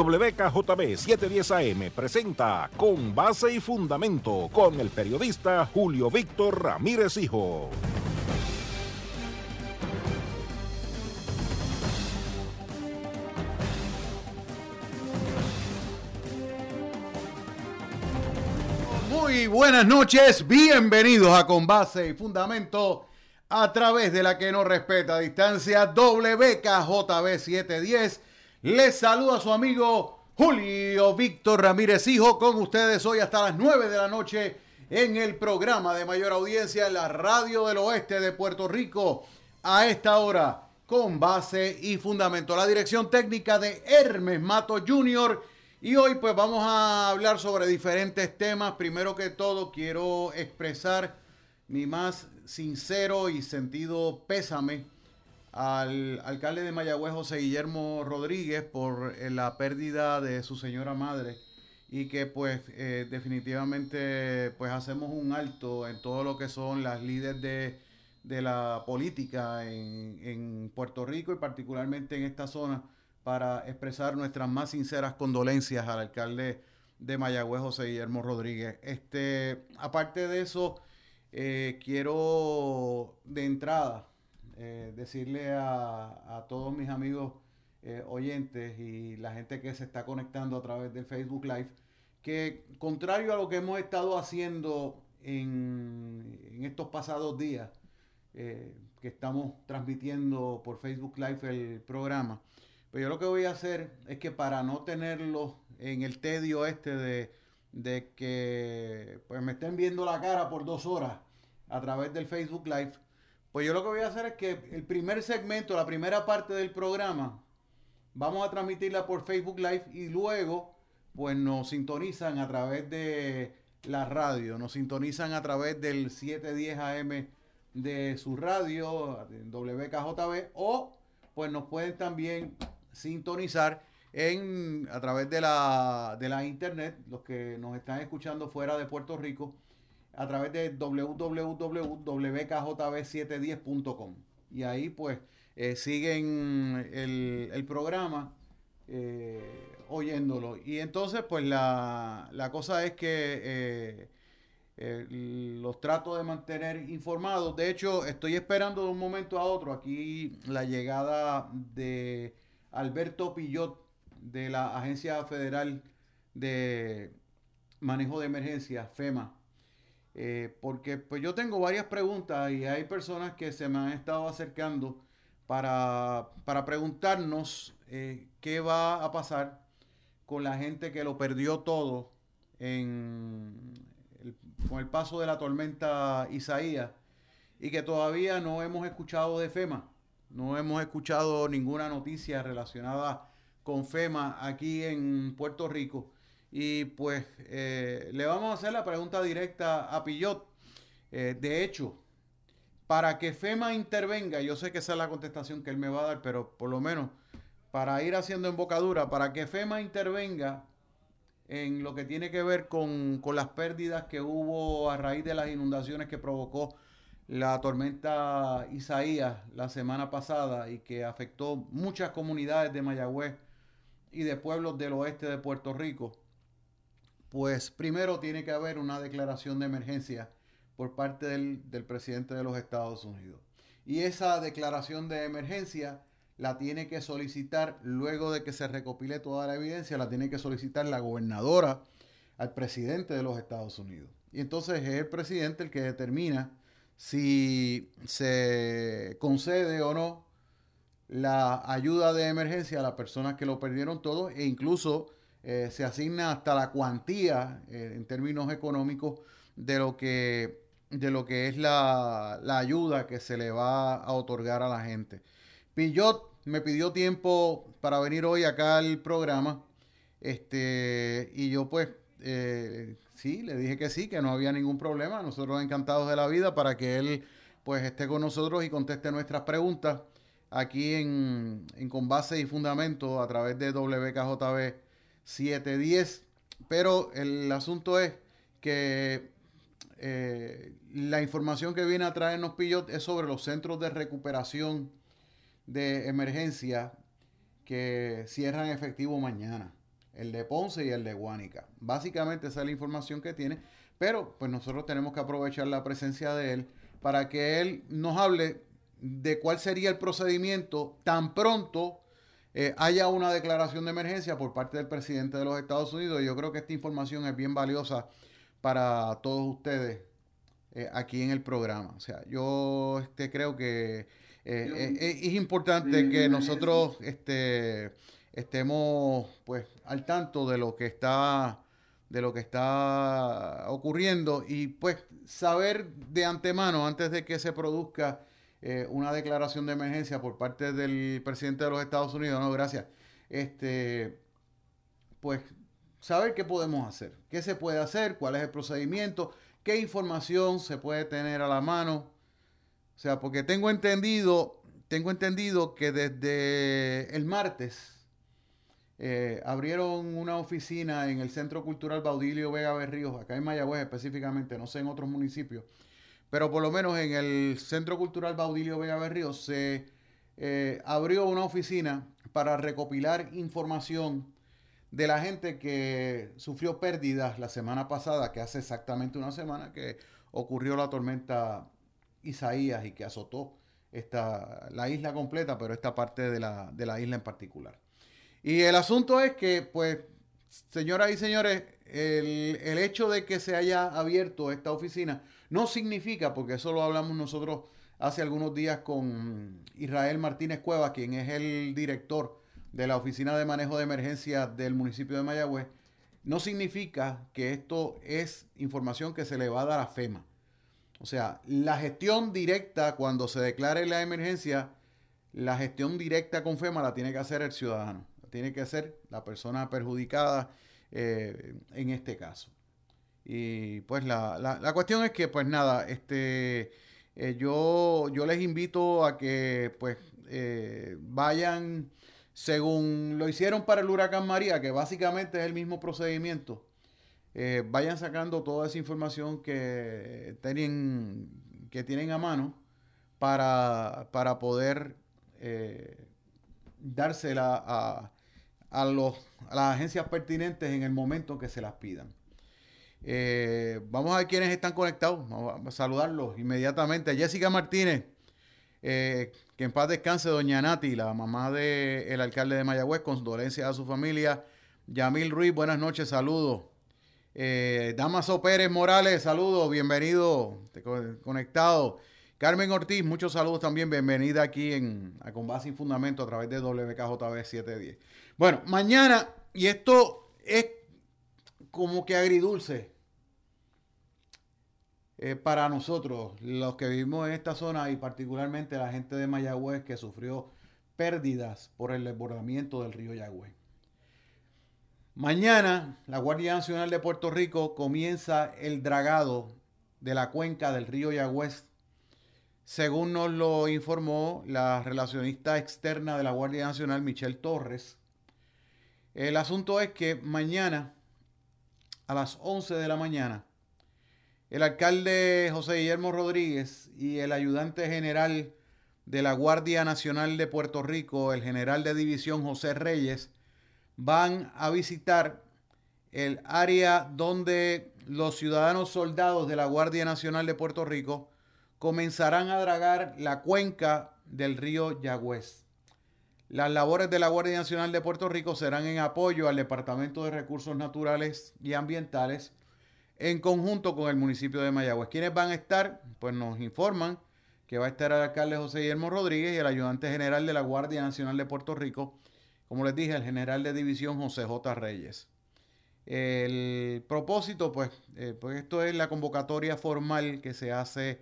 WKJB 710 AM presenta Con Base y Fundamento con el periodista Julio Víctor Ramírez Hijo. Muy buenas noches, bienvenidos a Con Base y Fundamento a través de la que no respeta distancia WKJB 710 les saluda su amigo Julio Víctor Ramírez Hijo con ustedes hoy hasta las 9 de la noche en el programa de mayor audiencia en la radio del oeste de Puerto Rico. A esta hora, con base y fundamento. La dirección técnica de Hermes Mato Jr. Y hoy pues vamos a hablar sobre diferentes temas. Primero que todo quiero expresar mi más sincero y sentido pésame al alcalde de Mayagüez, José Guillermo Rodríguez, por eh, la pérdida de su señora madre y que pues eh, definitivamente pues hacemos un alto en todo lo que son las líderes de, la política en, en, Puerto Rico y particularmente en esta zona para expresar nuestras más sinceras condolencias al alcalde de Mayagüez, José Guillermo Rodríguez. Este, aparte de eso, eh, quiero de entrada eh, decirle a, todos mis amigos eh, oyentes y la gente que se está conectando a través del Facebook Live, que contrario a lo que hemos estado haciendo en, estos pasados días, eh, que estamos transmitiendo por Facebook Live el programa, pues yo lo que voy a hacer es que para no tenerlo en el tedio este de, de que pues me estén viendo la cara por dos horas a través del Facebook Live, pues yo lo que voy a hacer es que el primer segmento, la primera parte del programa, vamos a transmitirla por Facebook Live y luego pues nos sintonizan a través de la radio, nos sintonizan a través del 710 AM de su radio, WKJB, o pues nos pueden también sintonizar en, a través de la, de la internet, los que nos están escuchando fuera de Puerto Rico, a través de www.wkjb710.com. Y ahí pues eh, siguen el, programa eh, oyéndolo. Y entonces pues la, cosa es que eh, los trato de mantener informados. De hecho, estoy esperando de un momento a otro aquí la llegada de Alberto Pillot de la Agencia Federal de Manejo de Emergencia, FEMA eh, porque pues yo tengo varias preguntas y hay personas que se me han estado acercando para, preguntarnos eh, qué va a pasar con la gente que lo perdió todo con el paso de la tormenta Isaías y que todavía no hemos escuchado de FEMA, no hemos escuchado ninguna noticia relacionada con FEMA aquí en Puerto Rico. Y pues eh, le vamos a hacer la pregunta directa a Pillot. Eh, de hecho, para que FEMA intervenga, yo sé que esa es la contestación que él me va a dar, pero por lo menos para ir haciendo embocadura, para que FEMA intervenga en lo que tiene que ver con, con las pérdidas que hubo a raíz de las inundaciones que provocó la tormenta Isaías la semana pasada y que afectó muchas comunidades de Mayagüez y de pueblos del oeste de Puerto Rico pues primero tiene que haber una declaración de emergencia por parte del, presidente de los Estados Unidos. Y esa declaración de emergencia la tiene que solicitar, luego de que se recopile toda la evidencia, la tiene que solicitar la gobernadora al presidente de los Estados Unidos. Y entonces es el presidente el que determina si se concede o no la ayuda de emergencia a las personas que lo perdieron todo e incluso eh, se asigna hasta la cuantía eh, en términos económicos de lo que, de lo que es la, ayuda que se le va a otorgar a la gente. Pillot me pidió tiempo para venir hoy acá al programa. Este, y yo pues eh, sí, le dije que sí, que no había ningún problema. Nosotros encantados de la vida para que él pues esté con nosotros y conteste nuestras preguntas aquí en, en Con Base y Fundamento a través de WKJB 710. Pero el asunto es que eh, la información que viene a traernos Pillot es sobre los centros de recuperación de emergencia que cierran efectivo mañana. el de Ponce y el de Guánica. Básicamente esa es la información que tiene, pero pues nosotros tenemos que aprovechar la presencia de él para que él nos hable de cuál sería el procedimiento tan pronto eh, haya una declaración de emergencia por parte del presidente de los Estados Unidos. Yo creo que esta información es bien valiosa para todos ustedes eh, aquí en el programa. O sea, yo este, creo que eh, es importante que nosotros este, estemos pues al tanto de lo que está de lo que está ocurriendo y pues saber de antemano antes de que se produzca eh, una declaración de emergencia por parte del presidente de los Estados Unidos, no, gracias, este, pues saber qué podemos hacer, qué se puede hacer, cuál es el procedimiento, qué información se puede tener a la mano, o sea, porque tengo entendido, tengo entendido que desde el martes, eh, abrieron una oficina en el Centro Cultural Baudilio Vega Berríos, acá en Mayagüez específicamente, no sé en otros municipios, pero por lo menos en el Centro Cultural Baudilio Vega Berríos se eh, abrió una oficina para recopilar información de la gente que sufrió pérdidas la semana pasada, que hace exactamente una semana que ocurrió la tormenta Isaías y que azotó esta, la isla completa, pero esta parte de la, de la isla en particular. Y el asunto es que, pues, señoras y señores, el, hecho de que se haya abierto esta oficina no significa, porque eso lo hablamos nosotros hace algunos días con Israel Martínez Cueva, quien es el director de la Oficina de Manejo de Emergencia del municipio de Mayagüez, no significa que esto es información que se le va a dar a FEMA. O sea, la gestión directa cuando se declare la emergencia, la gestión directa con FEMA la tiene que hacer el ciudadano tiene que ser la persona perjudicada eh, en este caso. Y pues la, la, cuestión es que pues nada, este, eh, yo, yo les invito a que pues eh, vayan según lo hicieron para el huracán María, que básicamente es el mismo procedimiento. vayan sacando toda esa información que tienen, que tienen a mano para, para poder dársela a, a, los, a las agencias pertinentes en el momento que se las pidan. Eh, vamos a ver quiénes están conectados. Vamos a saludarlos inmediatamente. Jessica Martínez, eh, que en paz descanse, doña Nati, la mamá del alcalde de Mayagüez, condolencias a su familia. Yamil Ruiz, buenas noches, saludos. Eh, Damaso Pérez Morales, saludos, bienvenido, conectado. Carmen Ortiz, muchos saludos también, bienvenida aquí en a Con Base y Fundamento a través de WKJB 710. Bueno, mañana, y esto es como que agridulce eh, para nosotros, los que vivimos en esta zona y particularmente la gente de Mayagüez que sufrió pérdidas por el desbordamiento del río Yagüez. Mañana la Guardia Nacional de Puerto Rico comienza el dragado de la cuenca del río Yagüez, según nos lo informó la relacionista externa de la Guardia Nacional, Michelle Torres. El asunto es que mañana, a las 11 de la mañana, el alcalde José Guillermo Rodríguez y el ayudante general de la Guardia Nacional de Puerto Rico, el general de división José Reyes, van a visitar el área donde los ciudadanos soldados de la Guardia Nacional de Puerto Rico comenzarán a dragar la cuenca del río Yagüez. Las labores de la Guardia Nacional de Puerto Rico serán en apoyo al Departamento de Recursos Naturales y Ambientales en conjunto con el municipio de Mayagüez. ¿Quiénes van a estar? Pues nos informan que va a estar el alcalde José Guillermo Rodríguez y el ayudante general de la Guardia Nacional de Puerto Rico, como les dije, el general de división José J. Reyes. El propósito, pues, eh, pues esto es la convocatoria formal que se hace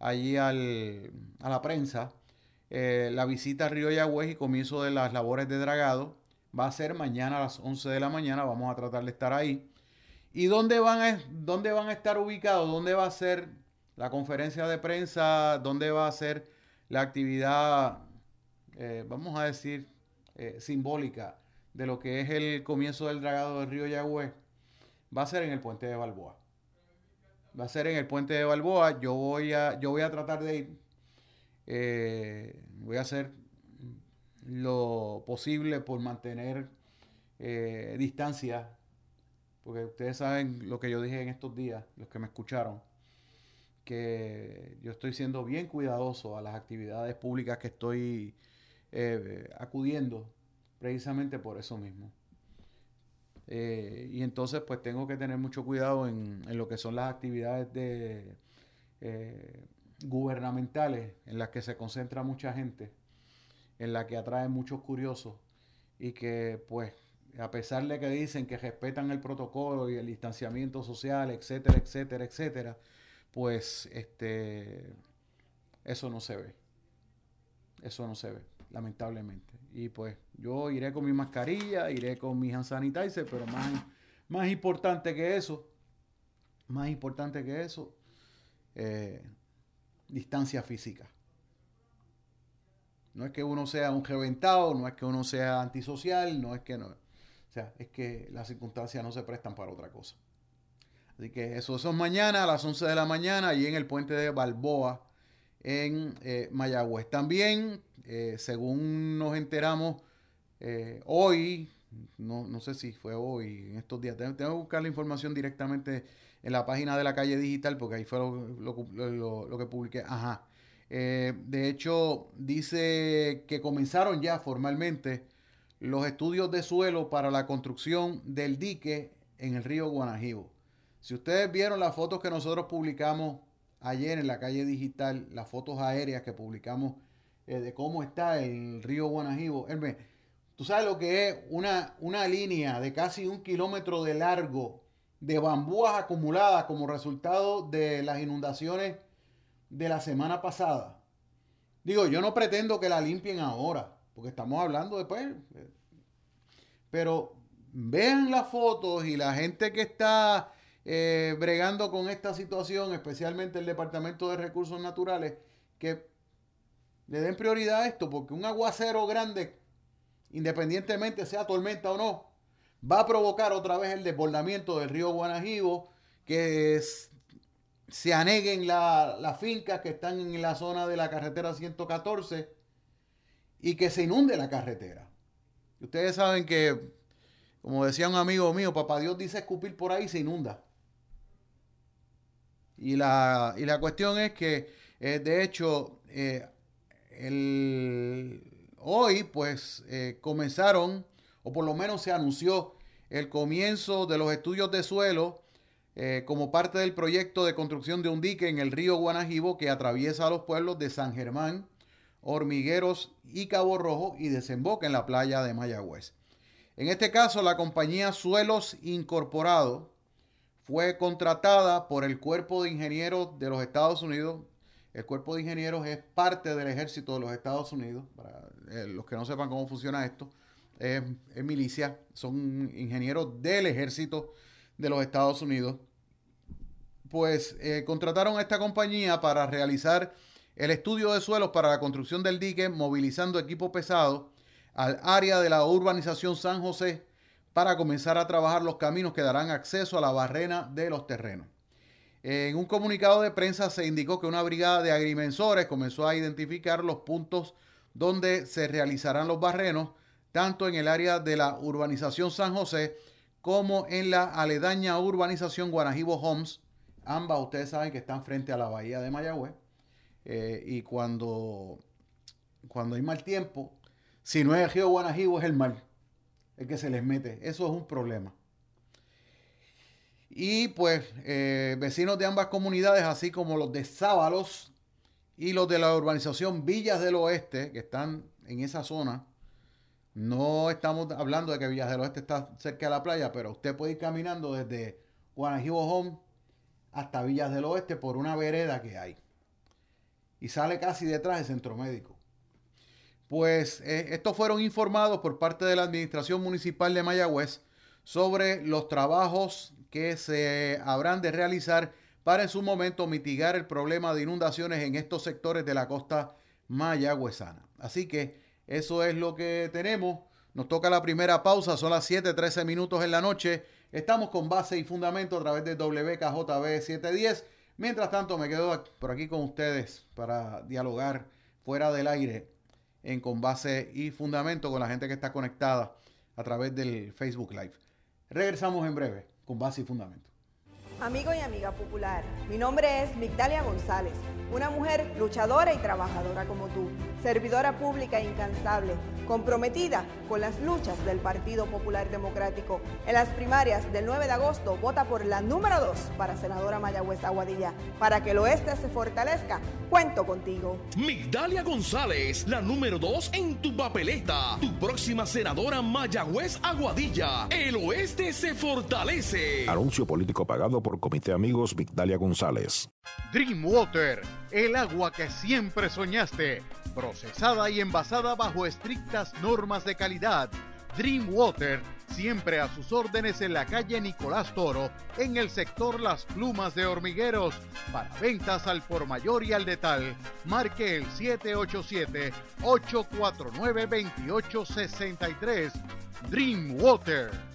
allí al, a la prensa eh, la visita a Río Yagüez y comienzo de las labores de dragado va a ser mañana a las 11 de la mañana. Vamos a tratar de estar ahí. ¿Y dónde van a, dónde van a estar ubicados? ¿Dónde va a ser la conferencia de prensa? ¿Dónde va a ser la actividad, eh, vamos a decir, eh, simbólica de lo que es el comienzo del dragado del río Yagüez? Va a ser en el puente de Balboa. Va a ser en el puente de Balboa. Yo voy a, yo voy a tratar de ir voy a hacer lo posible por mantener eh, distancia, porque ustedes saben lo que yo dije en estos días, los que me escucharon, que yo estoy siendo bien cuidadoso a las actividades públicas que estoy eh, acudiendo, precisamente por eso mismo. Eh, y entonces pues tengo que tener mucho cuidado en, lo que son las actividades de, gubernamentales en las que se concentra mucha gente, en las que atrae muchos curiosos y que pues a pesar de que dicen que respetan el protocolo y el distanciamiento social, etcétera, etcétera, etcétera, pues este eso no se ve. Eso no se ve, lamentablemente. Y pues yo iré con mi mascarilla, iré con mi hand sanitizer, pero más, más importante que eso, más importante que eso, eh, distancia física. No es que uno sea un reventado, no es que uno sea antisocial, no es que no. O sea, es que las circunstancias no se prestan para otra cosa. Así que eso, es mañana a las 11 de la mañana y en el puente de Balboa en eh, Mayagüez. También, eh, según nos enteramos eh, hoy, no, no, sé si fue hoy, en estos días, tengo, que buscar la información directamente en la página de la calle digital porque ahí fue lo, lo que publiqué. Ajá. Eh, de hecho, dice que comenzaron ya formalmente los estudios de suelo para la construcción del dique en el río Guanajibo. Si ustedes vieron las fotos que nosotros publicamos ayer en la calle digital, las fotos aéreas que publicamos eh, de cómo está el río Guanajibo, tú sabes lo que es una, una línea de casi un kilómetro de largo de bambúas acumuladas como resultado de las inundaciones de la semana pasada. Digo, yo no pretendo que la limpien ahora, porque estamos hablando después. Pero vean las fotos y la gente que está eh, bregando con esta situación, especialmente el Departamento de Recursos Naturales, que le den prioridad a esto, porque un aguacero grande, independientemente sea tormenta o no, va a provocar otra vez el desbordamiento del río Guanajibo, que se aneguen las fincas que están en la zona de la carretera 114 y que se inunde la carretera. Ustedes saben que, como decía un amigo mío, papá Dios dice escupir por ahí se inunda. Y la, la cuestión es que, eh, de hecho, eh, hoy pues eh, comenzaron, o por lo menos se anunció, el comienzo de los estudios de suelo eh, como parte del proyecto de construcción de un dique en el río Guanajibo que atraviesa los pueblos de San Germán, Hormigueros y Cabo Rojo y desemboca en la playa de Mayagüez. En este caso, la compañía Suelos Incorporado fue contratada por el Cuerpo de Ingenieros de los Estados Unidos. El Cuerpo de Ingenieros es parte del ejército de los Estados Unidos, para eh, los que no sepan cómo funciona esto. Es, milicia, son ingenieros del ejército de los Estados Unidos, pues eh, contrataron a esta compañía para realizar el estudio de suelos para la construcción del dique, movilizando equipo pesado al área de la urbanización San José para comenzar a trabajar los caminos que darán acceso a la barrena de los terrenos. En un comunicado de prensa se indicó que una brigada de agrimensores comenzó a identificar los puntos donde se realizarán los barrenos, tanto en el área de la urbanización San José como en la aledaña urbanización Guanajibo Homes. Ambas ustedes saben que están frente a la bahía de Mayagüez. Eh, y cuando, cuando hay mal tiempo, si no es el río Guanajibo, es el mar el que se les mete. Eso es un problema. Y pues eh, vecinos de ambas comunidades, así como los de Sábalos y los de la urbanización Villas del Oeste, que están en esa zona, no estamos hablando de que Villas del Oeste está cerca de la playa, pero usted puede ir caminando desde Guanajibo Home hasta Villas del Oeste por una vereda que hay. Y sale casi detrás del centro médico. Pues eh, estos fueron informados por parte de la Administración Municipal de Mayagüez sobre los trabajos que se habrán de realizar para en su momento mitigar el problema de inundaciones en estos sectores de la costa mayagüezana. Así que eso es lo que tenemos. Nos toca la primera pausa, son las 7:13 minutos en la noche. Estamos con base y fundamento a través de WKJB 710. Mientras tanto, me quedo por aquí con ustedes para dialogar fuera del aire en con base y fundamento con la gente que está conectada a través del Facebook Live. Regresamos en breve con base y fundamento. Amigo y amiga popular, mi nombre es Migdalia González, una mujer luchadora y trabajadora como tú, servidora pública e incansable, comprometida con las luchas del Partido Popular Democrático. En las primarias del 9 de agosto, vota por la número 2 para senadora Mayagüez Aguadilla. Para que el oeste se fortalezca, cuento contigo. Migdalia González, la número 2 en tu papeleta. Tu próxima senadora Mayagüez Aguadilla. El oeste se fortalece. Anuncio político pagado por Comité Amigos Migdalia González. Dreamwater, el agua que siempre soñaste procesada y envasada bajo estrictas normas de calidad. Dreamwater, siempre a sus órdenes en la calle Nicolás Toro, en el sector Las Plumas de Hormigueros. Para ventas al por mayor y al detal, marque el 787-849-2863. Dreamwater.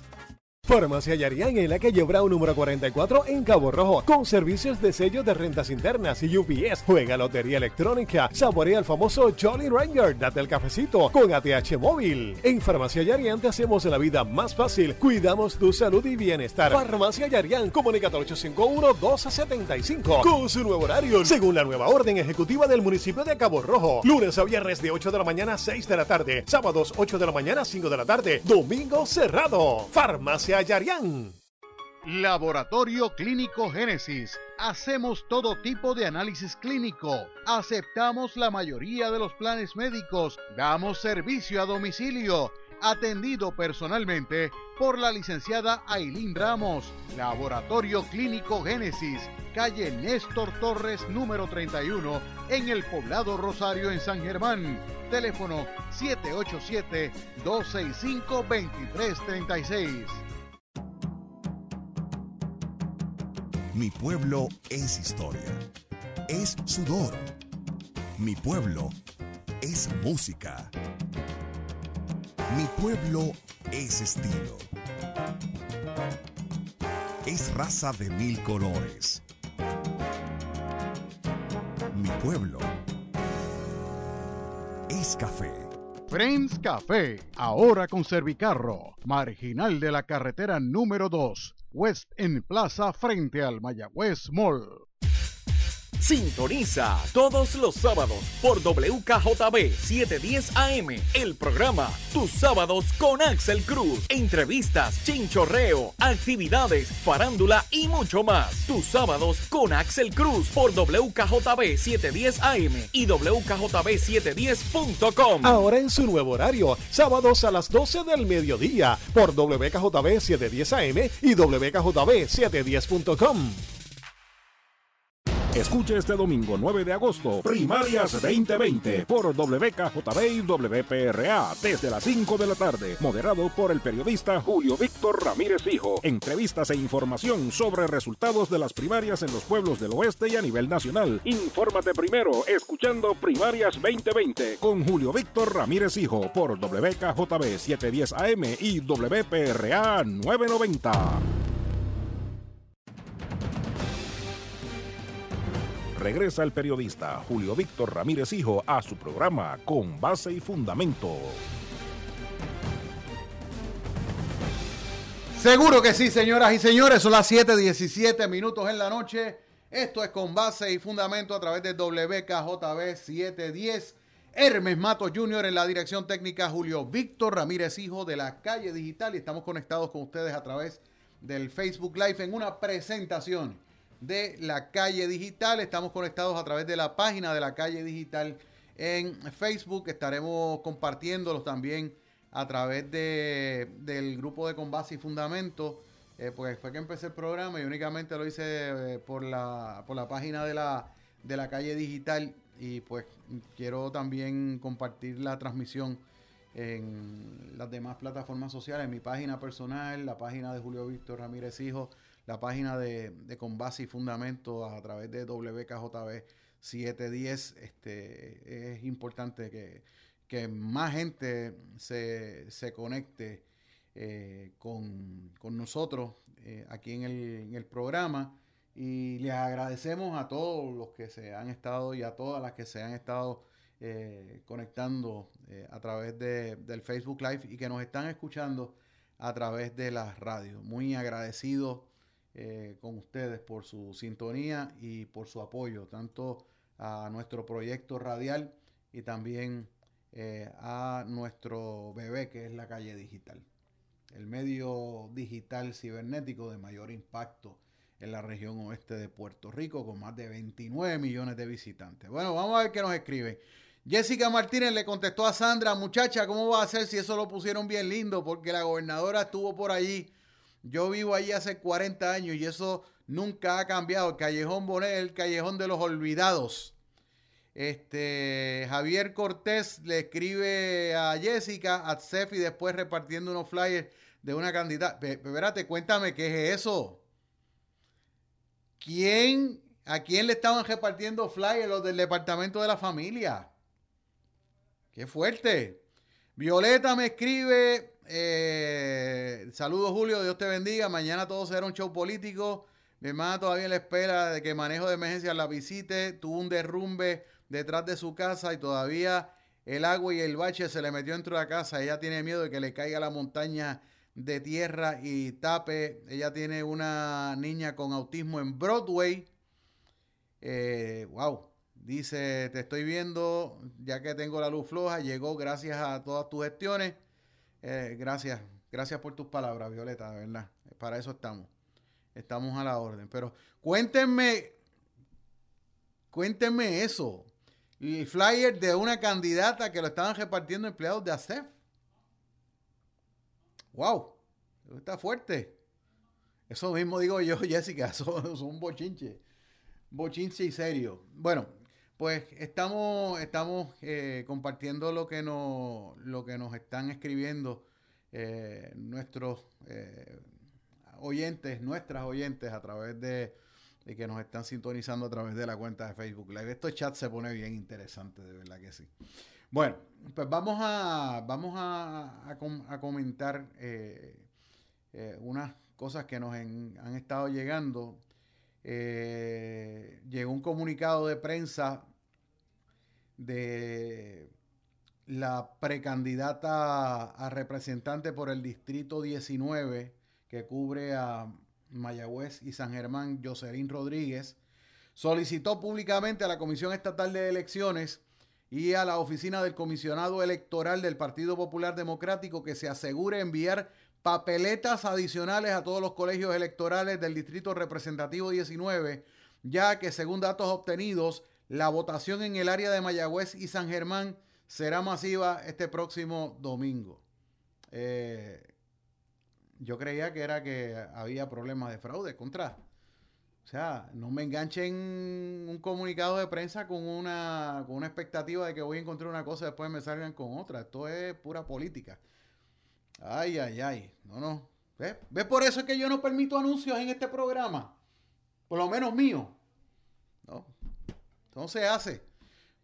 Farmacia Yarián en la calle Brown número 44 en Cabo Rojo, con servicios de sello de rentas internas y UPS. Juega lotería electrónica, saborea el famoso Jolly Ranger, date el cafecito con ATH móvil. En Farmacia Yarián te hacemos la vida más fácil, cuidamos tu salud y bienestar. Farmacia Yarián, comunica 851-1275 con su nuevo horario, según la nueva orden ejecutiva del municipio de Cabo Rojo. Lunes a viernes de 8 de la mañana a 6 de la tarde, sábados 8 de la mañana a 5 de la tarde, domingo cerrado. Farmacia Laboratorio Clínico Génesis. Hacemos todo tipo de análisis clínico. Aceptamos la mayoría de los planes médicos. Damos servicio a domicilio. Atendido personalmente por la licenciada Ailín Ramos. Laboratorio Clínico Génesis. Calle Néstor Torres número 31 en el poblado Rosario en San Germán. Teléfono 787 Mi pueblo es historia, es sudor. Mi pueblo es música. Mi pueblo es estilo. Es raza de mil colores. Mi pueblo es café. Friends Café, ahora con Servicarro, marginal de la carretera número 2 West en Plaza frente al Mayagüez Mall. Sintoniza todos los sábados por WKJB 710 AM el programa Tus sábados con Axel Cruz. Entrevistas, chinchorreo, actividades, farándula y mucho más. Tus sábados con Axel Cruz por WKJB 710 AM y WKJB710.com. Ahora en su nuevo horario, sábados a las 12 del mediodía por WKJB 710 AM y WKJB710.com. Escuche este domingo 9 de agosto, Primarias 2020 por WKJB y WPRA desde las 5 de la tarde, moderado por el periodista Julio Víctor Ramírez Hijo. Entrevistas e información sobre resultados de las primarias en los pueblos del oeste y a nivel nacional. Infórmate primero escuchando Primarias 2020 con Julio Víctor Ramírez Hijo por WKJB 710 AM y WPRA 990. Regresa el periodista Julio Víctor Ramírez Hijo a su programa Con Base y Fundamento. Seguro que sí, señoras y señores, son las 7:17 minutos en la noche. Esto es Con Base y Fundamento a través de WKJB 710. Hermes Mato Jr. en la dirección técnica, Julio Víctor Ramírez Hijo de la calle digital y estamos conectados con ustedes a través del Facebook Live en una presentación de la calle digital. Estamos conectados a través de la página de la calle digital en Facebook. Estaremos compartiéndolos también a través de, del grupo de Combase y Fundamento. Eh, pues fue que empecé el programa y únicamente lo hice eh, por, la, por la página de la, de la calle digital. Y pues quiero también compartir la transmisión en las demás plataformas sociales, mi página personal, la página de Julio Víctor Ramírez Hijo, la página de, de Con y Fundamento a través de WKJB 710. Este, es importante que, más gente se, conecte eh, con, nosotros eh, aquí en el, en el programa. Y les agradecemos a todos los que se han estado y a todas las que se han estado eh, conectando a través de, del Facebook Live y que nos están escuchando a través de las radios. Muy agradecido eh, con ustedes por su sintonía y por su apoyo, tanto a nuestro proyecto radial y también a nuestro bebé que es la calle digital, el medio digital cibernético de mayor impacto en la región oeste de Puerto Rico con más de 29 millones de visitantes. Bueno, vamos a ver qué nos escriben. Jessica Martínez le contestó a Sandra, muchacha, ¿cómo va a ser si eso lo pusieron bien lindo? Porque la gobernadora estuvo por allí. Yo vivo allí hace 40 años y eso nunca ha cambiado. Callejón Bonet, el Callejón de los Olvidados. Este, Javier Cortés le escribe a Jessica, a Cefi, después repartiendo unos flyers de una candidata. Espérate, cuéntame qué es eso. ¿Quién, a quién le estaban repartiendo flyers los del departamento de la familia? Qué fuerte. Violeta me escribe, eh, saludos Julio, Dios te bendiga, mañana todo será un show político. Mi hermana todavía le espera de que manejo de emergencia la visite, tuvo un derrumbe detrás de su casa y todavía el agua y el bache se le metió dentro de la casa. Ella tiene miedo de que le caiga la montaña de tierra y tape. Ella tiene una niña con autismo en Broadway. Eh, wow, Dice, te estoy viendo, ya que tengo la luz floja, llegó gracias a todas tus gestiones. Eh, gracias, gracias por tus palabras, Violeta, de verdad. Para eso estamos. Estamos a la orden. Pero cuéntenme, cuéntenme eso. El flyer de una candidata que lo estaban repartiendo empleados de ASEF. ¡Wow! Está fuerte. Eso mismo digo yo, Jessica. Son, son un bochinche. Bochinche y serio. Bueno, pues estamos, estamos eh, compartiendo lo que, nos, lo que nos están escribiendo eh, nuestros eh, oyentes, nuestras oyentes a través de, que nos están sintonizando a través de la cuenta de Facebook Live. Estos chat se pone bien interesante, de verdad que sí. Bueno, pues vamos a, vamos a, a, comentar unas cosas que nos han estado llegando. llegó un comunicado de prensa de la precandidata a representante por el Distrito 19, que cubre a Mayagüez y San Germán, Jocelyn Rodríguez, solicitó públicamente a la Comisión Estatal de Elecciones y a la Oficina del Comisionado Electoral del Partido Popular Democrático que se asegure enviar papeletas adicionales a todos los colegios electorales del Distrito Representativo 19, ya que según datos obtenidos, la votación en el área de Mayagüez y San Germán será masiva este próximo domingo. Eh, yo creía que era que había problemas de fraude contra. O sea, no me enganchen un comunicado de prensa con una, con una expectativa de que voy a encontrar una cosa y después me salgan con otra. Esto es pura política. Ay, ay, ay. No, no. ¿Ves? ¿Ves por eso es que yo no permito anuncios en este programa? Por lo menos mío. No, no se hace.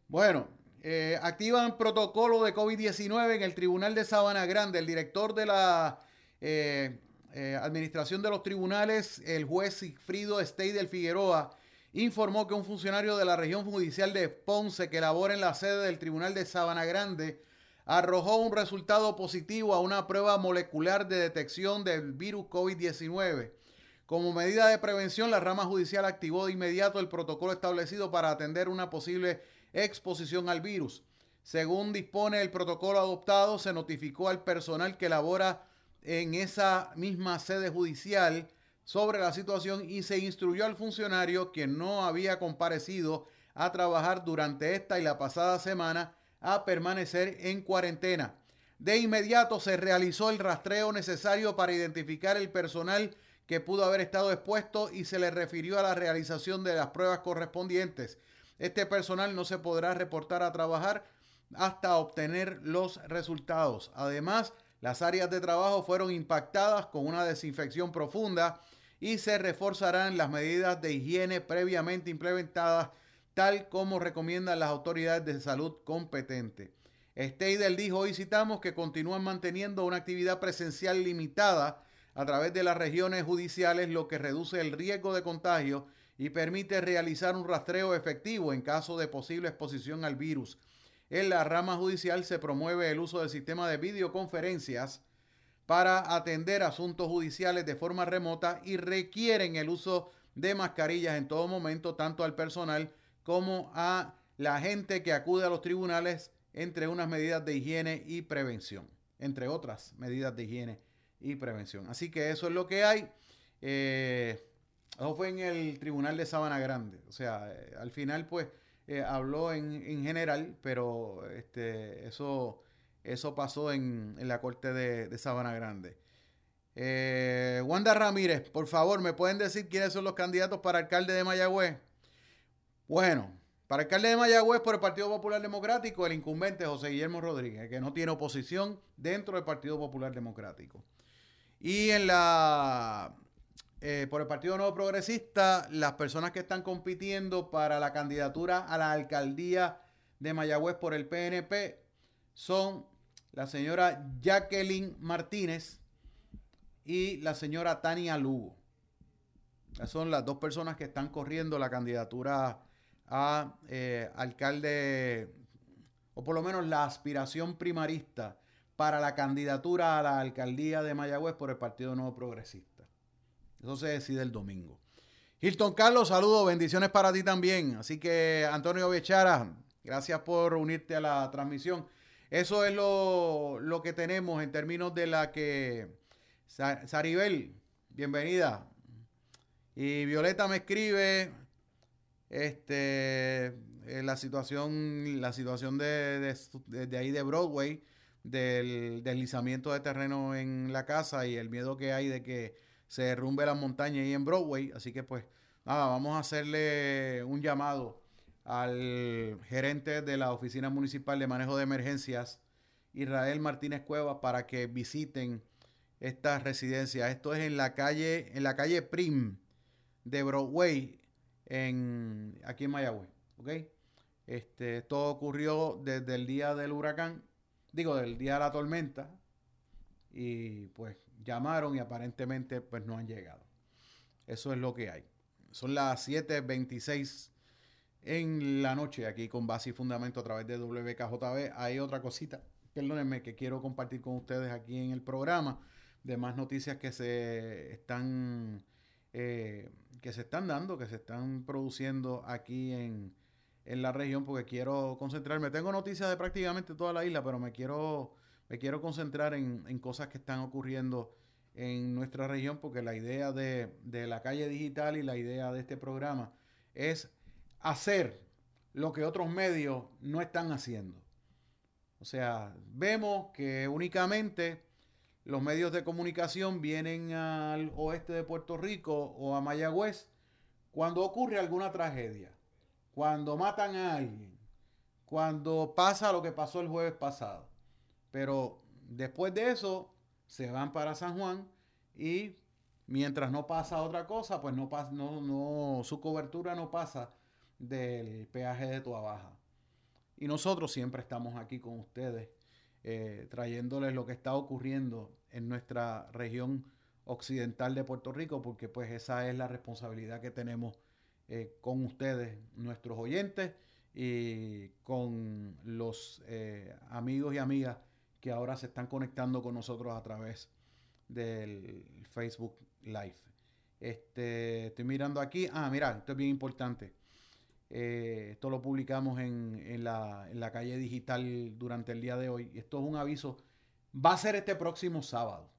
Bueno, eh, activan protocolo de COVID-19 en el Tribunal de Sabana Grande. El director de la eh, eh, Administración de los Tribunales, el juez Sigfrido Steidel Figueroa, informó que un funcionario de la región judicial de Ponce que labora en la sede del Tribunal de Sabana Grande arrojó un resultado positivo a una prueba molecular de detección del virus COVID-19. Como medida de prevención, la rama judicial activó de inmediato el protocolo establecido para atender una posible exposición al virus. Según dispone el protocolo adoptado, se notificó al personal que labora en esa misma sede judicial sobre la situación y se instruyó al funcionario que no había comparecido a trabajar durante esta y la pasada semana a permanecer en cuarentena. De inmediato se realizó el rastreo necesario para identificar el personal que pudo haber estado expuesto y se le refirió a la realización de las pruebas correspondientes. Este personal no se podrá reportar a trabajar hasta obtener los resultados. Además, las áreas de trabajo fueron impactadas con una desinfección profunda y se reforzarán las medidas de higiene previamente implementadas, tal como recomiendan las autoridades de salud competentes. Steidel dijo, hoy citamos que continúan manteniendo una actividad presencial limitada a través de las regiones judiciales, lo que reduce el riesgo de contagio y permite realizar un rastreo efectivo en caso de posible exposición al virus. en la rama judicial se promueve el uso del sistema de videoconferencias para atender asuntos judiciales de forma remota y requieren el uso de mascarillas en todo momento, tanto al personal como a la gente que acude a los tribunales, entre unas medidas de higiene y prevención, entre otras medidas de higiene y prevención. Así que eso es lo que hay. Eh, eso fue en el Tribunal de Sabana Grande. O sea, eh, al final, pues, eh, habló en, general, pero este, eso, eso pasó en, la Corte de, Sabana Grande. Wanda Ramírez, por favor, ¿me pueden decir quiénes son los candidatos para alcalde de Mayagüez? Bueno, para alcalde de Mayagüez por el Partido Popular Democrático, el incumbente José Guillermo Rodríguez, que no tiene oposición dentro del Partido Popular Democrático. Y en la eh, por el Partido Nuevo Progresista, las personas que están compitiendo para la candidatura a la alcaldía de Mayagüez por el PNP son la señora Jacqueline Martínez y la señora Tania Lugo. Son las dos personas que están corriendo la candidatura a eh, alcalde, o por lo menos la aspiración primarista para la candidatura a la alcaldía de Mayagüez por el Partido Nuevo Progresista. Eso se decide el domingo. Hilton Carlos, saludos, bendiciones para ti también. Así que Antonio Bechara, gracias por unirte a la transmisión. Eso es lo, lo que tenemos en términos de la que... Saribel, bienvenida. Y Violeta me escribe, este, eh, la situación, la situación de, de, ahí de Broadway, del deslizamiento de terreno en la casa y el miedo que hay de que se derrumbe la montaña ahí en Broadway. Así que pues nada, vamos a hacerle un llamado al gerente de la Oficina Municipal de Manejo de Emergencias, Israel Martínez Cuevas, para que visiten esta residencia. Esto es en la calle, en la calle Prim de Broadway, en, aquí en Mayagüez. ¿ok? Este, todo ocurrió desde el día del huracán, digo, del día de la tormenta, y pues llamaron y aparentemente pues no han llegado. Eso es lo que hay. Son las 7.26 en la noche aquí con base y fundamento a través de WKJB. Hay otra cosita, perdónenme, que quiero compartir con ustedes aquí en el programa de más noticias que se están eh, que se están dando, que se están produciendo aquí en, la región, porque quiero concentrarme. Tengo noticias de prácticamente toda la isla, pero me quiero, me quiero concentrar en, cosas que están ocurriendo en nuestra región, porque la idea de, de la calle digital y la idea de este programa es hacer lo que otros medios no están haciendo. O sea, vemos que únicamente los medios de comunicación vienen al oeste de Puerto Rico o a Mayagüez cuando ocurre alguna tragedia, cuando matan a alguien, cuando pasa lo que pasó el jueves pasado. Pero después de eso se van para San Juan y mientras no pasa otra cosa, pues no pasa, no, no, su cobertura no pasa del peaje de Tua Baja. Y nosotros siempre estamos aquí con ustedes eh, trayéndoles lo que está ocurriendo en nuestra región occidental de Puerto Rico, porque pues esa es la responsabilidad que tenemos eh, con ustedes, nuestros oyentes, y con los eh, amigos y amigas que ahora se están conectando con nosotros a través del Facebook Live. Este, estoy mirando aquí. Ah, mira, esto es bien importante. Eh, esto lo publicamos en, la, calle digital durante el día de hoy. Esto es un aviso. Va a ser este próximo sábado.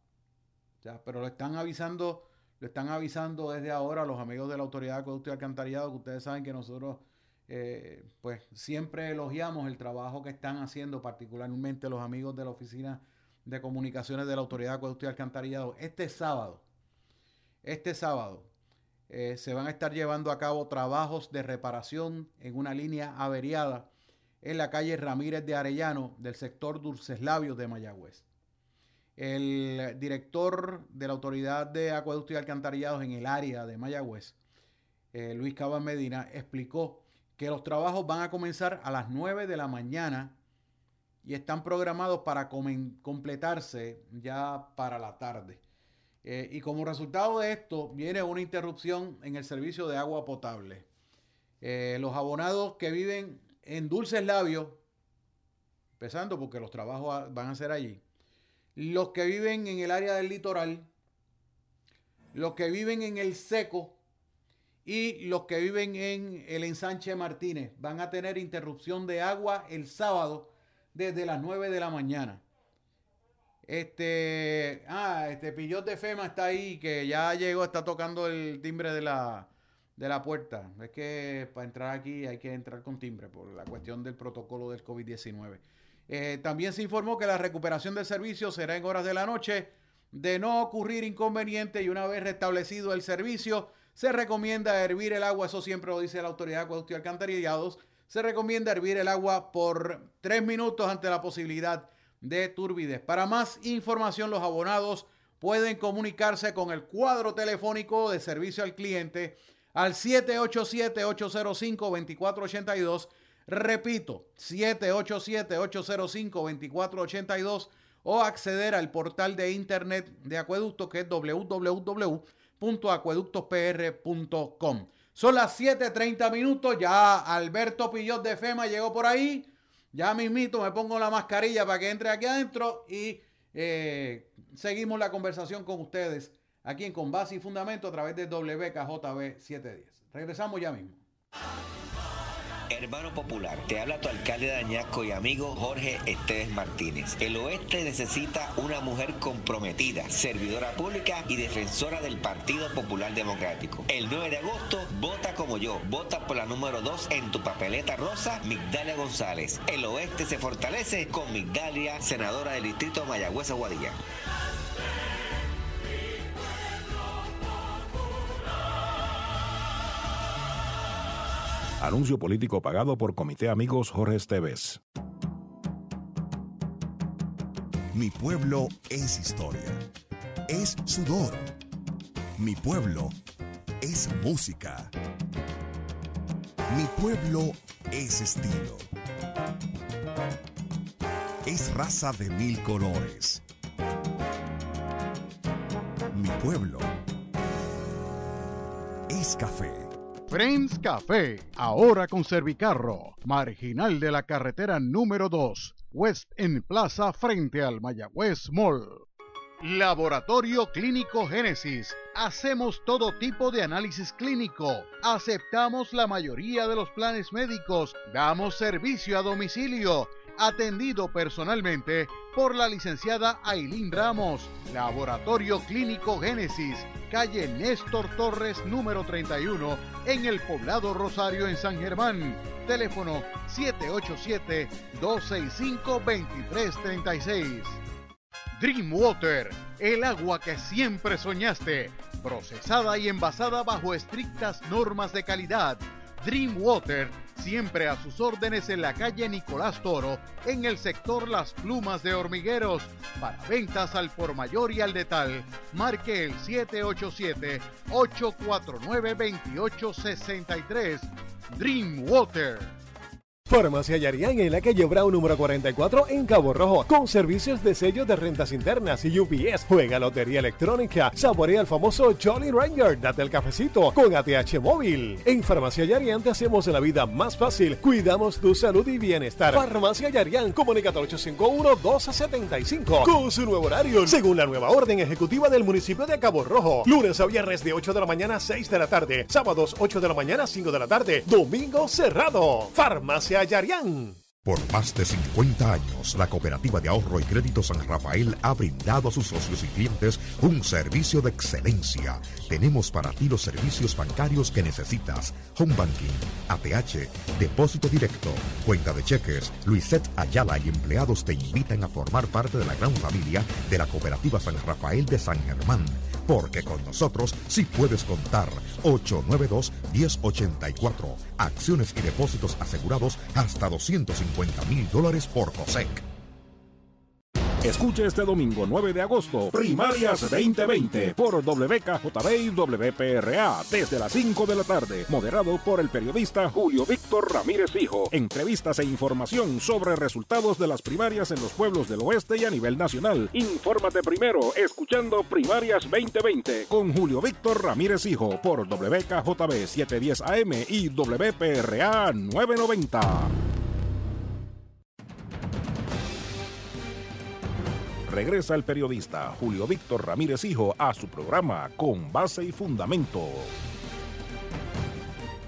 pero lo están avisando, lo están avisando desde ahora los amigos de la Autoridad de Acueducto y Alcantarillado, que ustedes saben que nosotros eh, pues siempre elogiamos el trabajo que están haciendo, particularmente los amigos de la Oficina de Comunicaciones de la Autoridad de Acueducto y Alcantarillado. Este sábado, este sábado, eh, se van a estar llevando a cabo trabajos de reparación en una línea averiada en la calle Ramírez de Arellano del sector Dulces Labios de Mayagüez. El director de la Autoridad de Acueductos y Alcantarillados en el área de Mayagüez, eh, Luis Cabas Medina, explicó que los trabajos van a comenzar a las 9 de la mañana y están programados para completarse ya para la tarde. Eh, y como resultado de esto viene una interrupción en el servicio de agua potable. Eh, los abonados que viven en Dulces Labios empezando porque los trabajos van a ser allí. Los que viven en el área del litoral, los que viven en el seco y los que viven en el ensanche Martínez van a tener interrupción de agua el sábado desde las 9 de la mañana. Este, ah, este Pillot de Fema está ahí, que ya llegó, está tocando el timbre de la, de la puerta. Es que para entrar aquí hay que entrar con timbre por la cuestión del protocolo del COVID-19. Eh, también se informó que la recuperación del servicio será en horas de la noche. De no ocurrir inconveniente y una vez restablecido el servicio, se recomienda hervir el agua, eso siempre lo dice la autoridad de acueductos y alcantarillados, se recomienda hervir el agua por tres minutos ante la posibilidad de turbidez. Para más información, los abonados pueden comunicarse con el cuadro telefónico de servicio al cliente al 787-805-2482. Repito, 787-805-2482 o acceder al portal de internet de Acueducto que es www.acueductospr.com. Son las 7:30 minutos, ya Alberto Pillot de FEMA llegó por ahí. Ya mismito me pongo la mascarilla para que entre aquí adentro y eh, seguimos la conversación con ustedes aquí en Con Base y Fundamento a través de WKJB 710. Regresamos ya mismo. Hermano Popular, te habla tu alcalde de Añasco y amigo Jorge Esteves Martínez. El oeste necesita una mujer comprometida, servidora pública y defensora del Partido Popular Democrático. El 9 de agosto, vota como yo. Vota por la número 2 en tu papeleta rosa, Migdalia González. El oeste se fortalece con Migdalia, senadora del distrito Mayagüez Aguadilla. Anuncio político pagado por Comité Amigos Jorge Esteves. Mi pueblo es historia. Es sudor. Mi pueblo es música. Mi pueblo es estilo. Es raza de mil colores. Mi pueblo es café. Friends Café, ahora con Servicarro, marginal de la carretera número 2, West en Plaza frente al Mayagüez Mall. Laboratorio Clínico Génesis. Hacemos todo tipo de análisis clínico. Aceptamos la mayoría de los planes médicos. Damos servicio a domicilio. Atendido personalmente por la licenciada Ailín Ramos. Laboratorio Clínico Génesis. Calle Néstor Torres número 31 en el poblado Rosario en San Germán. Teléfono 787-265-2336. Dreamwater, el agua que siempre soñaste, procesada y envasada bajo estrictas normas de calidad. Dreamwater, siempre a sus órdenes en la calle Nicolás Toro, en el sector Las Plumas de Hormigueros. Para ventas al por mayor y al detal, marque el 787-849-2863. Dreamwater. Farmacia Yarián en la calle Brown número 44 en Cabo Rojo, con servicios de sello de rentas internas y UPS. Juega lotería electrónica, saborea el famoso Jolly Ranger, date el cafecito con ATH móvil. En Farmacia Yarián te hacemos la vida más fácil, cuidamos tu salud y bienestar. Farmacia Yarián, comunicado 851-1275, con su nuevo horario, según la nueva orden ejecutiva del municipio de Cabo Rojo. Lunes a viernes de 8 de la mañana a 6 de la tarde, sábados 8 de la mañana a 5 de la tarde, domingo cerrado. Farmacia Yarián. Por más de 50 años, la Cooperativa de Ahorro y Crédito San Rafael ha brindado a sus socios y clientes un servicio de excelencia. Tenemos para ti los servicios bancarios que necesitas. Home Banking, ATH, depósito directo, cuenta de cheques. Luiset Ayala y empleados te invitan a formar parte de la gran familia de la Cooperativa San Rafael de San Germán. Porque con nosotros sí puedes contar. 892-1084. Acciones y depósitos asegurados hasta 250 mil dólares por COSEC. Escuche este domingo 9 de agosto, Primarias 2020 por WKJB y WPRA desde las 5 de la tarde, moderado por el periodista Julio Víctor Ramírez Hijo. Entrevistas e información sobre resultados de las primarias en los pueblos del oeste y a nivel nacional. Infórmate primero escuchando Primarias 2020 con Julio Víctor Ramírez Hijo por WKJB 710 AM y WPRA 990. Regresa el periodista Julio Víctor Ramírez Hijo a su programa Con Base y Fundamento.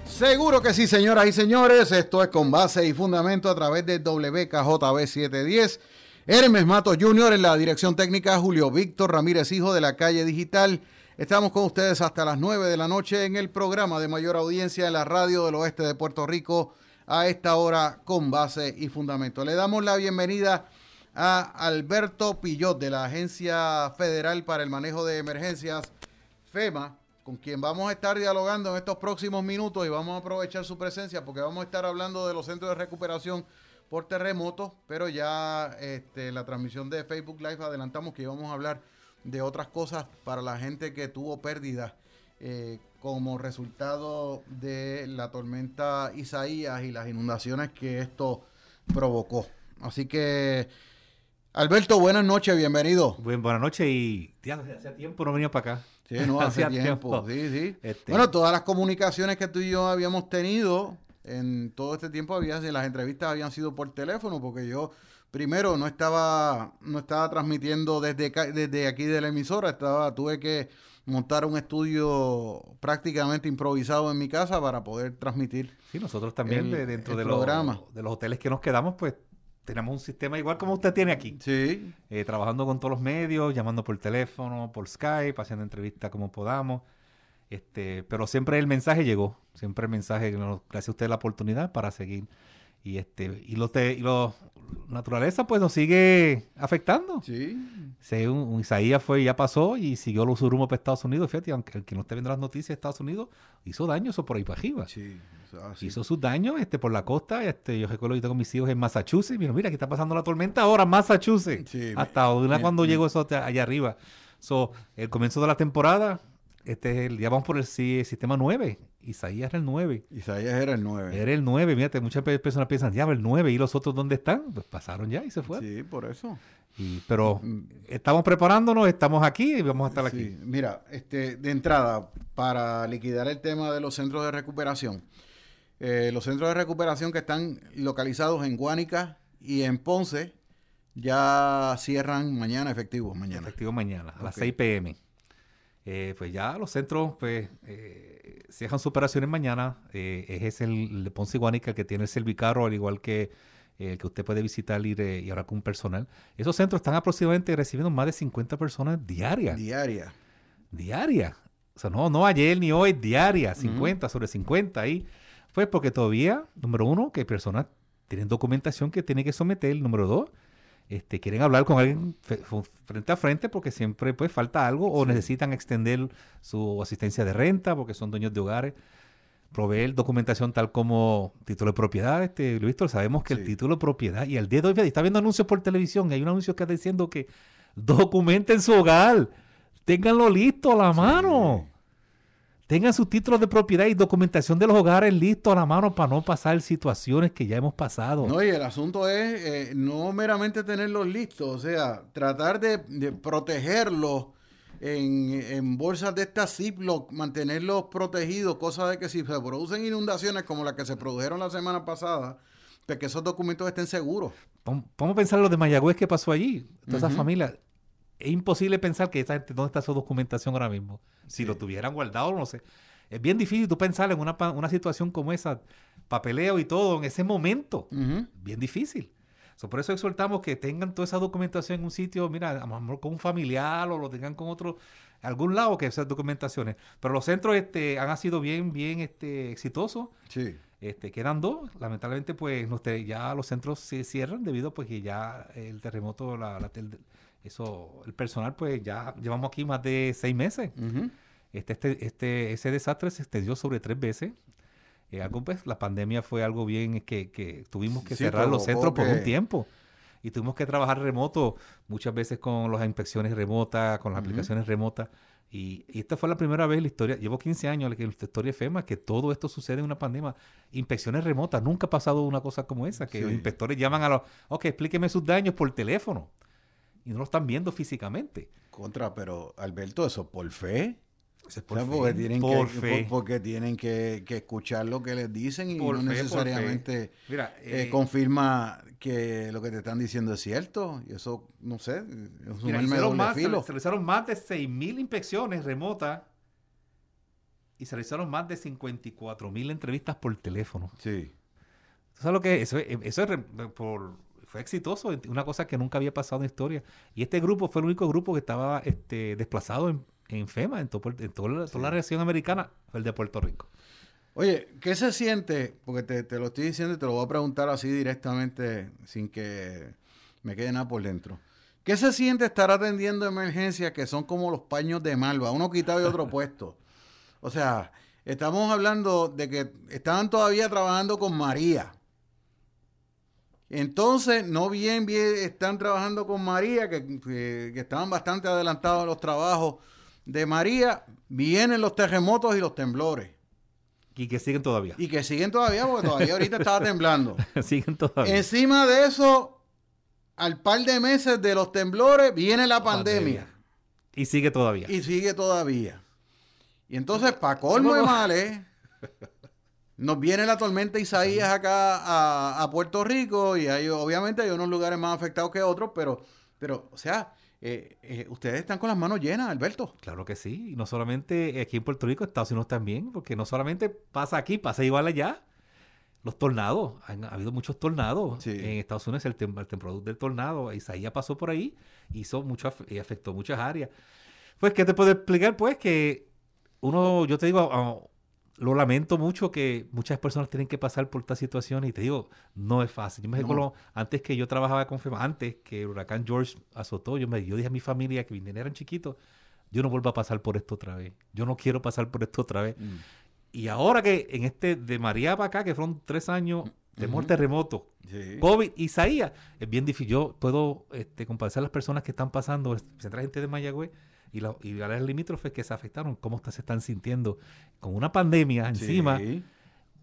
Seguro que sí, señoras y señores. Esto es Con Base y Fundamento a través de WKJB 710. Hermes Matos Jr. en la dirección técnica, Julio Víctor Ramírez Hijo de la calle digital. Estamos con ustedes hasta las 9 de la noche en el programa de mayor audiencia en la radio del oeste de Puerto Rico a esta hora con base y fundamento. Le damos la bienvenida a Alberto Pillot de la Agencia Federal para el Manejo de Emergencias, FEMA, con quien vamos a estar dialogando en estos próximos minutos y vamos a aprovechar su presencia porque vamos a estar hablando de los centros de recuperación por terremotos, pero ya este, la transmisión de Facebook Live adelantamos que íbamos a hablar de otras cosas para la gente que tuvo pérdidas eh, como resultado de la tormenta Isaías y las inundaciones que esto provocó. Así que, Alberto, buenas noches, bienvenido. buenas noches y hace tiempo no venía para acá. Sí, no, hace tiempo. Sí, sí. Este bueno, todas las comunicaciones que tú y yo habíamos tenido en todo este tiempo, había, las entrevistas habían sido por teléfono, porque yo primero no estaba, no estaba transmitiendo desde, desde aquí de la emisora, estaba, tuve que montar un estudio prácticamente improvisado en mi casa para poder transmitir. Sí, nosotros también dentro de los, de los hoteles que nos quedamos, pues tenemos un sistema igual como usted tiene aquí. Sí. Eh, trabajando con todos los medios, llamando por teléfono, por Skype, haciendo entrevistas como podamos. Este, pero siempre el mensaje llegó, siempre el mensaje, gracias a usted la oportunidad para seguir y este y los y los naturaleza pues nos sigue afectando. Sí. Según Isaías fue ya pasó y siguió los rumbo para Estados Unidos. Fíjate, aunque el que no esté viendo las noticias de Estados Unidos hizo daño eso por ahí para arriba. Sí, Hizo sus daños este, por la costa. Este, yo recuerdo que tengo mis hijos en Massachusetts. Mira, mira, aquí está pasando la tormenta ahora Massachusetts. Hasta una cuando llegó eso allá arriba. So, el comienzo de la temporada, este es el, ya vamos por el sistema 9. Isaías era el 9. Isaías era el 9. Era el 9. Mírate, muchas personas piensan, ya, el 9. ¿Y los otros dónde están? Pues pasaron ya y se fueron. Sí, por eso. Y, pero mm. estamos preparándonos, estamos aquí y vamos a estar aquí. Mira, este, de entrada, para liquidar el tema de los centros de recuperación, eh, los centros de recuperación que están localizados en Guánica y en Ponce ya cierran mañana efectivo. Mañana. Efectivo mañana, a las 6 pm. Eh, pues ya los centros pues eh, cierran sus operaciones mañana. Eh, es el de Ponce Guanica que tiene el Servicaro, al igual que el que usted puede visitar y, y ahora con personal. Esos centros están aproximadamente recibiendo más de 50 personas diarias. Diaria. Diaria. O sea, no, no ayer ni hoy, diaria, 50 sobre 50 ahí. Pues porque todavía, número uno, que personas tienen documentación que tienen que someter. Número dos, este, quieren hablar con alguien frente a frente porque siempre pues falta algo o necesitan extender su asistencia de renta porque son dueños de hogares. Proveer documentación tal como título de propiedad, este, Luis, sabemos que el título de propiedad, y el día de hoy está viendo anuncios por televisión, y hay un anuncio que está diciendo que documenten su hogar, ténganlo listo a la mano tengan sus títulos de propiedad y documentación de los hogares listos a la mano para no pasar situaciones que ya hemos pasado. No, y el asunto es eh, no meramente tenerlos listos, o sea, tratar de, protegerlos en, bolsas de estas Ziploc, mantenerlos protegidos, cosa de que si se producen inundaciones como las que se produjeron la semana pasada, pues que esos documentos estén seguros. Vamos a pensar lo de Mayagüez que pasó allí, toda esa familia es imposible pensar que esa gente, ¿dónde está su documentación ahora mismo? Si lo tuvieran guardado, no sé. Es bien difícil tú pensar en una, una situación como esa, papeleo y todo, en ese momento. Bien difícil. por eso exhortamos que tengan toda esa documentación en un sitio, mira, a lo mejor con un familiar o lo tengan con otro, algún lado que esas documentaciones. Pero los centros este, han sido bien, bien este, exitosos. Sí. Este, quedan dos. Lamentablemente, pues ya los centros se cierran debido pues que ya el terremoto, la, la, eso, el personal, pues ya llevamos aquí más de seis meses. este, este, este, ese desastre se extendió sobre tres veces. Eh, algo, pues, la pandemia fue algo bien que, que tuvimos que cerrar los centros por un tiempo. Y tuvimos que trabajar remoto, muchas veces con las inspecciones remotas, con las aplicaciones remotas. Y, esta fue la primera vez en la historia, llevo 15 años en la historia de FEMA, que todo esto sucede en una pandemia. Inspecciones remotas, nunca ha pasado una cosa como esa, que los inspectores llaman a los, ok, explíqueme sus daños por teléfono y no lo están viendo físicamente. Contra, pero Alberto, eso por fe. Es por O sea, fe, porque tienen, por que, fe. por- porque tienen que, que escuchar lo que les dicen y Por no fe, necesariamente Mira, eh, eh, confirma que lo que te están diciendo es cierto. Y eso, no sé, es un Mira, hicieron más, se, filo. se realizaron más de 6.000 inspecciones remotas y se realizaron más de 54.000 entrevistas por teléfono. Sí. ¿Tú sabes lo que es? Eso, es- eso es por, fue exitoso, una cosa que nunca había pasado en la historia. Y este grupo fue el único grupo que estaba este, desplazado en, en FEMA, en, todo en toda, la, toda la región americana, el de Puerto Rico. Oye, ¿qué se siente? Porque te, te lo estoy diciendo y te lo voy a preguntar así directamente sin que me quede nada por dentro. ¿Qué se siente estar atendiendo emergencias que son como los paños de malva, uno quitado y otro puesto? O sea, estamos hablando de que estaban todavía trabajando con María. Entonces, no bien, bien están trabajando con María, que, que- que estaban bastante adelantados en los trabajos de María, vienen los terremotos y los temblores. Y que siguen todavía. Y que siguen todavía, porque todavía ahorita estaba temblando. siguen todavía. Encima de eso, al par de meses de los temblores, viene la pandemia. Y sigue todavía. Y sigue todavía. Y entonces, para colmo de males, nos viene la tormenta Isaías acá a, a Puerto Rico y hay, obviamente hay unos lugares más afectados que otros, pero, pero o sea, eh, eh, ustedes están con las manos llenas, Alberto. Claro que sí. Y no solamente aquí en Puerto Rico, Estados Unidos también, porque no solamente pasa aquí, pasa igual allá. Los tornados, han ha habido muchos tornados Sí. en Estados Unidos, el, tem- el temporal del tornado, Isaías pasó por ahí, hizo mucho, y afectó muchas áreas. Pues, ¿qué te puedo explicar? Pues que uno, yo te digo, ah, lo lamento mucho que muchas personas tienen que pasar por esta situación y te digo, no es fácil. Yo me No. recuerdo, antes que yo trabajaba con FEMA, antes que el huracán George azotó, yo, me, yo dije a mi familia que vinieran eran chiquitos, yo no vuelvo a pasar por esto otra vez. Yo no quiero pasar por esto otra vez. Y ahora que en este de María para acá, que fueron tres años, temor Ujú. terremoto, Sí. COVID, Isaías, es bien difícil. Yo puedo este, compadecer a las personas que están pasando, central gente de Mayagüez y, la, y áreas limítrofes que se afectaron, cómo se están sintiendo con una pandemia encima, Sí.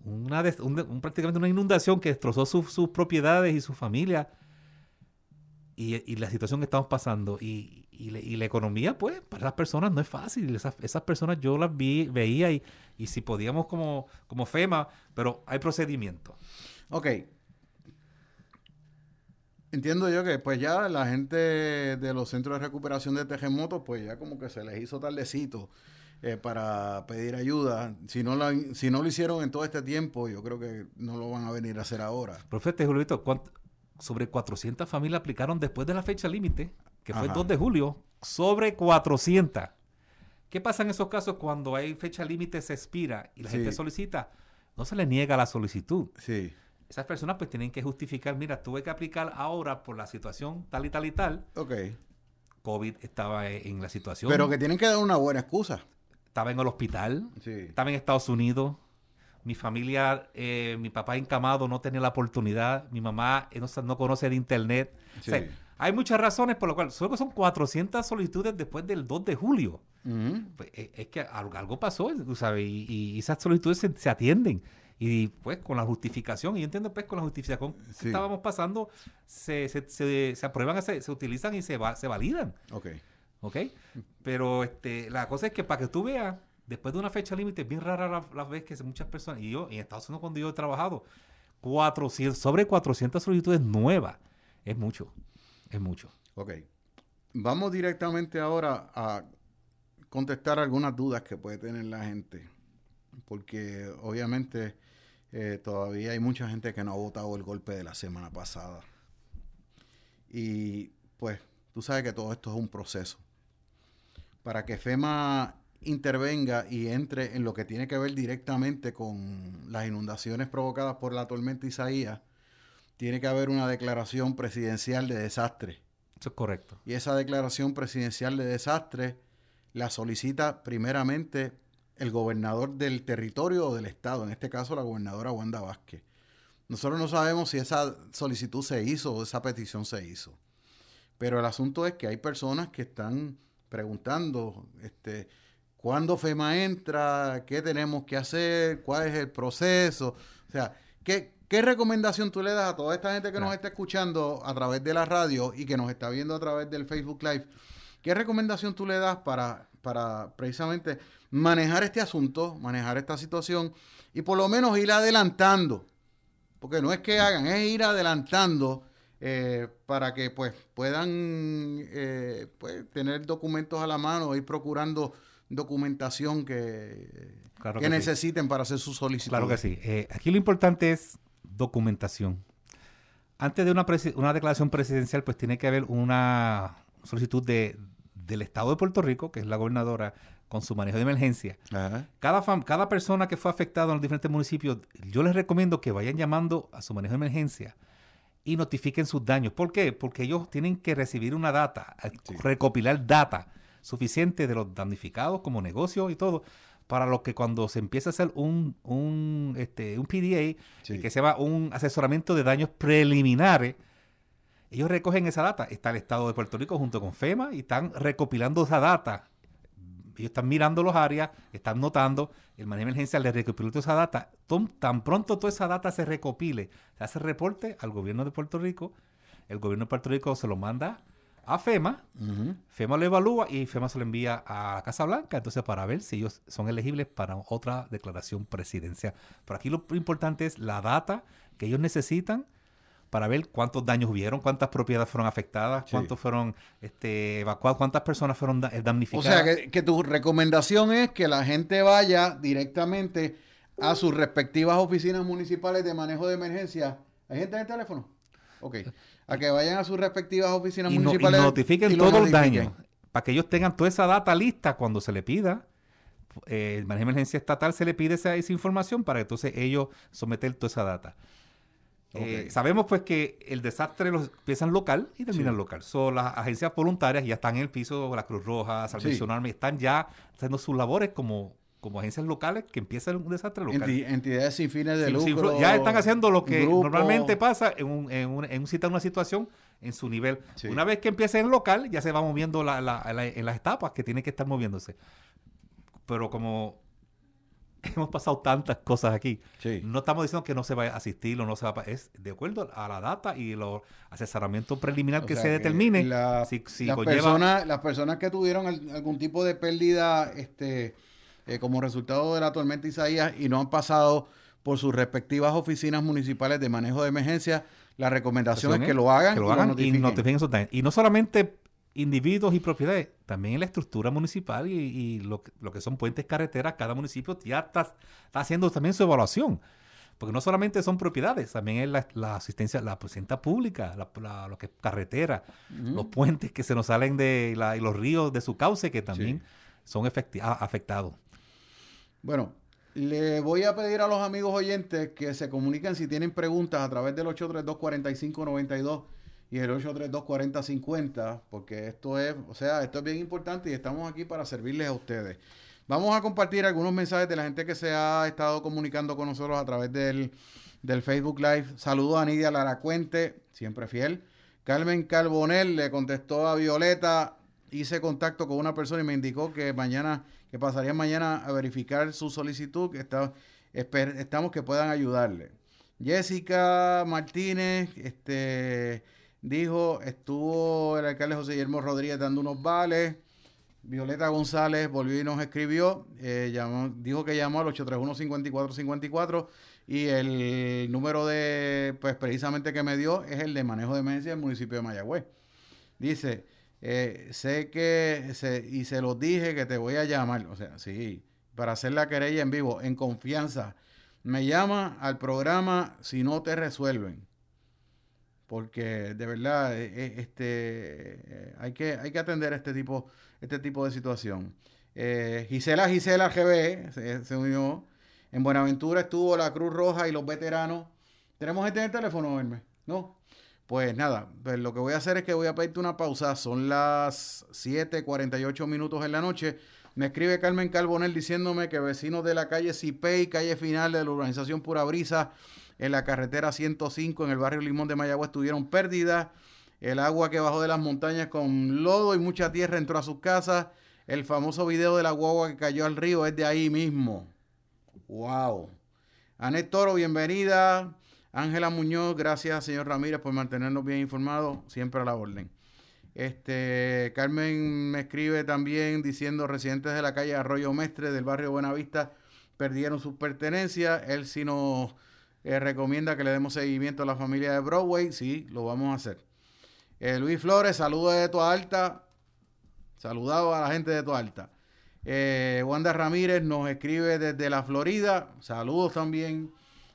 una un un- prácticamente una inundación que destrozó sus- sus propiedades y su familia. Y, y la situación que estamos pasando y, y la- y la economía, pues, para las personas no es fácil. Esas, esas personas yo las vi, veía y, y si podíamos como, como FEMA, pero hay procedimientos. Ok. Entiendo yo que pues ya la gente de los centros de recuperación de terremotos pues ya como que se les hizo tardecito eh, para pedir ayuda. Si no, la- si no lo hicieron en todo este tiempo, yo creo que no lo van a venir a hacer ahora. Profeta Julito, ¿cuánto- sobre 400 familias aplicaron después de la fecha límite, que fue el Ajá. 2 de julio, sobre 400. ¿Qué pasa en esos casos cuando hay fecha límite, se expira y la Sí. gente solicita? No se le niega la solicitud. Sí. Esas personas pues tienen que justificar, mira, tuve que aplicar ahora por la situación tal y tal y tal. Ok. COVID estaba e- en la situación. Pero que tienen que dar una buena excusa. Estaba en el hospital, Sí. estaba en Estados Unidos. Mi familia, eh, mi papá encamado no tenía la oportunidad. Mi mamá eh, no, conoce el internet. O sea, Sí. hay muchas razones por las cuales. Solo son 400 solicitudes después del 2 de julio. Pues, eh, es que algo, algo pasó, sabes, y, y esas solicitudes se, se atienden. Y pues con la justificación, y yo entiendo pues con la justificación que Sí. estábamos pasando, se, se, se, se aprueban, se, se utilizan y se, va, se validan. Ok. ¿Ok? Pero este, la cosa es que para que tú veas, después de una fecha límite, es bien rara la, la vez que muchas personas, y yo en Estados Unidos cuando yo he trabajado, 400, sobre 400 solicitudes nuevas, es mucho, es mucho. Ok. Vamos directamente ahora a contestar algunas dudas que puede tener la gente. Porque obviamente eh, todavía hay mucha gente que no ha votado el golpe de la semana pasada. Y pues tú sabes que todo esto es un proceso. Para que FEMA intervenga y entre en lo que tiene que ver directamente con las inundaciones provocadas por la tormenta Isaías, tiene que haber una declaración presidencial de desastre. Eso es correcto. Y esa declaración presidencial de desastre la solicita primeramente el gobernador del territorio o del estado, en este caso la gobernadora Wanda Vázquez. Nosotros no sabemos si esa solicitud se hizo o esa petición se hizo. Pero el asunto es que hay personas que están preguntando, este, ¿cuándo FEMA entra? ¿Qué tenemos que hacer? ¿Cuál es el proceso? O sea, ¿qué, qué recomendación tú le das a toda esta gente que nos está escuchando a través de la radio y que nos está viendo a través del Facebook Live? ¿Qué recomendación tú le das para, para precisamente manejar este asunto, manejar esta situación y por lo menos ir adelantando, porque no es que hagan, es ir adelantando eh, para que pues puedan eh, pues, tener documentos a la mano, ir procurando documentación que, que, necesiten para hacer su solicitud. Claro que sí. Eh, aquí lo importante es documentación. Antes de una, una declaración presidencial, pues tiene que haber una solicitud de, del Estado de Puerto Rico, que es la gobernadora, con su manejo de emergencia. Cada, cada persona que fue afectada en los diferentes municipios, yo les recomiendo que vayan llamando a su manejo de emergencia y notifiquen sus daños. ¿Por qué? Porque ellos tienen que recibir una data, recopilar data suficiente de los damnificados como negocio y todo, para lo que cuando se empieza a hacer un, un, este, un PDA, que se llama un asesoramiento de daños preliminares, ellos recogen esa data. Está el Estado de Puerto Rico junto con FEMA y están recopilando esa data. Ellos están mirando los áreas, están notando, el manejo de emergencia le recopila toda esa data. Tan pronto toda esa data se recopile, se hace reporte al gobierno de Puerto Rico, el gobierno de Puerto Rico se lo manda a FEMA, FEMA lo evalúa y FEMA se lo envía a la Casa Blanca, entonces para ver si ellos son elegibles para otra declaración presidencial. Pero aquí lo importante es la data que ellos necesitan para ver cuántos daños hubieron, cuántas propiedades fueron afectadas, cuántos fueron este, evacuados, cuántas personas fueron eh, damnificadas. O sea, que, tu recomendación es que la gente vaya directamente a sus respectivas oficinas municipales de manejo de emergencia. ¿Hay gente en el teléfono? Ok a que vayan a sus respectivas oficinas municipales. y notifiquen todos los daños. Para que ellos tengan toda esa data lista cuando se le pida. Eh, el manejo de emergencia estatal se le pide esa, información para que entonces ellos someter toda esa data. Eh, sabemos pues que el desastre los empiezan local y terminan local. Son las agencias voluntarias ya están en el piso, la Cruz Roja, Salvación Army, están ya haciendo sus labores como como agencias locales que empiezan un desastre local. entidades sin fines de lucro. ya están haciendo lo que normalmente pasa en, un, en, un, en una situación en su nivel. Una vez que empieza en local, ya se va moviendo la, en las etapas que tiene que estar moviéndose. Pero como hemos pasado tantas cosas aquí, no estamos diciendo que no se vaya a asistir o no se va a... Es de acuerdo a la data y el asesoramiento preliminar que se determine. las, personas, las personas que tuvieron algún tipo de pérdida... este eh, como resultado de la tormenta Isaías y no han pasado por sus respectivas oficinas municipales de manejo de emergencia, la recomendación es que lo hagan, y, notifiquen esos daños. Y no solamente individuos y propiedades, también en la estructura municipal y, lo, que son puentes, carreteras, cada municipio ya está, haciendo también su evaluación. Porque no solamente son propiedades, también es la, asistencia, la presencia pública, lo que es carretera, los puentes que se nos salen de y los ríos de su cauce que también son afectados. Bueno, le voy a pedir a los amigos oyentes que se comuniquen si tienen preguntas a través del 832-4592 y el 832-4050, porque esto es, o sea, esto es bien importante y estamos aquí para servirles a ustedes. Vamos a compartir algunos mensajes de la gente que se ha estado comunicando con nosotros a través del, del Facebook Live. Saludos a Nidia Laracuente, siempre fiel. Carmen Carbonel le contestó a Violeta, hice contacto con una persona y me indicó que mañana que pasarían mañana a verificar su solicitud, estamos que puedan ayudarle. Jessica Martínez este, dijo, estuvo el alcalde José Guillermo Rodríguez dando unos vales. Violeta González volvió y nos escribió, eh, dijo que llamó al 831-5454 y el número de, pues precisamente que me dio es el de manejo de emergencia del municipio de Mayagüez. Dice, eh, sé que, se, y se los dije que te voy a llamar, o sea, sí, para hacer la querella en vivo, en confianza. Me llama al programa si no te resuelven. Porque de verdad, eh, eh, este, hay, que, hay que atender este tipo, este tipo de situación. Gisela Gisela GB se, se, unió. En Buenaventura estuvo la Cruz Roja y los veteranos. ¿Tenemos gente en el teléfono, verme? ¿No? Pues nada, pues lo que voy a hacer es que voy a pedirte una pausa. Son las 7:48 minutos en la noche. Me escribe Carmen Carbonel diciéndome que vecinos de la calle Cipey, calle final de la urbanización Pura Brisa, en la carretera 105 en el barrio Limón de Mayagüez tuvieron pérdidas. El agua que bajó de las montañas con lodo y mucha tierra entró a sus casas. El famoso video de la guagua que cayó al río es de ahí mismo. ¡Wow! Anet Toro, bienvenida. Ángela Muñoz, gracias señor Ramírez por mantenernos bien informados, siempre a la orden. Este, Carmen me escribe también diciendo residentes de la calle Arroyo Mestre del barrio Buenavista perdieron sus pertenencias. Él sí nos eh, recomienda que le demos seguimiento a la familia de Broadway. Sí, lo vamos a hacer. Eh, Luis Flores, saludos de Toa Alta. Saludado a la gente de Toa Alta. Eh, Wanda Ramírez nos escribe desde la Florida. Saludos también.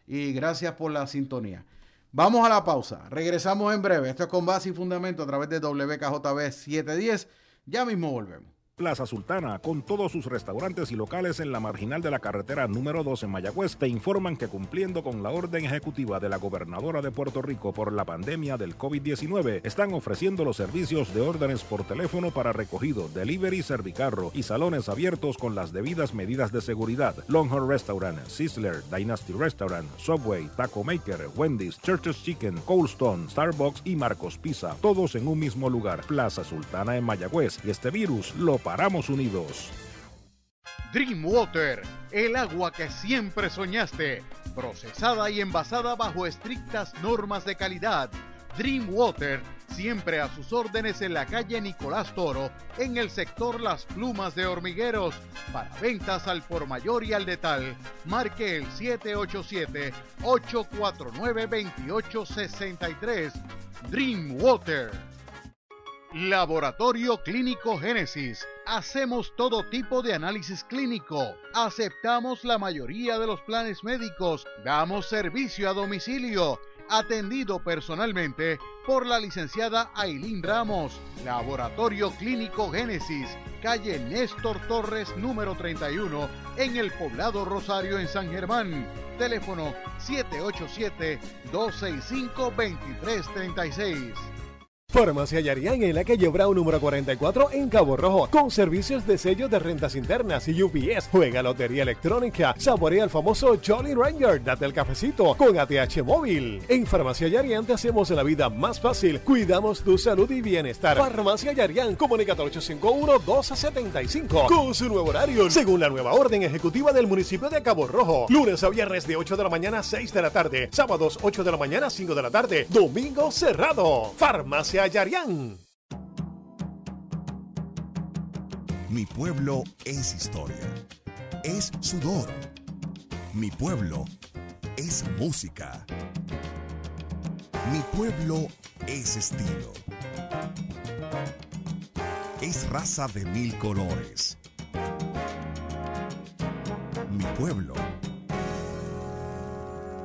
Y gracias por la sintonía. Vamos a la pausa. Regresamos en breve. Esto es con base y fundamento a través de WKJB 710. Ya mismo volvemos. Plaza Sultana, con todos sus restaurantes y locales en la marginal de la carretera número 2 en Mayagüez, te informan que cumpliendo con la orden ejecutiva de la gobernadora de Puerto Rico por la pandemia del COVID-19, están ofreciendo los servicios de órdenes por teléfono para recogido, delivery, servicarro y salones abiertos con las debidas medidas de seguridad. Longhorn Restaurant, Sizzler, Dynasty Restaurant, Subway, Taco Maker, Wendy's, Church's Chicken, Cold Stone, Starbucks y Marcos Pizza, todos en un mismo lugar. Plaza Sultana en Mayagüez y este virus lo paramos unidos. Dreamwater, el agua que siempre soñaste, procesada y envasada bajo estrictas normas de calidad. Dreamwater, siempre a sus órdenes en la calle Nicolás Toro, en el sector Las Plumas de Hormigueros. Para ventas al por mayor y al detal, marque el 787-849-2863. Dreamwater. Laboratorio Clínico Génesis. Hacemos todo tipo de análisis clínico. Aceptamos la mayoría de los planes médicos. Damos servicio a domicilio. Atendido personalmente por la licenciada Ailín Ramos. Laboratorio Clínico Génesis. Calle Néstor Torres número 31 en el poblado Rosario en San Germán. Teléfono 787-265-2336. Farmacia Yarián en la calle Brown número 44 en Cabo Rojo, con servicios de sello de rentas internas y UPS. Juega lotería electrónica, saborea el famoso Jolly Ranger, date el cafecito con ATH móvil. En Farmacia Yarián te hacemos la vida más fácil, cuidamos tu salud y bienestar. Farmacia Yarián, comunícate al 851-1275 con su nuevo horario, según la nueva orden ejecutiva del municipio de Cabo Rojo. Lunes a viernes de 8 de la mañana a 6 de la tarde, sábados 8 de la mañana a 5 de la tarde, domingo cerrado. Farmacia Mi pueblo es historia, es sudor. Mi pueblo es música. Mi pueblo es estilo. Es raza de mil colores. Mi pueblo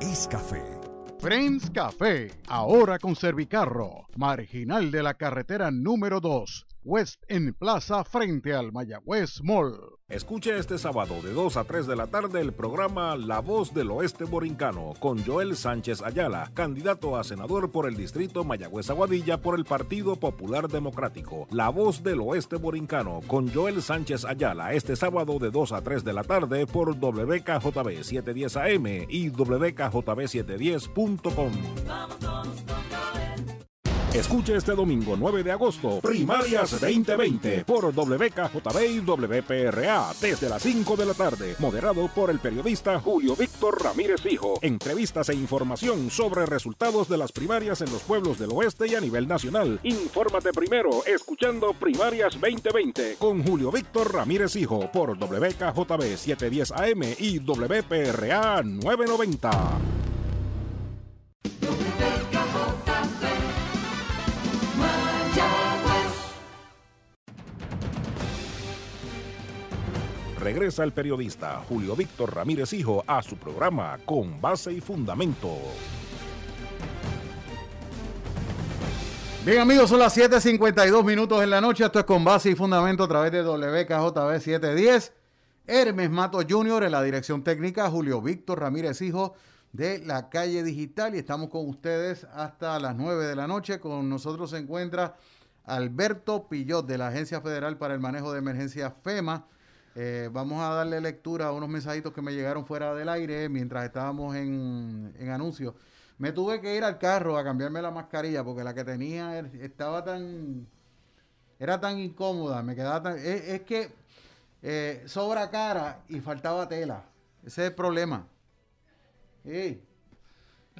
es café. Friends Café, ahora con Servicarro, marginal de la carretera número 2, West en Plaza frente al Mayagüez Mall. Escuche este sábado de 2 a 3 de la tarde el programa La Voz del Oeste Borincano con Joel Sánchez Ayala, candidato a senador por el distrito Mayagüez Aguadilla por el Partido Popular Democrático. La Voz del Oeste Borincano con Joel Sánchez Ayala este sábado de 2 a 3 de la tarde por WKJB 710 AM y WKJB710.com. Escuche este domingo 9 de agosto, Primarias 2020 por WKJB y WPRA desde las 5 de la tarde, moderado por el periodista Julio Víctor Ramírez Hijo. Entrevistas e información sobre resultados de las primarias en los pueblos del oeste y a nivel nacional. Infórmate primero escuchando Primarias 2020 con Julio Víctor Ramírez Hijo por WKJB 710 AM y WPRA 990. Regresa el periodista Julio Víctor Ramírez Hijo a su programa Con Base y Fundamento. Bien amigos, son las 7.52 minutos en la noche. Esto es Con Base y Fundamento a través de WKJB 710. Hermes Mato Jr. en la dirección técnica, Julio Víctor Ramírez Hijo de la calle digital y estamos con ustedes hasta las 9 de la noche. Con nosotros se encuentra Alberto Pillot de la Agencia Federal para el Manejo de Emergencia FEMA. Eh, vamos a darle lectura a unos mensajitos que me llegaron fuera del aire mientras estábamos en, en anuncios. Me tuve que ir al carro a cambiarme la mascarilla porque la que tenía estaba tan... Era tan incómoda, me quedaba tan... Es, que eh, sobra cara y faltaba tela. Ese es el problema. Sí.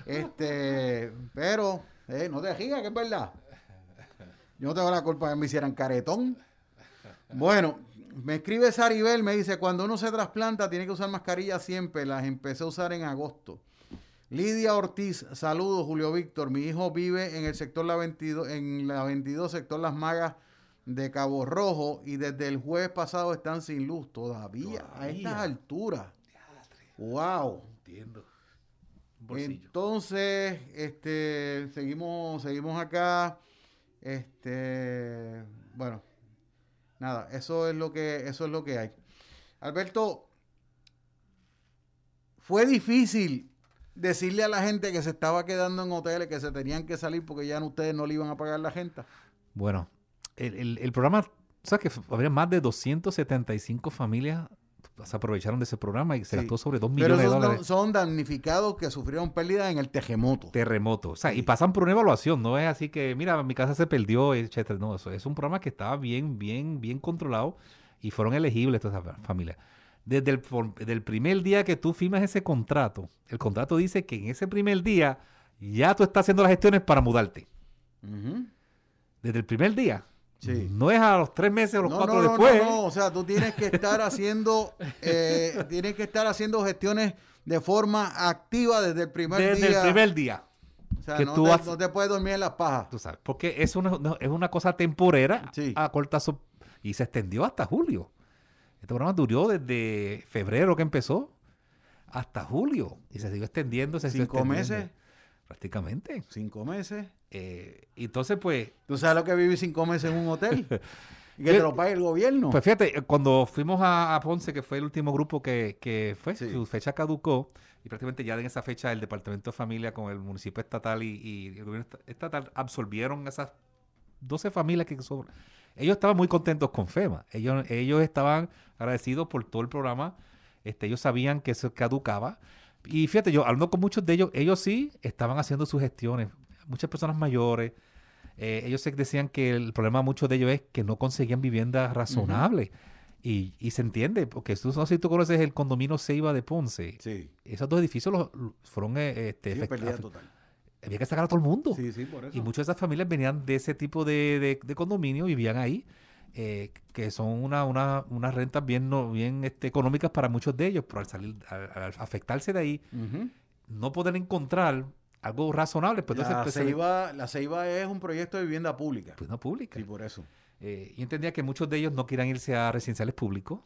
Este, pero, eh, no te digas que es verdad. Yo no tengo la culpa que me hicieran caretón. Bueno, me escribe Saribel, me dice, cuando uno se trasplanta tiene que usar mascarilla siempre. Las empecé a usar en agosto. Lidia Ortiz, saludos Julio Víctor. Mi hijo vive en el sector La 22, en la 22, sector Las Magas de Cabo Rojo y desde el jueves pasado están sin luz todavía, a estas alturas. Wow. Entiendo. Entonces, este, seguimos, seguimos acá. Este, bueno, nada, eso es lo que, eso es lo que hay. Alberto, fue difícil decirle a la gente que se estaba quedando en hoteles que se tenían que salir porque ya ustedes no le iban a pagar la gente. Bueno, el, el, programa, ¿sabes que habría más de 275 familias se aprovecharon de ese programa y se Sí. gastó sobre 2 Pero millones de son, dólares. son damnificados que sufrieron pérdidas en el terremoto. Terremoto. O sea, y pasan por una evaluación, no es así que, mira, mi casa se perdió, etcétera. No, eso es un programa que estaba bien, bien, bien controlado y fueron elegibles todas esas familias. Desde el, del primer día que tú firmas ese contrato, el contrato dice que en ese primer día ya tú estás haciendo las gestiones para mudarte. Desde el primer día. Sí. No es a los tres meses o los No, cuatro no, no, después. no, no, o sea, tú tienes que estar haciendo, eh, tienes que estar haciendo gestiones de forma activa desde el primer Desde día. el primer día. o sea, que no, tú te, has- no te puedes dormir en las pajas. Tú sabes, porque es una, es una cosa temporera Sí. a cortazo y se extendió hasta julio. Este programa duró desde febrero que empezó hasta julio y se siguió extendiendo. Se siguió Cinco extendiendo. meses. Prácticamente. Cinco meses. Eh, entonces, pues, ¿Tú sabes lo que vivir cinco meses en un hotel? y que te lo pague el gobierno. pues fíjate, eh, cuando fuimos a, a Ponce, que fue el último grupo que, que fue, Sí. su fecha caducó, y prácticamente ya en esa fecha el Departamento de Familia con el municipio estatal y, y el gobierno esta- estatal absorbieron esas 12 familias que sobran. Ellos estaban muy contentos con FEMA. Ellos, ellos estaban agradecidos por todo el programa. Este, ellos sabían que eso caducaba. Y fíjate, yo hablando con muchos de ellos, ellos sí estaban haciendo sus gestiones. Muchas personas mayores. eh, ellos decían que el problema de muchos de ellos es que no conseguían viviendas razonables. y, y se entiende, porque tú, no sé si tú conoces el condominio Ceiba de Ponce. sí. Esos dos edificios los, los fueron... eh, este, Sí, total. había que sacar a todo el mundo. Sí, sí, por eso. Y muchas de esas familias venían de ese tipo de, de, de condominio, vivían ahí, eh, que son una, una, unas rentas bien, no, bien este, económicas para muchos de ellos, pero al salir, al, al afectarse de ahí, no poder encontrar algo razonable, pues la, pues, Ceiba, la Ceiba es un proyecto de vivienda pública. pues no pública. Sí, por eso. Eh, y entendía que muchos de ellos no quieran irse a residenciales públicos,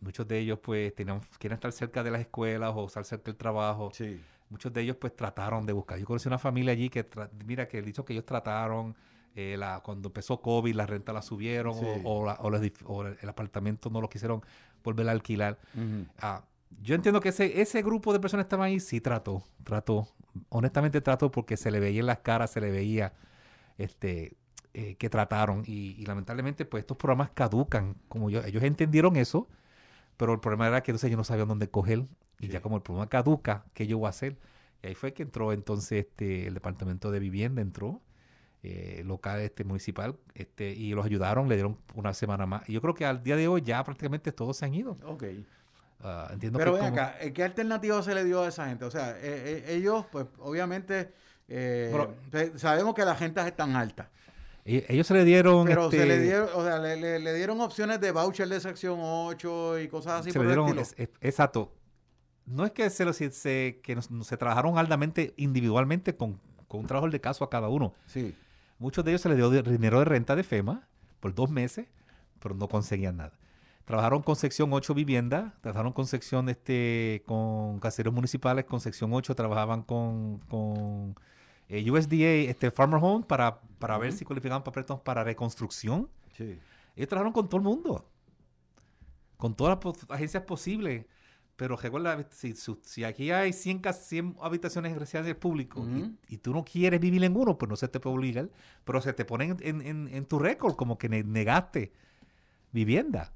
muchos de ellos pues tenían, quieren estar cerca de las escuelas o estar cerca del trabajo. Sí. Muchos de ellos pues trataron de buscar. Yo conocí una familia allí que, mira, que dicho que ellos trataron, eh, la, cuando empezó COVID, la renta la subieron Sí. o, o la- o el apartamento no lo quisieron volver a alquilar. Ah, yo entiendo que ese, ese grupo de personas que estaban ahí sí trató, trató. Honestamente trató porque se le veía en las caras, se le veía este, eh, que trataron. Y, y lamentablemente pues estos programas caducan. Como yo, ellos entendieron eso, pero el problema era que entonces ellos no sabían dónde coger. Y ya como el programa caduca, ¿qué yo voy a hacer? Y ahí fue que entró entonces este, el departamento de vivienda, entró eh, local este municipal este y los ayudaron le dieron una semana más y yo creo que al día de hoy ya prácticamente todos se han ido Ok. Ah, entiendo Pero que ven como- acá, ¿eh, ¿qué alternativa se le dio a esa gente? O sea, eh, eh, ellos, pues, obviamente, eh, sabemos que las rentas están altas. ellos se le dieron Pero se este, le dieron, o sea, le, le- le dieron opciones de voucher de sección 8 y cosas así se por le dieron estilo. es- es- exacto no es que se, lo- se- que nos- se trabajaron altamente individualmente con, con un trabajo de caso a cada uno Sí. muchos de ellos se les dio dinero de renta de FEMA por dos meses pero no conseguían nada trabajaron con sección 8 vivienda trabajaron con sección este con caseros municipales con sección 8 trabajaban con, con eh, USDA este Farmer Home para, para ver si cualificaban para préstamos para reconstrucción Sí. ellos trabajaron con todo el mundo, con todas las agencias posibles. Pero recuerda, si, si aquí hay 100, cas- 100 habitaciones en residencias públicos y- tú no quieres vivir en uno, pues no se te puede obligar. Pero se te ponen en, en- en tu récord como que ne- negaste vivienda.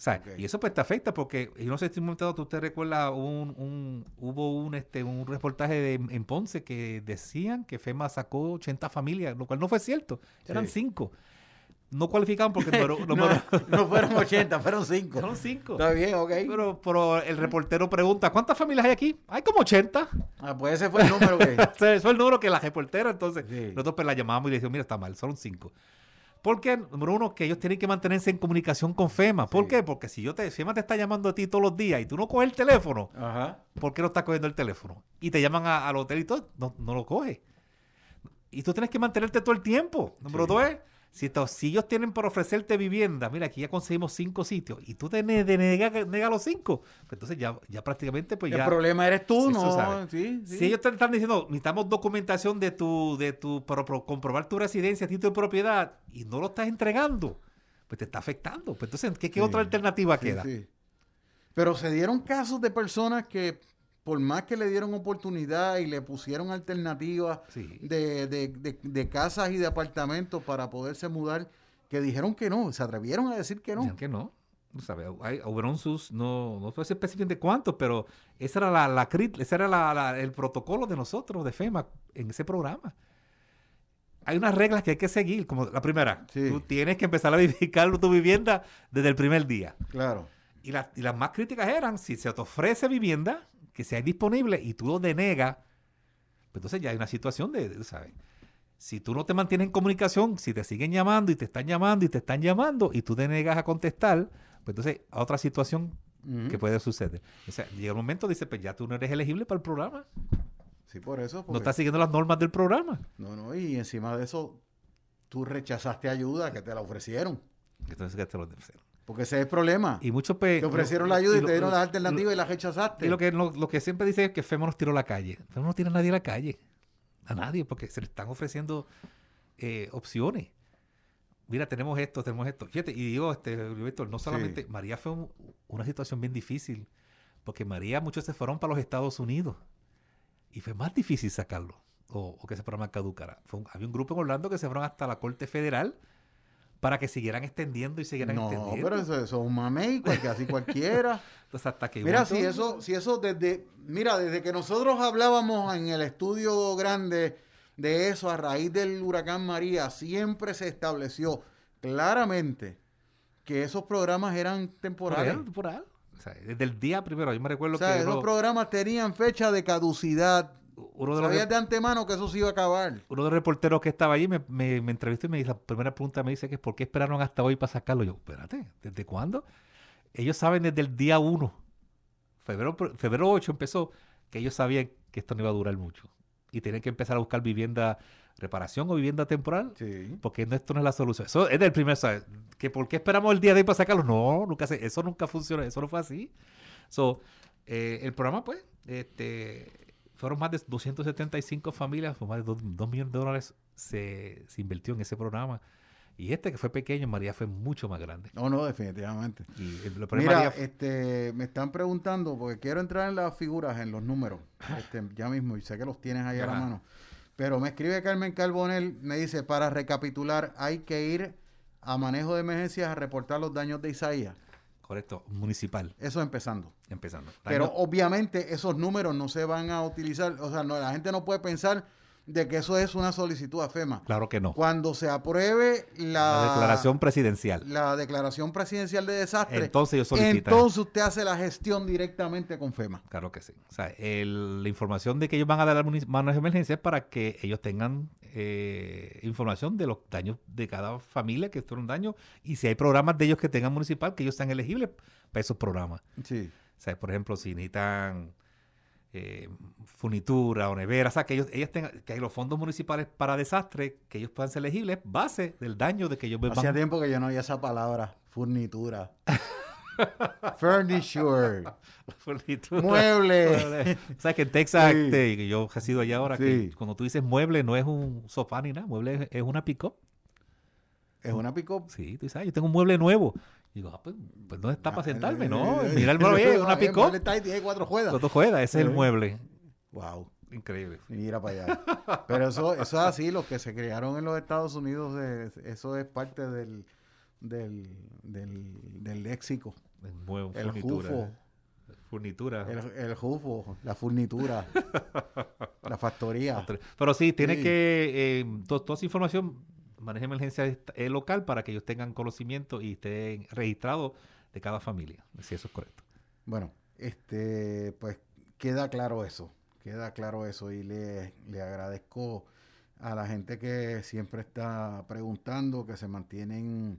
O sea, Ok. y eso pues te afecta porque, yo no sé si un momento tú te recuerdas, un, un- hubo un, este, un reportaje de- en Ponce que decían que FEMA sacó 80 familias, lo cual no fue cierto, eran Sí. 5. no cualificaban porque número, No, número- no fueron 80, fueron 5. fueron cinco. Está bien, ok. Pero, pero el reportero pregunta, ¿cuántas familias hay aquí? Hay como 80. Ah, pues ese fue el número que... Es el número que la reportera, entonces Sí. nosotros pues la llamamos y le decimos, mira, está mal, son cinco. Porque, número uno, que ellos tienen que mantenerse en comunicación con FEMA. ¿Por Sí. qué? Porque si yo te, FEMA te está llamando a ti todos los días y tú no coges el teléfono, Ajá. ¿por qué no estás cogiendo el teléfono? Y te llaman a- al hotel y todo, no, no lo coges. Y tú tienes que mantenerte todo el tiempo. Número Sí. dos es, si, to- si ellos tienen por ofrecerte vivienda, mira, aquí ya conseguimos cinco sitios y tú te ne- denegas nega los cinco, pues entonces ya, ya prácticamente pues El ya... problema eres tú, ¿no? sabe. Sí, sí. Si ellos te están diciendo, necesitamos documentación de tu, de tu, para pro- comprobar tu residencia, título de propiedad, y no lo estás entregando, pues te está afectando. Pues entonces, ¿qué, qué Sí, otra alternativa queda? Pero se dieron casos de personas que, por más que le dieron oportunidad y le pusieron alternativas Sí. de, de- de- de casas y de apartamentos para poderse mudar, que dijeron que no, se atrevieron a decir que no. Decían que no. No sabe, hay, hubieron sus, no, no ser específicamente cuántos, pero esa era la, la ese era la- la- el protocolo de nosotros, de FEMA, en ese programa. Hay unas reglas que hay que seguir, como la primera, Sí. tú tienes que empezar a verificar tu vivienda desde el primer día. Claro. Y, y las más críticas eran, si se te ofrece vivienda, que sea disponible y tú lo denegas, pues entonces ya hay una situación de, ¿sabes? Si tú no te mantienes en comunicación, si te siguen llamando y te están llamando y te están llamando y tú denegas a contestar, pues entonces a otra situación que puede suceder. O sea, llega un momento, dice, pues ya tú no eres elegible para el programa. Sí, por eso. No estás siguiendo las normas del programa. No, no, y encima de eso, tú rechazaste ayuda que te la ofrecieron. Entonces, ¿qué te lo ofrecieron? Porque ese es el problema. Y muchos te ofrecieron lo- la ayuda y, lo- te dieron las alternativas y las rechazaste. Y lo que, lo, lo que siempre dice es que FEMA nos tiró a la calle. FEMA no tiene a nadie a la calle. A nadie, porque se le están ofreciendo eh, opciones. Mira, tenemos esto, tenemos esto. Fíjate, y digo, este, Víctor, no solamente. María fue un- una situación bien difícil, porque María, muchos se fueron para los Estados Unidos. Y fue más difícil sacarlo, o, o que ese programa caducara. Fue un- había un grupo en Orlando que se fueron hasta la Corte Federal para que siguieran extendiendo y siguieran No, extendiendo. pero eso, eso es un mamey, cual- que así cualquiera. Entonces, hasta que Mira, si eso, si eso desde, mira, desde que nosotros hablábamos en el estudio grande de eso a raíz del huracán María, siempre se estableció claramente que esos programas eran temporales. Temporal. O sea, desde el día primero, yo me recuerdo O sea, que esos programas tenían fecha de caducidad. Uno de los Sabías de antemano que eso se iba a acabar. uno de los reporteros que estaba allí me, me, me entrevistó y me dice, la primera pregunta me dice que es ¿por qué esperaron hasta hoy para sacarlo? Yo, espérate, ¿desde cuándo? Ellos saben desde el día 1, febrero, febrero 8 empezó, que ellos sabían que esto no iba a durar mucho. Y tienen que empezar a buscar vivienda, reparación o vivienda temporal, Sí. porque no, esto no es la solución. Eso es del primer, ¿sabes? ¿Que ¿Por qué esperamos el día de hoy para sacarlo? No, nunca se, eso nunca funcionó, eso no fue así. So, eh, el programa, pues, este, fueron más de 275 familias, fue más de 2, millones de dólares se, se invirtió en ese programa. Y este que fue pequeño, María fue mucho más grande. No, no, definitivamente. Y el, el problema Mira, María- este, me están preguntando, porque quiero entrar en las figuras, en los números, este, ya mismo, y sé que los tienes ahí a la mano. Pero me escribe Carmen Carbonel, me dice, para recapitular, hay que ir a manejo de emergencias a reportar los daños de Isaías. Correcto, municipal, Eso empezando. empezando. Pero obviamente esos números no se van a utilizar, o sea, no, la gente no puede pensar de que eso es una solicitud a FEMA. claro que no. Cuando se apruebe la, La declaración presidencial. la declaración presidencial de desastre, Entonces ellos solicitan. entonces usted hace la gestión directamente con FEMA. Claro que sí. O sea, el- la información de que ellos van a dar al manos de emergencia es para que ellos tengan eh, información de los daños de cada familia que fueron daños y si hay programas de ellos que tengan municipal que ellos sean elegibles para esos programas. Sí. O sea, por ejemplo, si necesitan eh, furnitura o nevera, o sea, que ellos, ellas tengan, que hay los fondos municipales para desastres, que ellos puedan ser elegibles, base del daño de que ellos Hacía tiempo que yo no oía esa palabra, furnitura. Furniture. Mueble. O sea, que en Texas, Sí. este, que yo resido allá ahora, que cuando tú dices mueble no es un sofá ni nada, mueble es, una pick-up. Es una pick-up. Sí, tú sabes, yo tengo un mueble nuevo. Y digo, ah, pues, pues ¿dónde está para sentarme? No, Eh, mira el mueble, es una pick-up. tiene cuatro juegas. Cuando juega, ese es el mueble. Wow. Increíble. Mira para allá. Pero eso, eso es así, los que se criaron en los Estados Unidos, eso es parte del, del, del, del léxico. El mueble, El furnitura. jufo. Furnitura. El, el jufo, la furnitura, la factoría. Pero sí, tiene Sí. que, eh, to- toda esa información manejo de emergencia eh, local para que ellos tengan conocimiento y estén registrados de cada familia, si eso es correcto. Bueno, este, pues queda claro eso, queda claro eso y le, le agradezco a la gente que siempre está preguntando, que se mantienen,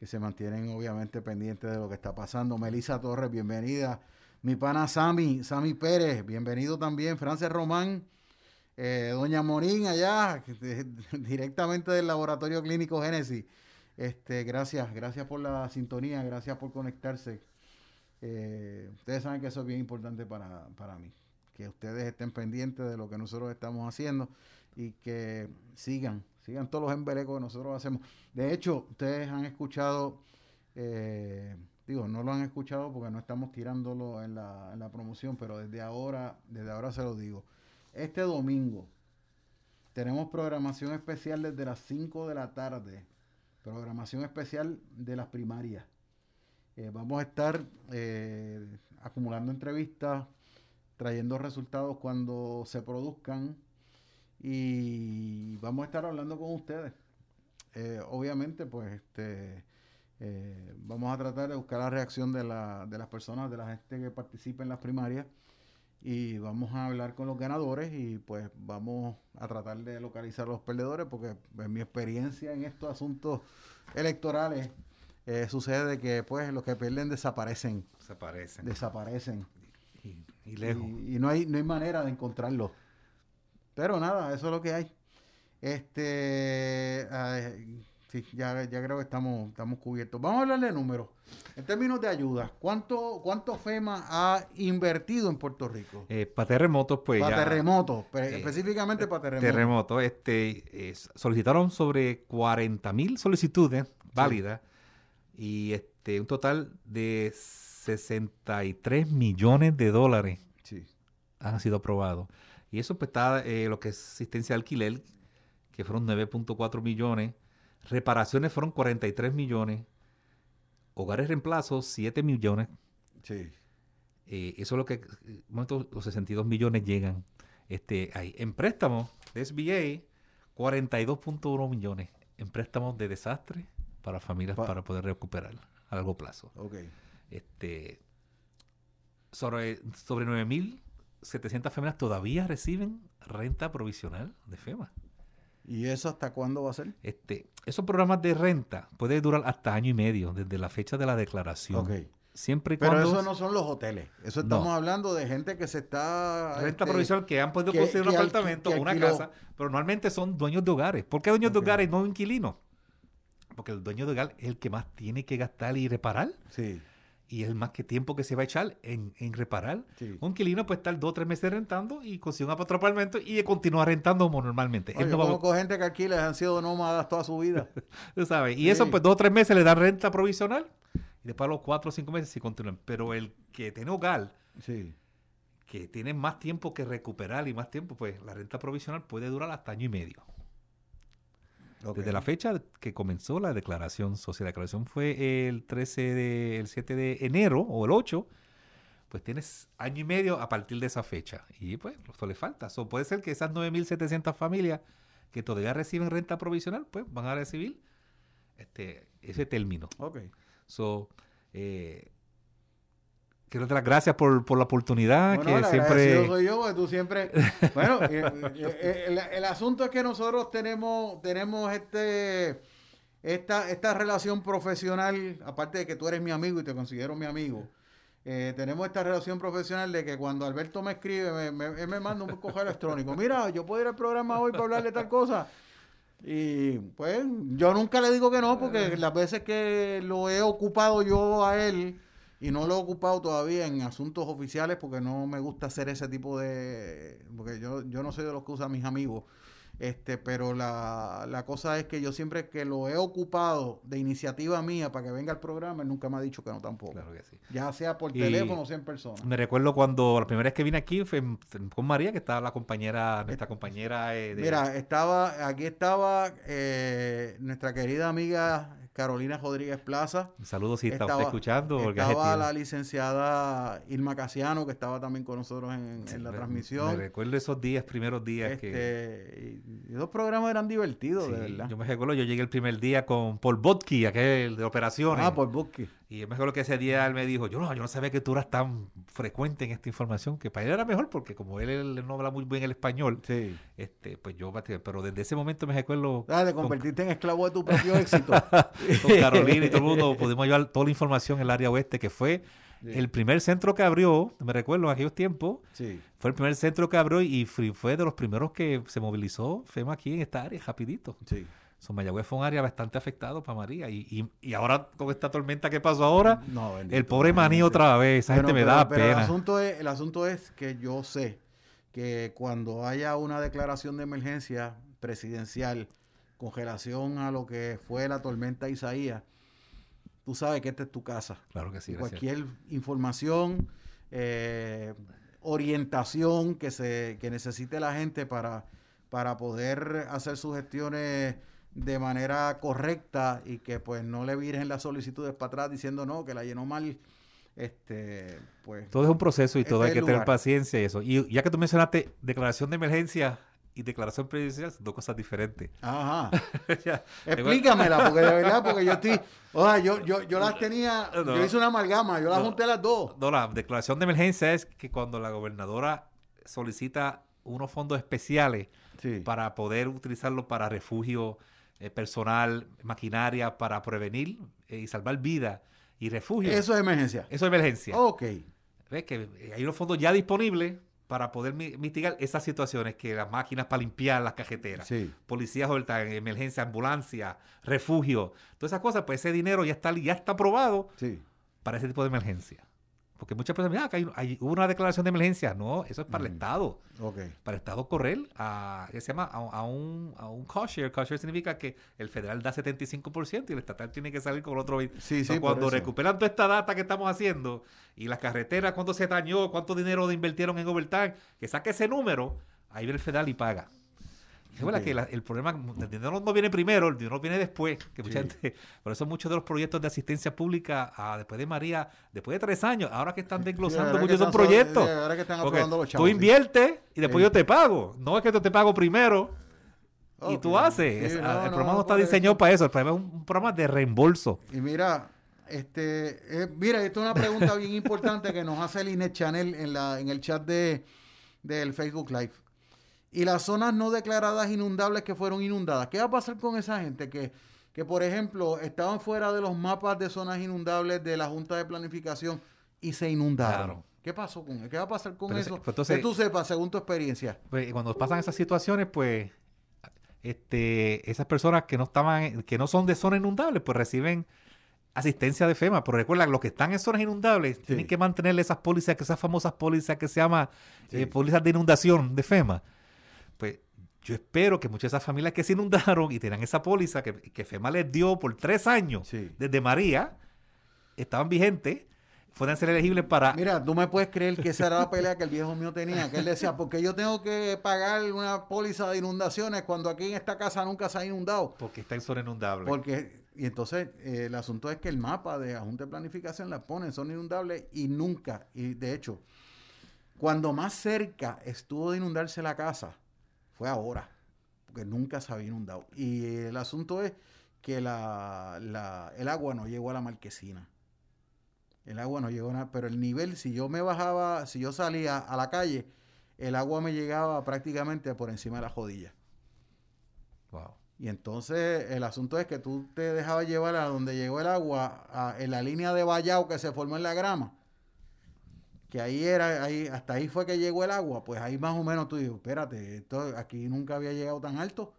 que se mantienen obviamente pendientes de lo que está pasando. Melissa Torres, bienvenida. Mi pana Sami, Sami Pérez, bienvenido también. Frances Román, eh, Doña Morín allá, directamente del Laboratorio Clínico Génesis. Este, gracias, gracias por la sintonía, gracias por conectarse. Eh, ustedes saben que eso es bien importante para, para mí, que ustedes estén pendientes de lo que nosotros estamos haciendo y que sigan, sigan todos los embelecos que nosotros hacemos. De hecho, ustedes han escuchado, eh, digo, no lo han escuchado porque no estamos tirándolo en la, promoción, pero desde ahora, desde ahora se lo digo. Este domingo tenemos programación especial desde las 5 de la tarde, programación especial de las primarias. Eh, vamos a estar eh, acumulando entrevistas, trayendo resultados cuando se produzcan y vamos a estar hablando con ustedes. Eh, obviamente, pues este, eh, vamos a tratar de buscar la reacción de, la- de las personas, de la gente que participa en las primarias y vamos a hablar con los ganadores y pues vamos a tratar de localizar a los perdedores porque en mi experiencia en estos asuntos electorales eh, sucede que pues los que pierden desaparecen, Desaparecen. desaparecen y, y lejos. y, y no hay no hay manera de encontrarlos. Pero nada, eso es lo que hay. Este, ay, sí, ya, ya creo que estamos, estamos cubiertos. Vamos a hablar de números. En términos de ayuda, ¿cuánto, cuánto FEMA ha invertido en Puerto Rico? Eh, para terremotos, pues para ya... terremotos, eh, específicamente para terremotos. terremotos, este, eh, solicitaron sobre 40 mil solicitudes válidas y este, un total de 63 millones de dólares Sí. han sido aprobados. Y eso pues está eh, lo que es asistencia de alquiler, que fueron 9.4 millones, reparaciones fueron 43 millones, hogares reemplazos 7 millones, Sí. eh, eso es lo que, eh, momento, los 62 millones llegan este, ahí. En préstamos de SBA, 42.1 millones en préstamos de desastre para familias Pa- para poder recuperar a largo plazo. Ok. Este, sobre, sobre 9.700 familias todavía reciben renta provisional de FEMA. ¿Y eso hasta cuándo va a ser? Este, esos programas de renta pueden durar hasta año y medio desde la fecha de la declaración. Siempre y Pero cuando eso no son los hoteles. Eso No. estamos hablando de gente que se está... renta este, provisional que han podido que- conseguir un que apartamento o una alquiló. casa, pero normalmente son dueños de hogares. ¿Por qué dueños de hogares y no inquilinos? Porque el dueño de hogar es el que más tiene que gastar y reparar. Sí, Y es el más que tiempo que se va a echar en, en reparar. sí. Un inquilino puede estar dos o tres meses rentando y consigue un apartamento y continúa rentando como normalmente. Oye, Él yo no va a- conozco gente que alquila han sido nómadas toda su vida. Tú sabes. Y Sí. eso, pues dos o tres meses le dan renta provisional y después a los cuatro o cinco meses sí continúan. Pero el que tiene hogar, Sí. que tiene más tiempo que recuperar y más tiempo, pues la renta provisional puede durar hasta año y medio. Desde la fecha que comenzó la declaración social, la declaración fue el 13 de, el 7 de enero o el 8, pues tienes año y medio a partir de esa fecha. Y pues esto le falta. So, puede ser que esas 9.700 familias que todavía reciben renta provisional, pues van a recibir este, ese término. Ok. So, eh, quiero dar las gracias por, por la oportunidad Bueno, que siempre... soy yo, porque tú siempre... Bueno, el, el asunto es que nosotros tenemos, tenemos este, esta, esta relación profesional, aparte de que tú eres mi amigo y te considero mi amigo, eh, tenemos esta relación profesional de que cuando Alberto me escribe, me, me- él me manda un correo electrónico. Mira, yo puedo ir al programa hoy para hablar de tal cosa. Y pues yo nunca le digo que no, porque las veces que lo he ocupado yo a él, y no lo he ocupado todavía en asuntos oficiales, porque no me gusta hacer ese tipo de... Porque yo, yo no soy de los que usan mis amigos. Este, pero la, la cosa es que yo siempre que lo he ocupado de iniciativa mía para que venga al programa, él nunca me ha dicho que no tampoco. Claro que sí. Ya sea por Y- teléfono o sea en persona. Me recuerdo cuando la primera vez que vine aquí fue con María, que estaba la compañera, nuestra compañera eh, de... Mira, estaba, aquí estaba eh, nuestra querida amiga Carolina Rodríguez Plaza. Un saludo si está usted escuchando. porque estaba la licenciada Irma Casiano, que estaba también con nosotros en, en la Me- transmisión. Me recuerdo esos días, primeros días que... Este, y los programas eran divertidos, Sí, de verdad. yo me recuerdo, yo llegué el primer día con Paul Botki, aquel de operaciones. Ah, por Busky. Y me acuerdo que ese día él me dijo, yo no, yo no sabía que tú eras tan frecuente en esta información, que para él era mejor, porque como él, él no habla muy bien el español, Sí. este, pues yo, pero desde ese momento me recuerdo Ah, te con, convertiste en esclavo de tu propio éxito. con Carolina y todo el mundo pudimos llevar toda la información en el área oeste, que fue Sí. el primer centro que abrió, me recuerdo en aquellos tiempos, Sí. fue el primer centro que abrió y fue de los primeros que se movilizó FEMA aquí en esta área, rapidito. Sí. So, Mayagüez fue un área bastante afectado para María. Y, y, y ahora, con esta tormenta que pasó ahora, No, bendito, el pobre maní otra vez. Esa gente me Bueno, da pero- pero pena. El asunto, es, el asunto es que yo sé que cuando haya una declaración de emergencia presidencial con relación a lo que fue la tormenta Isaías, tú sabes que esta es tu casa. Claro que sí. Cualquier información, eh, orientación que se que necesite la gente para, para poder hacer sus gestiones de manera correcta y que pues no le viren las solicitudes para atrás diciendo no, que la llenó mal, este, pues Todo es un proceso y todo Este hay que tener paciencia y eso. Y ya que tú mencionaste declaración de emergencia y declaración presidencial, son dos cosas diferentes. Ajá. Ya, Explícamela, porque de verdad, porque yo estoy, o sea, yo, yo, yo las tenía, No. yo hice una amalgama, yo las No. junté las dos. No, la declaración de emergencia es que cuando la gobernadora solicita unos fondos especiales Sí. para poder utilizarlo para refugio eh, personal, maquinaria, para prevenir eh, y salvar vidas y refugio. Eso es emergencia. Eso es emergencia. Ok. ¿Ves? Que eh, hay unos fondos ya disponibles para poder mi- mitigar esas situaciones, que las máquinas para limpiar las cajeteras, Sí. policías emergencia, ambulancia, refugio, todas esas cosas, pues ese dinero ya está, ya está aprobado Sí. para ese tipo de emergencia. Porque muchas personas dicen, ah, hay, hay una declaración de emergencia. No, eso es para el. Estado. Para el Estado correr a, ¿qué se llama? A, a un, a un cost share. Cost share significa que el federal da 75% y el estatal tiene que salir con el otro 20%. Sí, cuando recuperan toda esta data que estamos haciendo y las carreteras, cuánto se dañó, cuánto dinero invirtieron en overtime, que saque ese número, ahí viene el federal y paga. Es verdad que la- el problema, el dinero no viene primero, el dinero viene después. Que mucha Sí. gente, por eso muchos de los proyectos de asistencia pública ah, después de María, después de tres años, ahora que están desglosando muchos de esos proyectos. ahora que están aprobando los tú chavos, sí. inviertes y después yo te pago. No es que yo te pago primero y tú haces. Sí, Es- no, ah, el programa no está diseñado eso. para eso. El programa es un, un programa de reembolso. Y mira, este, eh, mira, esto es una pregunta bien importante que nos hace el Inet Channel en, la, en el chat de, del Facebook Live. Y las zonas no declaradas inundables que fueron inundadas, ¿qué va a pasar con esa gente que, que por ejemplo, estaban fuera de los mapas de zonas inundables de la Junta de Planificación y se inundaron? Claro. ¿Qué pasó con ¿Qué va a pasar con Pero eso? pues entonces- que tú sepas, según tu experiencia. Pues, cuando pasan esas situaciones, pues este, esas personas que no estaban, que no son de zona inundable, pues reciben asistencia de FEMA. Pero recuerda, los que están en zonas inundables tienen que mantener esas pólizas, que esas famosas pólizas que se llama eh, pólizas de inundación de FEMA. Yo espero que muchas de esas familias que se inundaron y tenían esa póliza que, que FEMA les dio por tres años desde María, estaban vigentes, puedan ser elegibles para... Mira, tú me puedes creer que esa era la pelea que el viejo mío tenía, que él decía, porque yo tengo que pagar una póliza de inundaciones cuando aquí en esta casa nunca se ha inundado. Porque está en zona inundable. Porque, y entonces eh, el asunto es que el mapa de la Junta de Planificación la pone en zona inundable y nunca, y de hecho, cuando más cerca estuvo de inundarse la casa, fue ahora, porque nunca se había inundado. Y el asunto es que la, la- el agua no llegó a la marquesina. El agua no llegó a nada, pero el nivel, si yo me bajaba, si yo salía a la calle, el agua me llegaba prácticamente por encima de la jodilla. Wow. Y entonces el asunto es que tú te dejabas llevar a donde llegó el agua, a- en la línea de vallado que se formó en la grama, que ahí era, ahí, hasta ahí fue que llegó el agua, pues ahí más o menos tú dices, espérate, esto aquí nunca había llegado tan alto.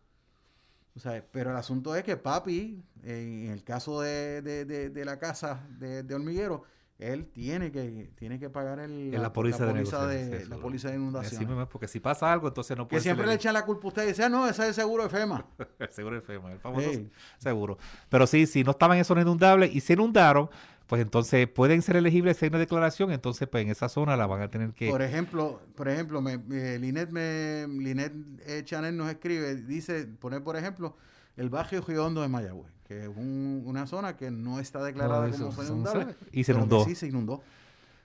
O sea, pero el asunto es que papi, en el caso de, de- de- de la casa de, de hormiguero, él tiene que, tiene que pagar el, la póliza de póliza negociación, de, sí, la póliza de inundación. porque si pasa algo, entonces no Que puede siempre ser le echan la culpa a usted y dice, ah, no, ese es el seguro de FEMA. el seguro de FEMA, el famoso Sí. seguro. Pero sí, si no estaban en zona inundable y se inundaron, pues entonces pueden ser elegibles hay una declaración, entonces pues en esa zona la van a tener que... Por ejemplo, por ejemplo, me, me- Linet, me, Linet eh, Chanel nos escribe, dice, pone por ejemplo, el barrio Giondo de Mayagüez, que es un- una zona que no está declarada No, eso- como inundable. y se inundó. Sí, se inundó. O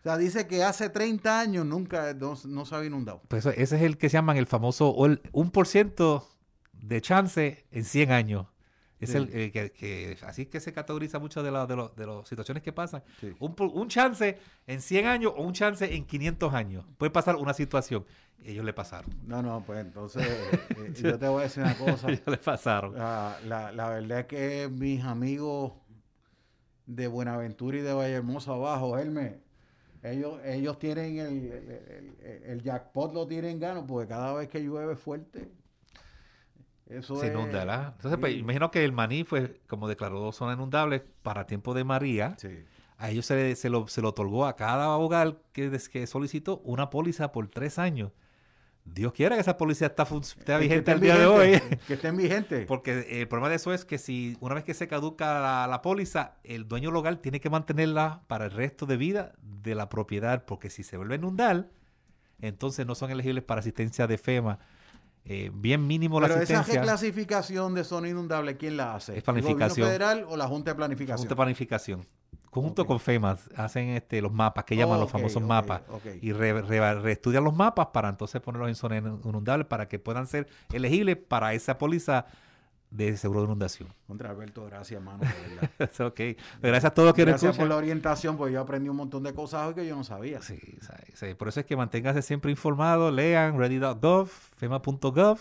sea, dice que hace 30 años nunca no, no se había inundado. Pues ese es el que se llaman el famoso, el 1% de chance en 100 años. Es Sí. el eh, que, que- así es que se categoriza mucho de, la- de, lo- de las situaciones que pasan. Sí. Un, un chance en 100 años o un chance en 500 años. Puede pasar una situación. Ellos le pasaron. No, no, pues entonces eh, yo te voy a decir una cosa. Ellos le pasaron. La, la, la verdad es que mis amigos de Buenaventura y de Vallehermoso abajo, Hermes, ellos, ellos tienen el, el, el- el jackpot, lo tienen gano, porque cada vez que llueve fuerte, eso Se es- inunda, ¿verdad? Entonces, pues, imagino que el maní, fue como declaró zona inundable para tiempo de María, sí. a ellos se, le- se lo, se lo otorgó a cada hogar que, que solicitó una póliza por tres años. Dios quiera que esa póliza está, esté Que vigente al día de hoy. vigentes, Que estén vigentes. Porque eh, el problema de eso es que si una vez que se caduca la, la póliza, el dueño local tiene que mantenerla para el resto de vida de la propiedad, porque si se vuelve a inundar, entonces no son elegibles para asistencia de FEMA. Eh, bien mínimo la Pero esa asistencia. reclasificación de zona inundable, ¿quién la hace? Es planificación. ¿El gobierno federal o la Junta de Planificación? Junta de planificación. Conjunto Ok. con FEMA hacen este, los mapas, que llaman los famosos mapas, y re- re- reestudian los mapas para entonces ponerlos en zona inundable para que puedan ser elegibles para esa póliza de seguro de inundación. Contra Alberto, gracias, mano. de verdad. Es ok. Gracias a todos nos Gracias por la orientación, porque yo aprendí un montón de cosas hoy que yo no sabía. Sí, sí, sí. Por eso es que manténgase siempre informado, lean ready.gov, fema.gov.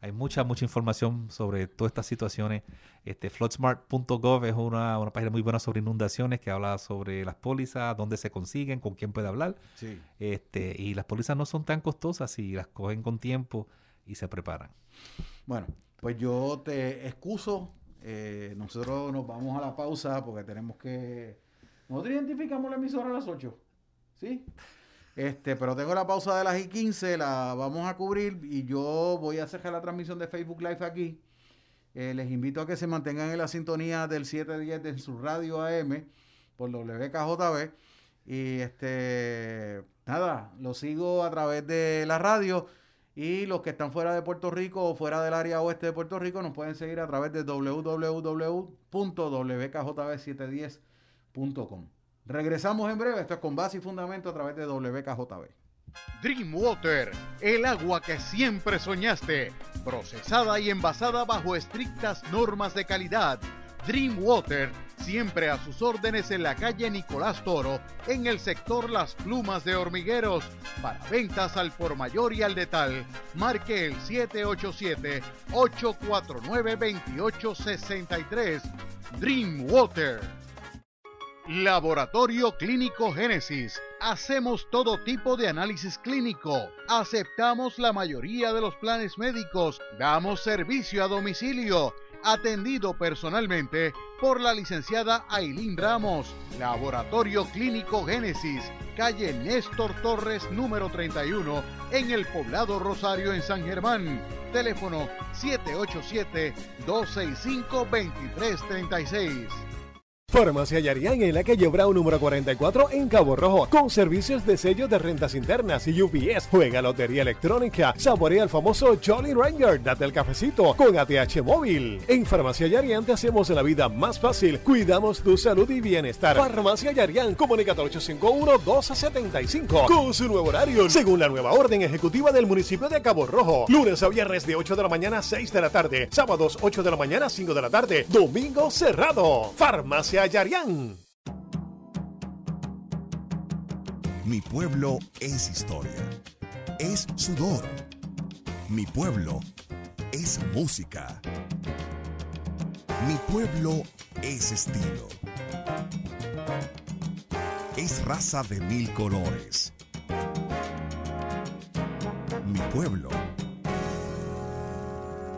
Hay mucha, mucha información sobre todas estas situaciones. Este, floodsmart.gov es una, una página muy buena sobre inundaciones que habla sobre las pólizas, dónde se consiguen, con quién puede hablar. Sí. Este, y las pólizas no son tan costosas si las cogen con tiempo y se preparan. Bueno, pues yo te excuso. eh, nosotros nos vamos a la pausa porque tenemos que. Nosotros identificamos la emisora a las 8. ¿Sí? Este, pero tengo la pausa de las y 15, la vamos a cubrir y yo voy a cerrar la transmisión de Facebook Live aquí. Eh, les invito a que se mantengan en la sintonía del 710 de su radio AM por WKJB. Y este, nada, lo sigo a través de la radio. Y los que están fuera de Puerto Rico o fuera del área oeste de Puerto Rico nos pueden seguir a través de www.wkjb710.com. Regresamos en breve. Esto es con base y fundamento a través de WKJB. Dreamwater, el agua que siempre soñaste, procesada y envasada bajo estrictas normas de calidad. Dreamwater, siempre a sus órdenes en la calle Nicolás Toro, en el sector Las Plumas de Hormigueros. Para ventas al por mayor y al detal, marque el 787-849-2863. Dreamwater. Laboratorio Clínico Génesis. Hacemos todo tipo de análisis clínico. Aceptamos la mayoría de los planes médicos. Damos servicio a domicilio. Atendido personalmente por la licenciada Ailín Ramos. Laboratorio Clínico Génesis. Calle Néstor Torres número 31 en el poblado Rosario en San Germán. Teléfono 787-265-2336. Farmacia Yarián en la calle Brown número 44 en Cabo Rojo con servicios de sello de rentas internas y UPS. Juega lotería electrónica, saborea el famoso Jolly Ranger, date el cafecito con ATH móvil. En Farmacia Yarián te hacemos la vida más fácil, cuidamos tu salud y bienestar. Farmacia Yarián, comunícate al 851-1275 con su nuevo horario según la nueva orden ejecutiva del municipio de Cabo Rojo. Lunes a viernes de 8 de la mañana a 6 de la tarde, sábados 8 de la mañana a 5 de la tarde, domingo cerrado. Farmacia Mi pueblo es historia. Es sudor. Mi pueblo es música. Mi pueblo es estilo. Es raza de mil colores. Mi pueblo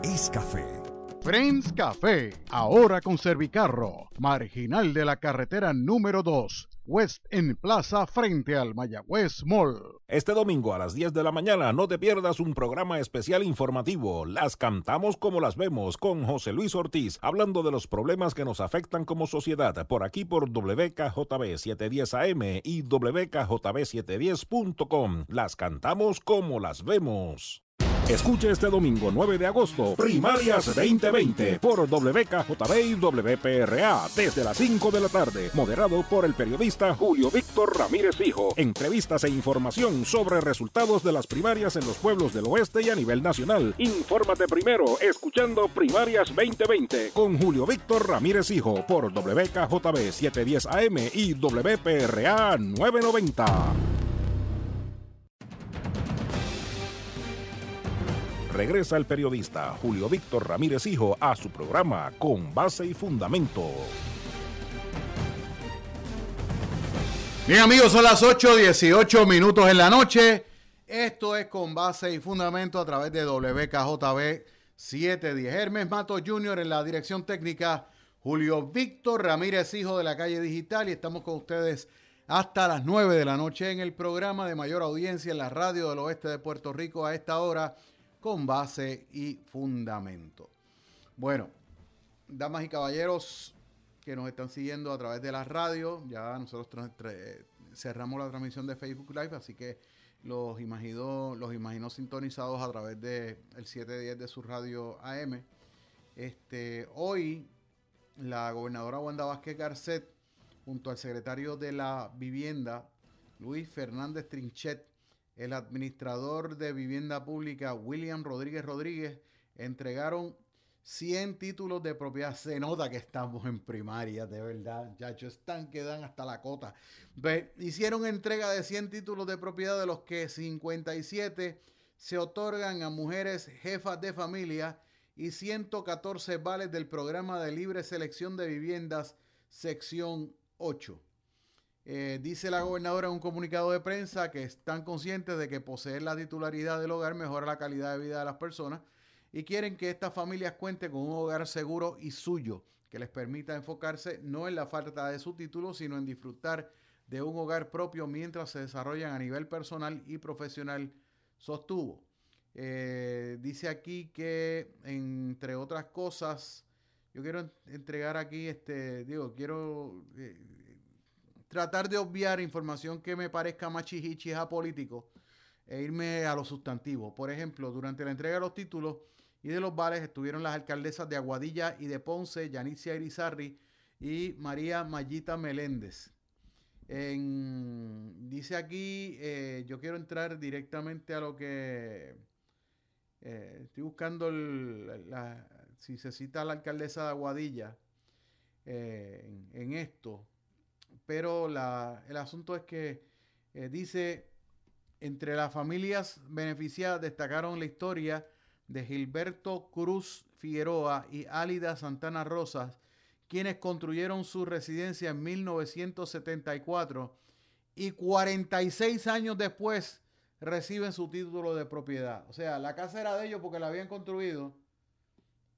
es café. Friends Café, ahora con Servicarro, marginal de la carretera número 2, West en Plaza frente al Mayagüez Mall. Este domingo a las 10 de la mañana no te pierdas un programa especial informativo, Las cantamos como las vemos, con José Luis Ortiz, hablando de los problemas que nos afectan como sociedad, por aquí por WKJB 710 AM y WKJB710.com. Las cantamos como las vemos. Escuche este domingo 9 de agosto, Primarias 2020 por WKJB y WPRA desde las 5 de la tarde, moderado por el periodista Julio Víctor Ramírez Hijo. Entrevistas e información sobre resultados de las primarias en los pueblos del oeste y a nivel nacional. Infórmate primero escuchando Primarias 2020 con Julio Víctor Ramírez Hijo por WKJB 710 AM y WPRA 990. Regresa el periodista Julio Víctor Ramírez Hijo a su programa Con Base y Fundamento. Bien amigos, son las 8.18 minutos en la noche. Esto es Con Base y Fundamento a través de WKJB 710. Hermes Mato Jr. en la dirección técnica. Julio Víctor Ramírez Hijo de la calle digital y estamos con ustedes hasta las 9 de la noche en el programa de mayor audiencia en la radio del oeste de Puerto Rico a esta hora con base y fundamento. Bueno, damas y caballeros que nos están siguiendo a través de la radio, ya nosotros cerramos la transmisión de Facebook Live, así que los imagino, los imagino sintonizados a través del de 710 de su radio AM. Este, hoy, la gobernadora Wanda Vázquez Garcet, junto al secretario de la Vivienda, Luis Fernández Trinchet, el administrador de vivienda pública William Rodríguez Rodríguez entregaron 100 títulos de propiedad. Se nota que estamos en primaria, de verdad. Ya están que dan hasta la cota. hicieron entrega de 100 títulos de propiedad, de los que 57 se otorgan a mujeres jefas de familia y 114 vales del programa de libre selección de viviendas, sección 8. Eh, dice la gobernadora en un comunicado de prensa que están conscientes de que poseer la titularidad del hogar mejora la calidad de vida de las personas y quieren que estas familias cuenten con un hogar seguro y suyo, que les permita enfocarse no en la falta de su título, sino en disfrutar de un hogar propio mientras se desarrollan a nivel personal y profesional, sostuvo. Eh, dice aquí que, entre otras cosas, yo quiero entregar aquí, este, digo, quiero eh, tratar de obviar información que me parezca machichichis político e irme a los sustantivos. Por ejemplo, durante la entrega de los títulos y de los vales estuvieron las alcaldesas de Aguadilla y de Ponce, Yanicia Irizarri y María Mayita Meléndez. dice aquí, eh, yo quiero entrar directamente a lo que eh, estoy buscando, si se cita a la alcaldesa de Aguadilla eh, en, esto. Pero el asunto es que eh, dice, entre las familias beneficiadas destacaron la historia de Gilberto Cruz Figueroa y Álida Santana Rosas, quienes construyeron su residencia en 1974 y 46 años después reciben su título de propiedad. O sea, la casa era de ellos porque la habían construido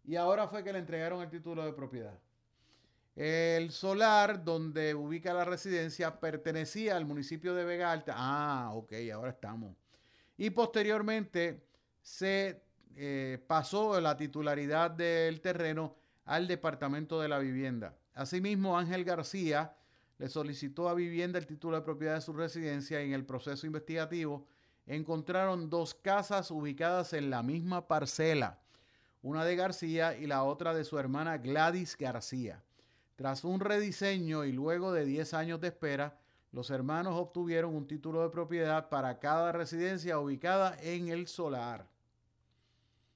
y ahora fue que le entregaron el título de propiedad. El solar donde ubica la residencia pertenecía al municipio de Vega Alta. Ah, ok, ahora estamos. Y posteriormente se eh, pasó la titularidad del terreno al Departamento de la Vivienda. Asimismo, Ángel García le solicitó a Vivienda el título de propiedad de su residencia y en el proceso investigativo encontraron dos casas ubicadas en la misma parcela, una de García y la otra de su hermana Gladys García. Tras un rediseño y luego de 10 años de espera, los hermanos obtuvieron un título de propiedad para cada residencia ubicada en el solar.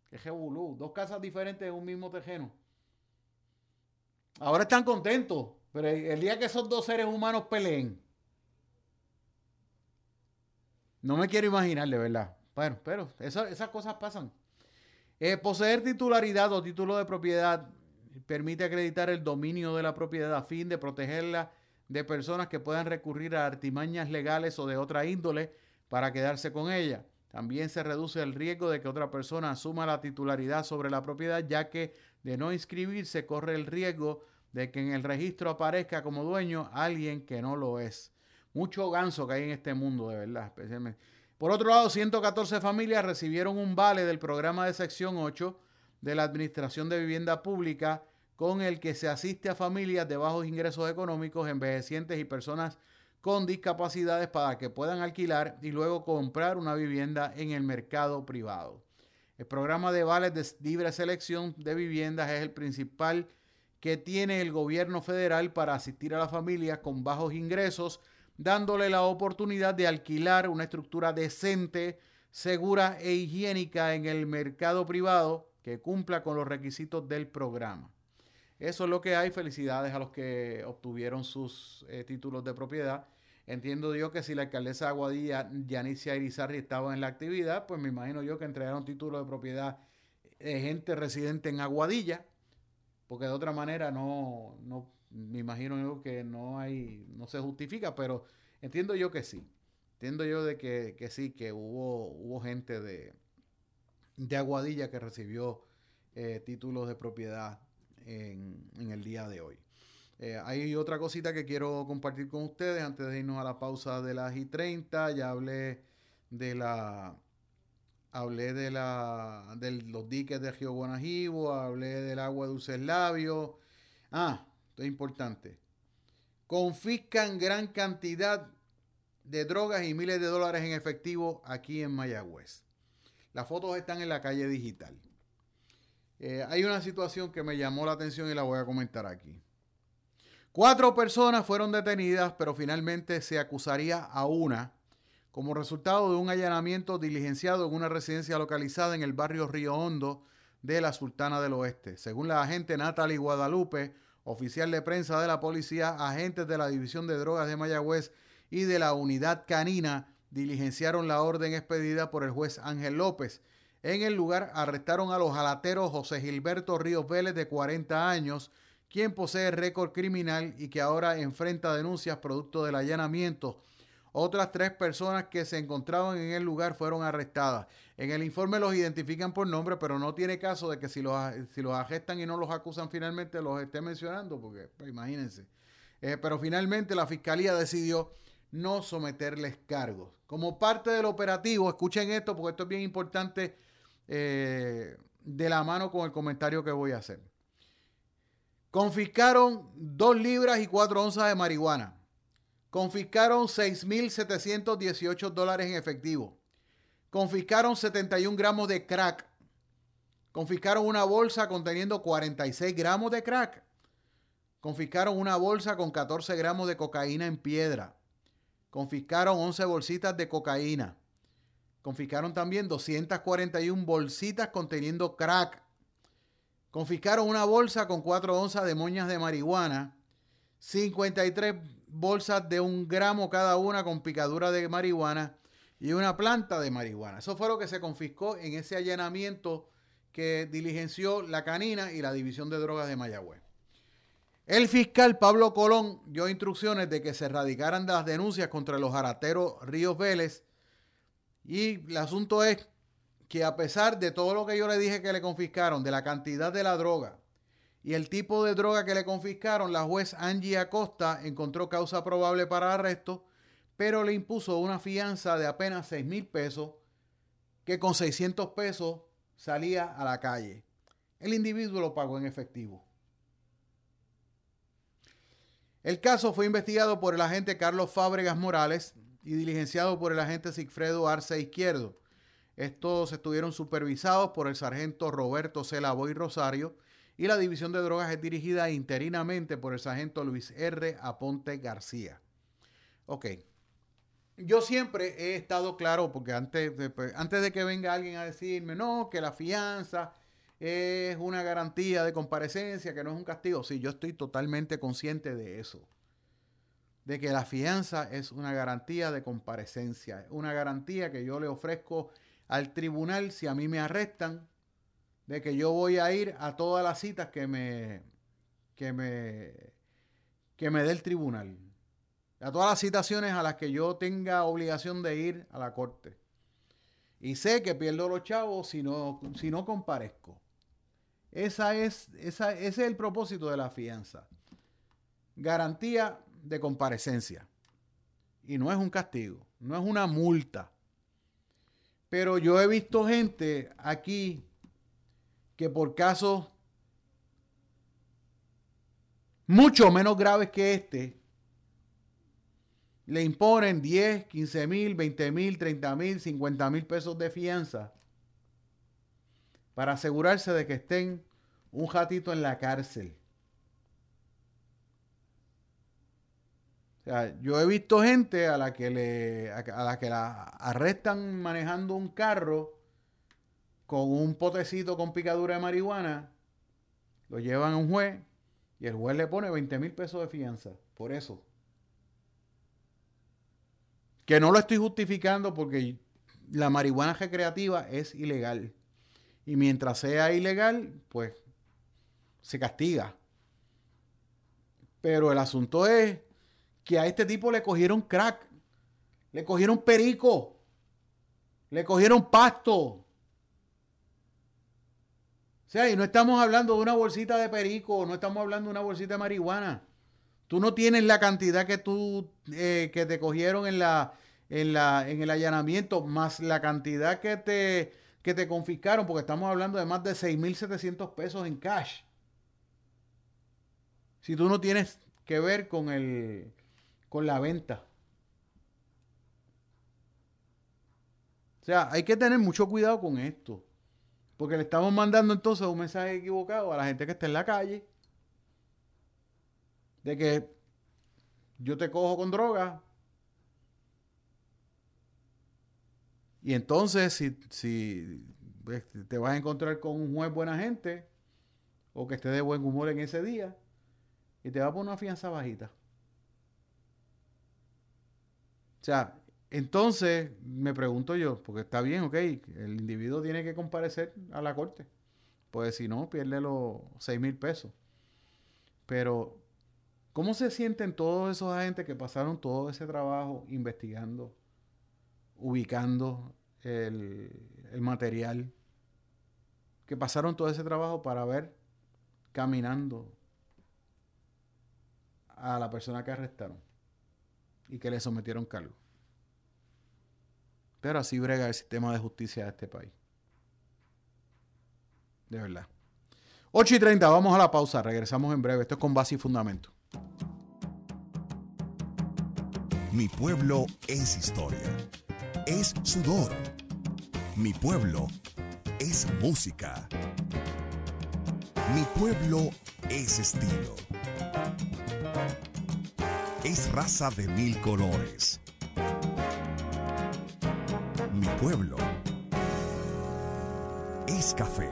Qué dos casas diferentes en un mismo terreno. Ahora están contentos, pero el día que esos dos seres humanos peleen, no me quiero imaginar, de verdad. Bueno, pero esas cosas pasan. Eh, poseer titularidad o título de propiedad permite acreditar el dominio de la propiedad a fin de protegerla de personas que puedan recurrir a artimañas legales o de otra índole para quedarse con ella. También se reduce el riesgo de que otra persona asuma la titularidad sobre la propiedad, ya que de no inscribirse corre el riesgo de que en el registro aparezca como dueño alguien que no lo es. Mucho ganso que hay en este mundo, de verdad, especialmente. Por otro lado, 114 familias recibieron un vale del programa de sección 8 de la Administración de Vivienda Pública con el que se asiste a familias de bajos ingresos económicos, envejecientes y personas con discapacidades para que puedan alquilar y luego comprar una vivienda en el mercado privado. El programa de vales de libre selección de viviendas es el principal que tiene el gobierno federal para asistir a las familias con bajos ingresos, dándole la oportunidad de alquilar una estructura decente, segura e higiénica en el mercado privado que cumpla con los requisitos del programa. Eso es lo que hay. Felicidades a los que obtuvieron sus eh, títulos de propiedad. Entiendo yo que si la alcaldesa de Aguadilla, Yanicia Irizarri, estaba en la actividad, pues me imagino yo que entregaron títulos de propiedad de gente residente en Aguadilla, porque de otra manera no, no me imagino yo que no hay, no se justifica, pero entiendo yo que sí. Entiendo yo de que, que sí, que hubo, hubo gente de, de Aguadilla que recibió eh, títulos de propiedad en, el día de hoy. Eh, hay otra cosita que quiero compartir con ustedes antes de irnos a la pausa de las y 30. Ya hablé de la hablé de la de los diques de Río Guanajibo, hablé del agua dulce labio. Ah, esto es importante. Confiscan gran cantidad de drogas y miles de dólares en efectivo aquí en Mayagüez. Las fotos están en la calle digital. Eh, hay una situación que me llamó la atención y la voy a comentar aquí. Cuatro personas fueron detenidas, pero finalmente se acusaría a una como resultado de un allanamiento diligenciado en una residencia localizada en el barrio Río Hondo de la Sultana del Oeste. Según la agente Natalie Guadalupe, oficial de prensa de la policía, agentes de la División de Drogas de Mayagüez y de la Unidad Canina diligenciaron la orden expedida por el juez Ángel López. En el lugar arrestaron a los jalateros José Gilberto Ríos Vélez, de 40 años, quien posee récord criminal y que ahora enfrenta denuncias producto del allanamiento. Otras tres personas que se encontraban en el lugar fueron arrestadas. En el informe los identifican por nombre, pero no tiene caso de que si los, si los arrestan y no los acusan finalmente los esté mencionando, porque pues, imagínense. Eh, pero finalmente la fiscalía decidió no someterles cargos. Como parte del operativo, escuchen esto porque esto es bien importante eh, de la mano con el comentario que voy a hacer. Confiscaron dos libras y cuatro onzas de marihuana. Confiscaron 6.718 dólares en efectivo. Confiscaron 71 gramos de crack. Confiscaron una bolsa conteniendo 46 gramos de crack. Confiscaron una bolsa con 14 gramos de cocaína en piedra. Confiscaron 11 bolsitas de cocaína. Confiscaron también 241 bolsitas conteniendo crack. Confiscaron una bolsa con 4 onzas de moñas de marihuana. 53 bolsas de un gramo cada una con picadura de marihuana y una planta de marihuana. Eso fue lo que se confiscó en ese allanamiento que diligenció la canina y la División de Drogas de Mayagüez. El fiscal Pablo Colón dio instrucciones de que se erradicaran las denuncias contra los arateros Ríos Vélez. Y el asunto es que a pesar de todo lo que yo le dije que le confiscaron, de la cantidad de la droga y el tipo de droga que le confiscaron, la juez Angie Acosta encontró causa probable para arresto, pero le impuso una fianza de apenas 6 mil pesos, que con 600 pesos salía a la calle. El individuo lo pagó en efectivo. El caso fue investigado por el agente Carlos Fábregas Morales y diligenciado por el agente Sigfredo Arce Izquierdo. Estos estuvieron supervisados por el sargento Roberto Boy Rosario y la división de drogas es dirigida interinamente por el sargento Luis R. Aponte García. Ok. Yo siempre he estado claro, porque antes de, pues, antes de que venga alguien a decirme, no, que la fianza es una garantía de comparecencia, que no es un castigo. Sí, yo estoy totalmente consciente de eso. De que la fianza es una garantía de comparecencia, una garantía que yo le ofrezco al tribunal si a mí me arrestan, de que yo voy a ir a todas las citas que me que me que me dé el tribunal. A todas las citaciones a las que yo tenga obligación de ir a la corte. Y sé que pierdo los chavos si no, si no comparezco. Esa es, esa, ese es el propósito de la fianza. Garantía de comparecencia. Y no es un castigo, no es una multa. Pero yo he visto gente aquí que por casos mucho menos graves que este, le imponen 10, 15 mil, 20 mil, 30 mil, 50 mil pesos de fianza para asegurarse de que estén un ratito en la cárcel. O sea, yo he visto gente a la que le a la que la arrestan manejando un carro con un potecito con picadura de marihuana, lo llevan a un juez y el juez le pone 20 mil pesos de fianza por eso. Que no lo estoy justificando porque la marihuana recreativa es ilegal. Y mientras sea ilegal, pues se castiga. Pero el asunto es que a este tipo le cogieron crack, le cogieron perico, le cogieron pasto. O sea, y no estamos hablando de una bolsita de perico, no estamos hablando de una bolsita de marihuana. Tú no tienes la cantidad que tú eh, que te cogieron en la, en la en el allanamiento más la cantidad que te que te confiscaron, porque estamos hablando de más de 6.700 pesos en cash. Si tú no tienes que ver con el con la venta. O sea, hay que tener mucho cuidado con esto. Porque le estamos mandando entonces un mensaje equivocado a la gente que está en la calle. De que yo te cojo con droga. Y entonces, si, si pues, te vas a encontrar con un juez buena gente, o que esté de buen humor en ese día, y te va a poner una fianza bajita. O sea, entonces me pregunto yo, porque está bien, ok, el individuo tiene que comparecer a la corte, pues si no, pierde los 6 mil pesos. Pero, ¿cómo se sienten todos esos agentes que pasaron todo ese trabajo investigando, ubicando el, material, que pasaron todo ese trabajo para ver caminando a la persona que arrestaron? y que le sometieron cargo. Pero así brega el sistema de justicia de este país. De verdad. 8 y 30, vamos a la pausa. Regresamos en breve. Esto es con base y fundamento. Mi pueblo es historia. Es sudor. Mi pueblo es música. Mi pueblo es estilo es raza de mil colores. Mi pueblo es café.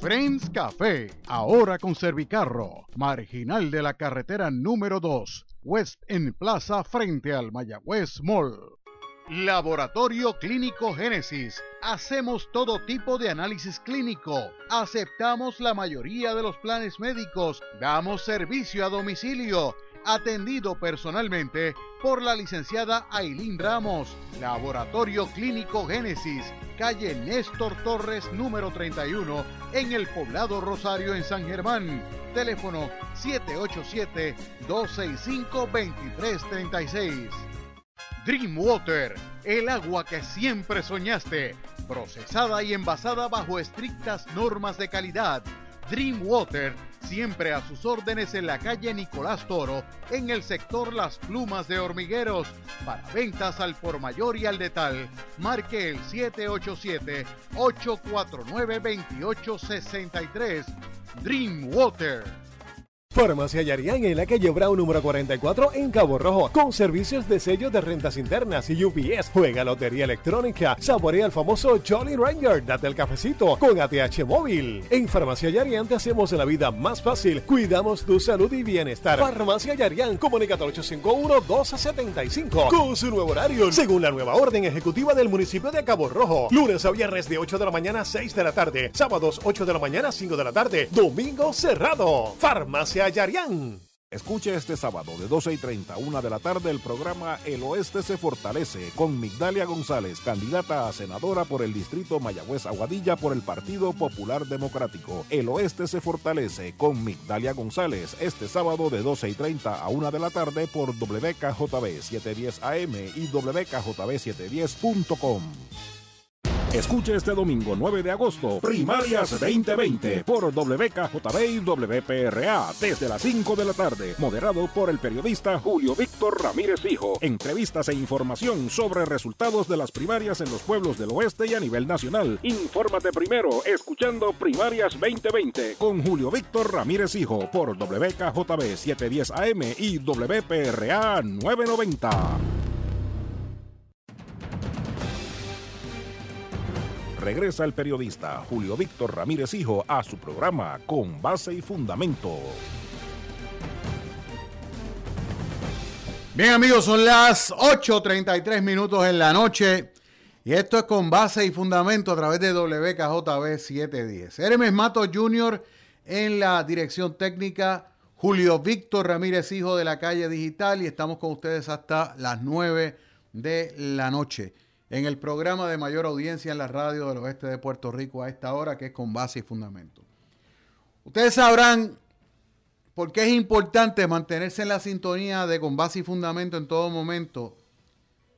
Friends Café, ahora con Servicarro, marginal de la carretera número 2, West en Plaza frente al Mayagüez Mall. Laboratorio Clínico Génesis. Hacemos todo tipo de análisis clínico. Aceptamos la mayoría de los planes médicos. Damos servicio a domicilio atendido personalmente por la licenciada Ailín Ramos, Laboratorio Clínico Génesis, calle Néstor Torres número 31, en el poblado Rosario en San Germán. Teléfono 787-265-2336. Dreamwater, el agua que siempre soñaste, procesada y envasada bajo estrictas normas de calidad. Dreamwater siempre a sus órdenes en la calle Nicolás Toro, en el sector Las Plumas de Hormigueros. Para ventas al por mayor y al detal, marque el 787-849-2863. Dreamwater. Farmacia Yarián en la calle Brown número 44 en Cabo Rojo, con servicios de sello de rentas internas y UPS. Juega lotería electrónica, saborea el famoso Jolly Ranger, date el cafecito con ATH móvil. En Farmacia Yarián te hacemos la vida más fácil, cuidamos tu salud y bienestar. Farmacia Yarián, comunícate al 851-1275 con su nuevo horario, según la nueva orden ejecutiva del municipio de Cabo Rojo. Lunes a viernes de 8 de la mañana a 6 de la tarde, sábados 8 de la mañana a 5 de la tarde, domingo cerrado. Farmacia Escuche este sábado de 12 y 30, una de la tarde, el programa El Oeste se fortalece con Migdalia González, candidata a senadora por el distrito Mayagüez Aguadilla por el Partido Popular Democrático. El Oeste se fortalece con Migdalia González este sábado de 12 y 30 a una de la tarde por WKJB 710 AM y WKJB710.com. Escuche este domingo 9 de agosto, Primarias 2020 por WKJB y WPRA desde las 5 de la tarde, moderado por el periodista Julio Víctor Ramírez Hijo. Entrevistas e información sobre resultados de las primarias en los pueblos del oeste y a nivel nacional. Infórmate primero escuchando Primarias 2020 con Julio Víctor Ramírez Hijo por WKJB 710 AM y WPRA 990. Regresa el periodista Julio Víctor Ramírez Hijo a su programa Con Base y Fundamento. Bien amigos, son las 8.33 minutos en la noche y esto es Con Base y Fundamento a través de WKJB 710. Hermes Mato Jr. en la dirección técnica, Julio Víctor Ramírez Hijo de la calle digital y estamos con ustedes hasta las 9 de la noche en el programa de mayor audiencia en la radio del oeste de Puerto Rico a esta hora, que es con base y fundamento. Ustedes sabrán por qué es importante mantenerse en la sintonía de con base y fundamento en todo momento,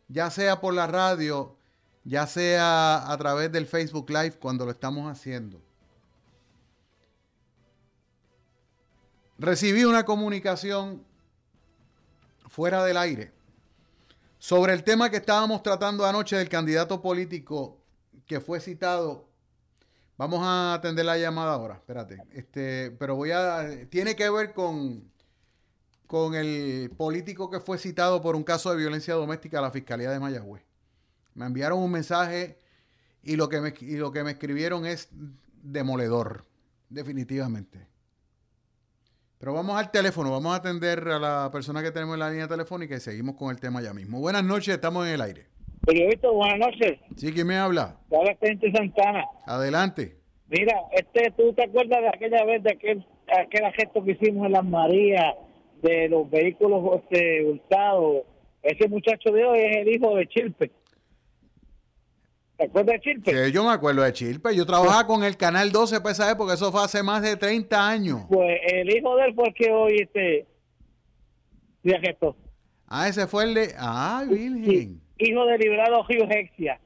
ya sea por la radio, ya sea a través del Facebook Live cuando lo estamos haciendo. Recibí una comunicación fuera del aire sobre el tema que estábamos tratando anoche del candidato político que fue citado. Vamos a atender la llamada ahora, espérate. Este, pero voy a. Tiene que ver con, con el político que fue citado por un caso de violencia doméstica a la Fiscalía de Mayagüez. Me enviaron un mensaje y lo que me, y lo que me escribieron es demoledor, definitivamente. Pero vamos al teléfono, vamos a atender a la persona que tenemos en la línea telefónica y seguimos con el tema ya mismo. Buenas noches, estamos en el aire. Periodista, buenas noches. Sí, ¿quién me habla? Habla Santana. Adelante. Mira, este, ¿tú te acuerdas de aquella vez de aquel, aquel gesto que hicimos en las Marías de los vehículos este, hurtados? Ese muchacho de hoy es el hijo de Chilpe. ¿Te acuerdas de Chilpe? Sí, yo me acuerdo de Chilpe. Yo trabajaba con el Canal 12 para esa época. Eso fue hace más de 30 años. Pues el hijo de él fue el que hoy este, esto. Ah, ese fue el de... Ah, Virgen. Hijo de liberado Río Hexia.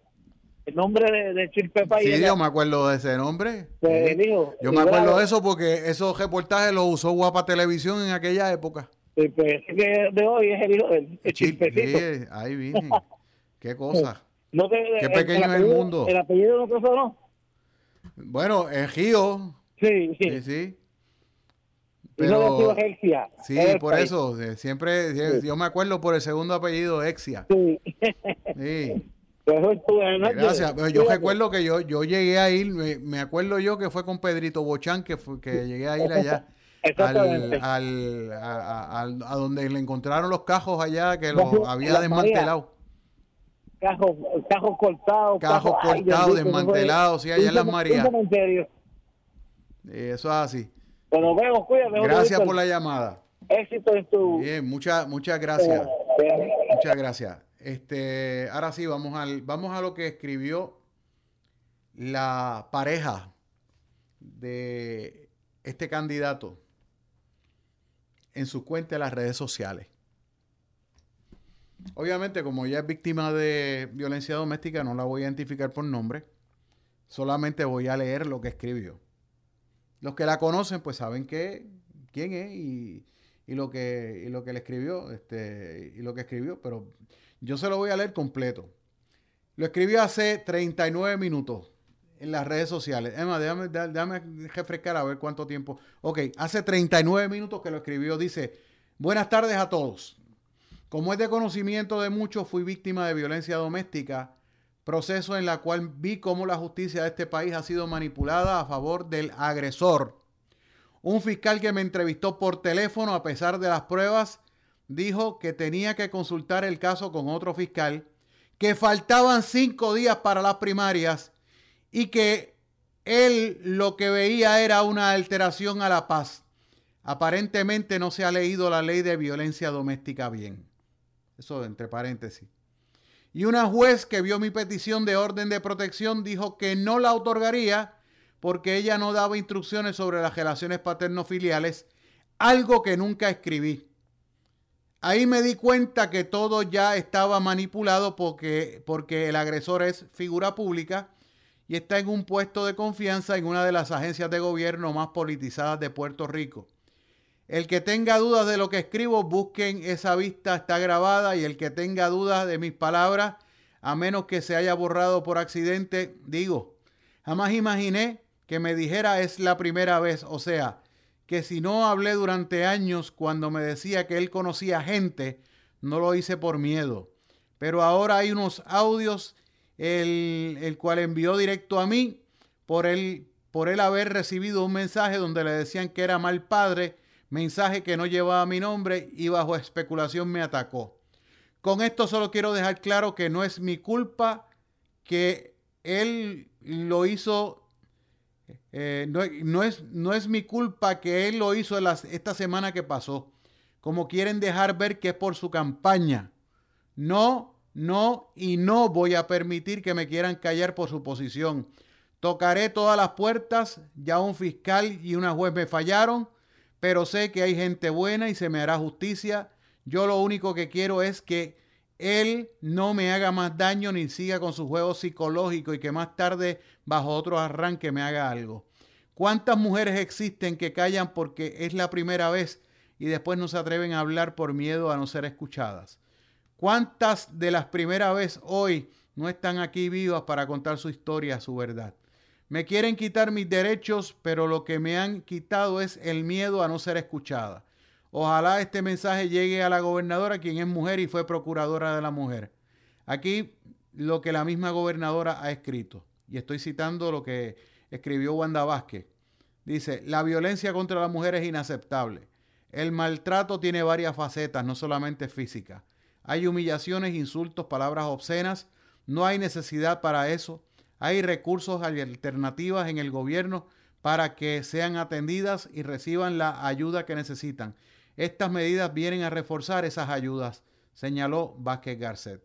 El nombre de, de Chilpe País. Sí, yo me acuerdo de ese nombre. Pues, hijo, yo me acuerdo de eso porque esos reportajes los usó Guapa Televisión en aquella época. Sí, pues de hoy es el hijo del Chilpe. Sí, ay, Virgen. Qué cosa. Qué pequeño es el mundo. ¿El apellido no no? Bueno, es Gio. Sí, sí. Sí, sí. Pero, sí, por eso, siempre, yo me acuerdo por el segundo apellido, Exia. Sí. sí. Gracias. Yo recuerdo que yo, yo llegué a ir, me, acuerdo yo que fue con Pedrito Bochán, que, fue, que llegué a ir allá. Al, al, a, a, donde le encontraron los cajos allá que lo había desmantelado. Cajos, cajos cortados. Cajos cortados, desmantelados, sí, allá en las Marías. Eso es así. Bueno, vemos, cuídate. Gracias por la llamada. Éxito en tu. Bien, muchas, muchas gracias. Muchas gracias. Este, ahora sí, vamos al, vamos a lo que escribió la pareja de este candidato en su cuenta de las redes sociales. Obviamente, como ella es víctima de violencia doméstica, no la voy a identificar por nombre. Solamente voy a leer lo que escribió. Los que la conocen, pues saben quién es y, lo que, lo que le escribió, este, y lo que escribió, pero yo se lo voy a leer completo. Lo escribió hace 39 minutos en las redes sociales. Emma, déjame, déjame refrescar a ver cuánto tiempo. Ok, hace 39 minutos que lo escribió. Dice, buenas tardes a todos. Como es de conocimiento de muchos, fui víctima de violencia doméstica, proceso en la cual vi cómo la justicia de este país ha sido manipulada a favor del agresor. Un fiscal que me entrevistó por teléfono a pesar de las pruebas dijo que tenía que consultar el caso con otro fiscal, que faltaban cinco días para las primarias y que él lo que veía era una alteración a la paz. Aparentemente no se ha leído la ley de violencia doméstica bien. Eso entre paréntesis. Y una juez que vio mi petición de orden de protección dijo que no la otorgaría porque ella no daba instrucciones sobre las relaciones paterno-filiales, algo que nunca escribí. Ahí me di cuenta que todo ya estaba manipulado porque, porque el agresor es figura pública y está en un puesto de confianza en una de las agencias de gobierno más politizadas de Puerto Rico. El que tenga dudas de lo que escribo, busquen esa vista, está grabada, y el que tenga dudas de mis palabras, a menos que se haya borrado por accidente, digo, jamás imaginé que me dijera es la primera vez, o sea, que si no hablé durante años cuando me decía que él conocía gente, no lo hice por miedo. Pero ahora hay unos audios, el, el cual envió directo a mí por él, por él haber recibido un mensaje donde le decían que era mal padre, mensaje que no llevaba mi nombre y bajo especulación me atacó. Con esto solo quiero dejar claro que no es mi culpa que él lo hizo, eh, no, es, no, es, mi culpa que él lo hizo esta semana que pasó, como quieren dejar ver que es por su campaña. No, no y no voy a permitir que me quieran callar por su posición. Tocaré todas las puertas, ya un fiscal y una juez me fallaron, pero sé que hay gente buena y se me hará justicia. Yo lo único que quiero es que él no me haga más daño ni siga con su juego psicológico y que más tarde bajo otro arranque me haga algo. ¿Cuántas mujeres existen que callan porque es la primera vez y después no se atreven a hablar por miedo a no ser escuchadas? ¿Cuántas de las primeras veces hoy no están aquí vivas para contar su historia, su verdad? Me quieren quitar mis derechos, pero lo que me han quitado es el miedo a no ser escuchada. Ojalá este mensaje llegue a la gobernadora, quien es mujer y fue procuradora de la mujer. Aquí lo que la misma gobernadora ha escrito, y estoy citando lo que escribió Wanda Vázquez. Dice, la violencia contra la mujer es inaceptable. El maltrato tiene varias facetas, no solamente física. Hay humillaciones, insultos, palabras obscenas. No hay necesidad para eso. Hay recursos alternativas en el gobierno para que sean atendidas y reciban la ayuda que necesitan. Estas medidas vienen a reforzar esas ayudas, señaló Vázquez Garcet.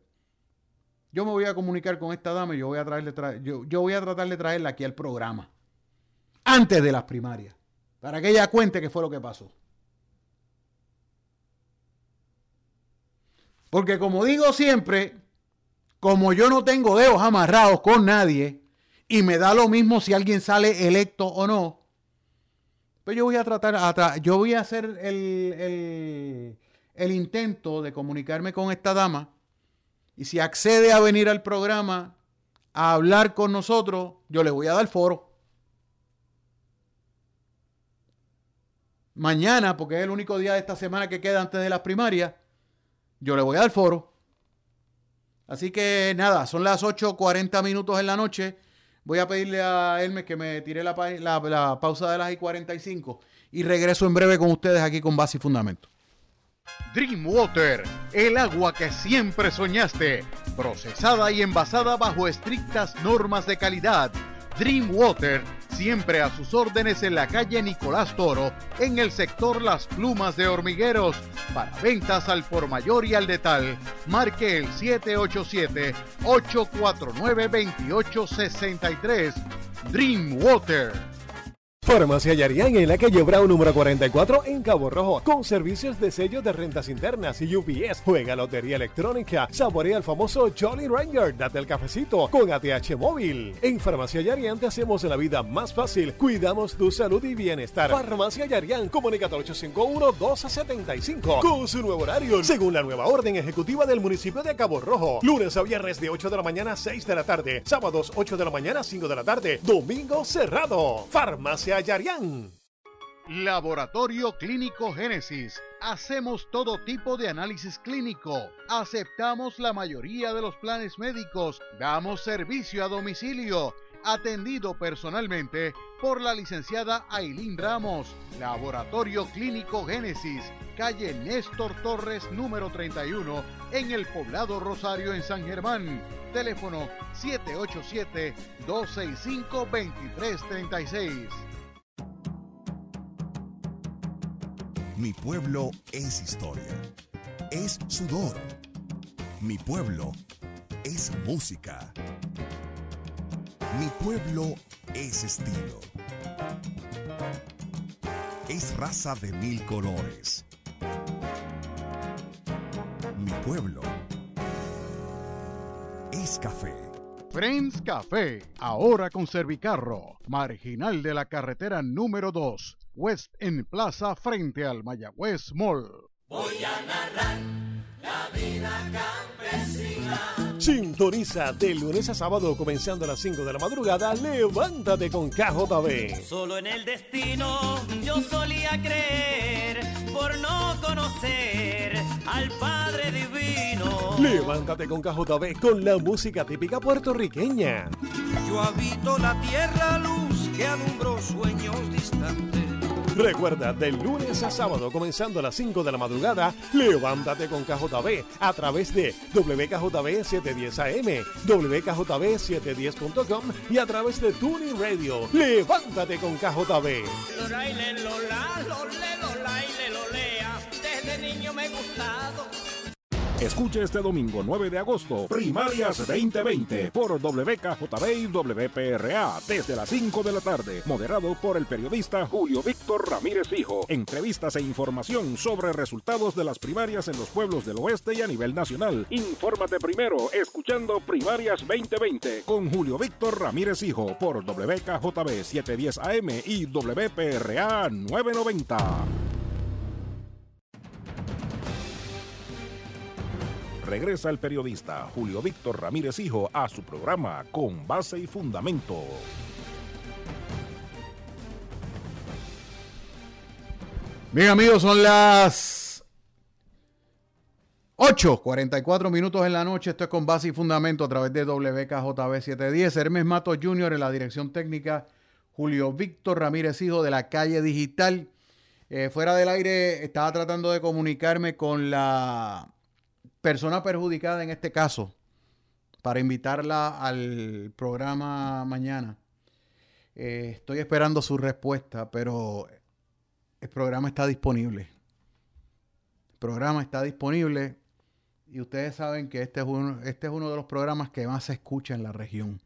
Yo me voy a comunicar con esta dama y yo voy a, traerle yo, yo voy a tratar de traerla aquí al programa. Antes de las primarias. Para que ella cuente qué fue lo que pasó. Porque como digo siempre, como yo no tengo dedos amarrados con nadie y me da lo mismo si alguien sale electo o no, pues yo voy a tratar, yo voy a hacer el, el intento de comunicarme con esta dama y si accede a venir al programa a hablar con nosotros, yo le voy a dar foro. Mañana, porque es el único día de esta semana que queda antes de las primarias, yo le voy a dar foro. Así que nada, son las 8.40 minutos en la noche. Voy a pedirle a Hermes que me tire la, pausa de las I-45 y regreso en breve con ustedes aquí con base y fundamento. Dreamwater, el agua que siempre soñaste, procesada y envasada bajo estrictas normas de calidad. Dreamwater Siempre a sus órdenes en la calle Nicolás Toro, en el sector Las Plumas de Hormigueros. Para ventas al por mayor y al detal, marque el 787-849-2863. Dreamwater. Farmacia Yarián en la calle Brown número 44 en Cabo Rojo con servicios de sello de rentas internas y UPS. Juega lotería electrónica, saborea el famoso Jolly Ranger, date el cafecito con ATH móvil. En Farmacia Yarián te hacemos la vida más fácil, cuidamos tu salud y bienestar. Farmacia Yarián, comunica al 851-1275 con su nuevo horario según la nueva orden ejecutiva del municipio de Cabo Rojo. Lunes a viernes de 8 de la mañana a 6 de la tarde, sábados 8 de la mañana a 5 de la tarde, domingo cerrado. Farmacia Laboratorio Clínico Génesis. Hacemos todo tipo de análisis clínico. Aceptamos la mayoría de los planes médicos. Damos servicio a domicilio. Atendido personalmente por la licenciada Ailín Ramos. Laboratorio Clínico Génesis. Calle Néstor Torres número 31 en el poblado Rosario en San Germán. Teléfono 787 Mi pueblo es historia, es sudor. Mi pueblo es música. Mi pueblo es estilo. Es raza de mil colores. Mi pueblo es café. Friends Café, ahora con Servicarro, marginal de la carretera número 2, West en Plaza frente al Mayagüez Mall. Voy a narrar la vida campesina. Sintoniza de lunes a sábado comenzando a las 5 de la madrugada. Levántate con KJB. Solo en el destino yo solía creer por no conocer al Padre Divino. Levántate con KJB con la música típica puertorriqueña. Yo habito la tierra luz que alumbró sueños distantes. Recuerda, de lunes a sábado, comenzando a las 5 de la madrugada, levántate con KJB a través de WKJB 710 AM, WKJB710.com y a través de Tuning Radio. Levántate con KJB. Desde niño me he gustado. Escuche este domingo 9 de agosto, Primarias 2020 por WKJB y WPRA desde las 5 de la tarde, moderado por el periodista Julio Víctor Ramírez Hijo. Entrevistas e información sobre resultados de las primarias en los pueblos del oeste y a nivel nacional. Infórmate primero escuchando Primarias 2020 con Julio Víctor Ramírez Hijo por WKJB 710 AM y WPRA 990. Regresa el periodista Julio Víctor Ramírez Hijo a su programa Con Base y Fundamento. Bien amigos, son las 8, 44 minutos en la noche. Esto es con base y fundamento a través de WKJB 710. Hermes Matos Jr. en la dirección técnica. Julio Víctor Ramírez Hijo de la calle digital. Eh, fuera del aire estaba tratando de comunicarme con la persona perjudicada en este caso para invitarla al programa mañana. Eh, estoy esperando su respuesta, pero el programa está disponible. El programa está disponible y ustedes saben que este es, uno, este es uno de los programas que más se escucha en la región.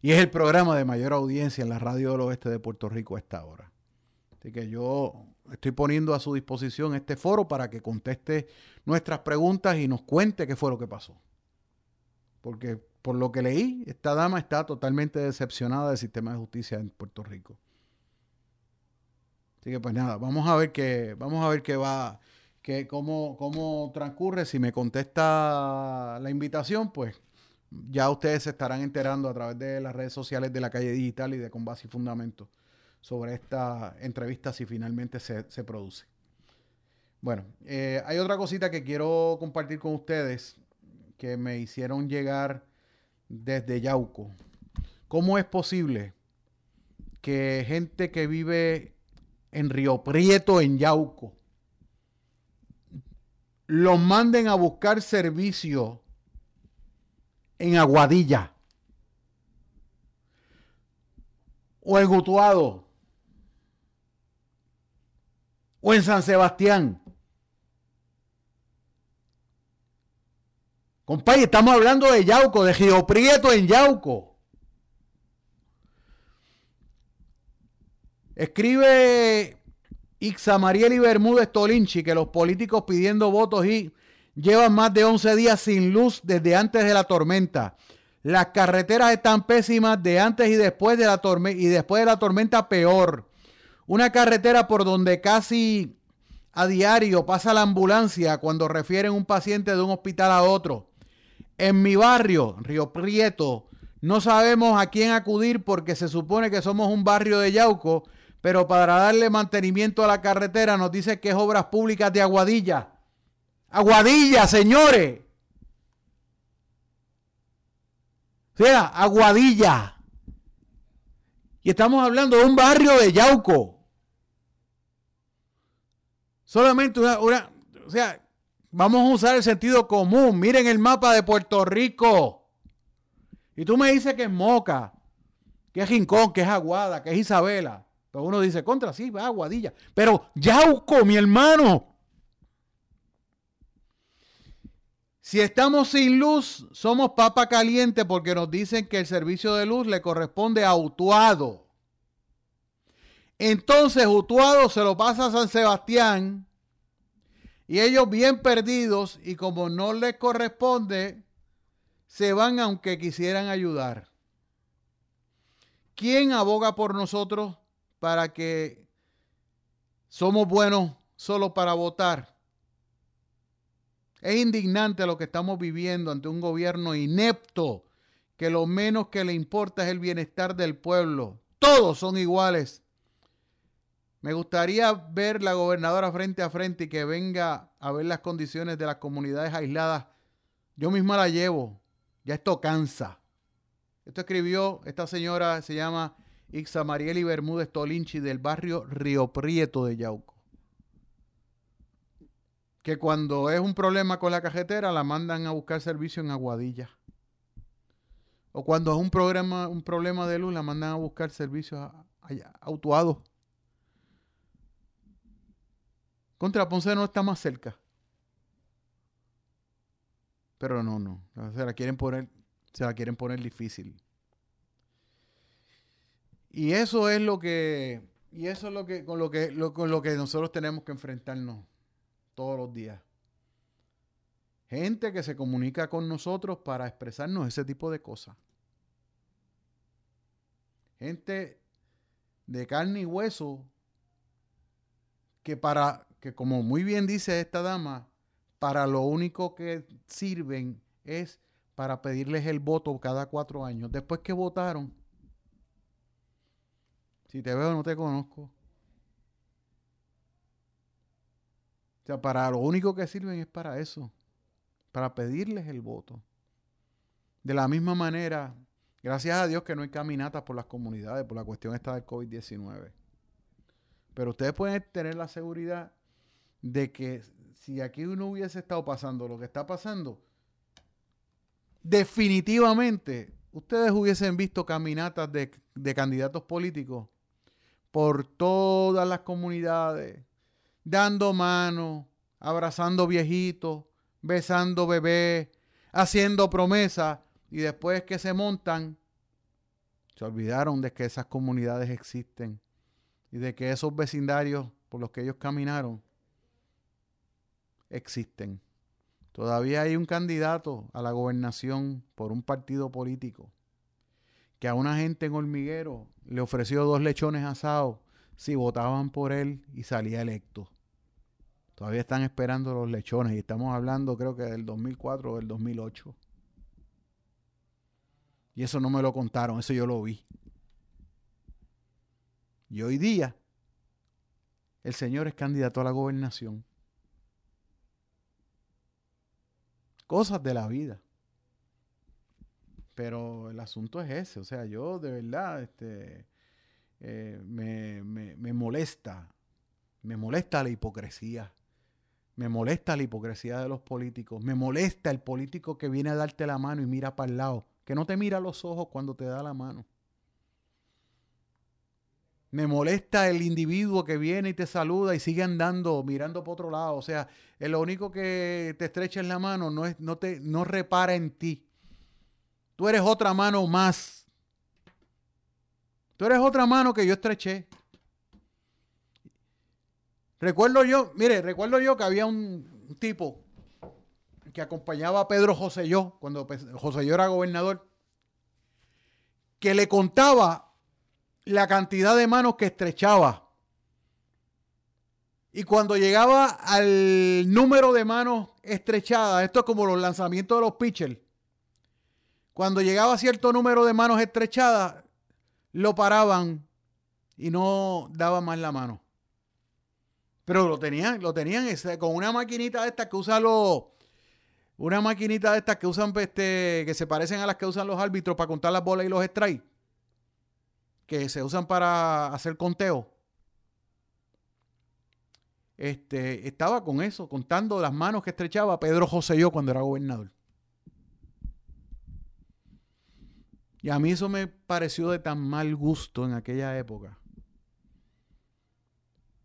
Y es el programa de mayor audiencia en la radio del oeste de Puerto Rico a esta hora. Así que yo estoy poniendo a su disposición este foro para que conteste nuestras preguntas y nos cuente qué fue lo que pasó. Porque por lo que leí, esta dama está totalmente decepcionada del sistema de justicia en Puerto Rico. Así que pues nada, vamos a ver qué, vamos a ver qué va, que cómo, cómo transcurre. Si me contesta la invitación, pues ya ustedes se estarán enterando a través de las redes sociales de la calle digital y de Con Base y Fundamento sobre esta entrevista si finalmente se, produce. Bueno, eh, hay otra cosita que quiero compartir con ustedes que me hicieron llegar desde Yauco. ¿Cómo es posible que gente que vive en Río Prieto, en Yauco, los manden a buscar servicio en Aguadilla o en Gutuado o en San Sebastián. Compadre, estamos hablando de Yauco, de Río Prieto en Yauco. Escribe Ixa Marieli Bermúdez Tolinchi que los políticos pidiendo votos y llevan más de 11 días sin luz desde antes de la tormenta. Las carreteras están pésimas de antes y después de la tormenta y después de la tormenta peor. Una carretera por donde casi a diario pasa la ambulancia cuando refieren un paciente de un hospital a otro. En mi barrio, Río Prieto, no sabemos a quién acudir porque se supone que somos un barrio de Yauco, pero para darle mantenimiento a la carretera nos dice que es Obras Públicas de Aguadilla. Aguadilla, señores. O sea, Aguadilla. Y estamos hablando de un barrio de Yauco. Solamente una, o sea, vamos a usar el sentido común. Miren el mapa de Puerto Rico. Y tú me dices que es Moca, que es Rincón, que es Aguada, que es Isabela. Pero uno dice, contra, sí, va Aguadilla. Pero Yauco, mi hermano. Si estamos sin luz, somos papa caliente porque nos dicen que el servicio de luz le corresponde a Utuado. Entonces Utuado se lo pasa a San Sebastián y ellos bien perdidos y como no les corresponde, se van aunque quisieran ayudar. ¿Quién aboga por nosotros para que somos buenos solo para votar? Es indignante lo que estamos viviendo ante un gobierno inepto que lo menos que le importa es el bienestar del pueblo. Todos son iguales. Me gustaría ver la gobernadora frente a frente y que venga a ver las condiciones de las comunidades aisladas. Yo misma la llevo. Ya esto cansa. Esto escribió esta señora, se llama Ixa Marieli Bermúdez Tolinchi del barrio Río Prieto de Yauco. Que cuando es un problema con la cajetera la mandan a buscar servicio en Aguadilla. O cuando es un, un problema de luz la mandan a buscar servicios autuados. Contra Ponce no está más cerca. Pero no, no. Se la quieren poner se la quieren poner difícil. Y eso es lo que, y eso es lo que, con lo que, con lo que nosotros tenemos que enfrentarnos todos los días. Gente que se comunica con nosotros para expresarnos ese tipo de cosas. Gente de carne y hueso que para, que como muy bien dice esta dama, para lo único que sirven es para pedirles el voto cada cuatro años. Después que votaron, si te veo no te conozco. O sea, para lo único que sirven es para eso, para pedirles el voto. De la misma manera, gracias a Dios que no hay caminatas por las comunidades por la cuestión esta del COVID-19. Pero ustedes pueden tener la seguridad de que si aquí uno hubiese estado pasando lo que está pasando, definitivamente ustedes hubiesen visto caminatas de, candidatos políticos por todas las comunidades, dando mano, abrazando viejitos, besando bebés, haciendo promesas y después que se montan, se olvidaron de que esas comunidades existen y de que esos vecindarios por los que ellos caminaron existen. Todavía hay un candidato a la gobernación por un partido político que a una gente en hormiguero le ofreció dos lechones asados si votaban por él y salía electo. Todavía están esperando los lechones y estamos hablando creo que del 2004 o del 2008. Y eso no me lo contaron, eso yo lo vi. Y hoy día el señor es candidato a la gobernación. Cosas de la vida. Pero el asunto es ese, o sea, yo de verdad este, eh, me, me molesta, me molesta la hipocresía, me molesta la hipocresía de los políticos, me molesta el político que viene a darte la mano y mira para el lado, que no te mira a los ojos cuando te da la mano. Me molesta el individuo que viene y te saluda y sigue andando, mirando por otro lado. O sea, lo único que te estrecha en la mano no, es, no, te, no repara en ti. Tú eres otra mano más. Tú eres otra mano que yo estreché. Recuerdo yo, mire, recuerdo yo que había un tipo que acompañaba a Pedro José yo, cuando José yo era gobernador, que le contaba la cantidad de manos que estrechaba. Y cuando llegaba al número de manos estrechadas, esto es como los lanzamientos de los pitchers, cuando llegaba a cierto número de manos estrechadas, lo paraban y no daba más la mano. Pero lo tenían, lo tenían con una maquinita de estas que usan los, una maquinita de estas que usan, este, que se parecen a las que usan los árbitros para contar las bolas y los strikes que se usan para hacer conteo, este, estaba con eso, contando las manos que estrechaba Pedro José yo cuando era gobernador. Y a mí eso me pareció de tan mal gusto en aquella época.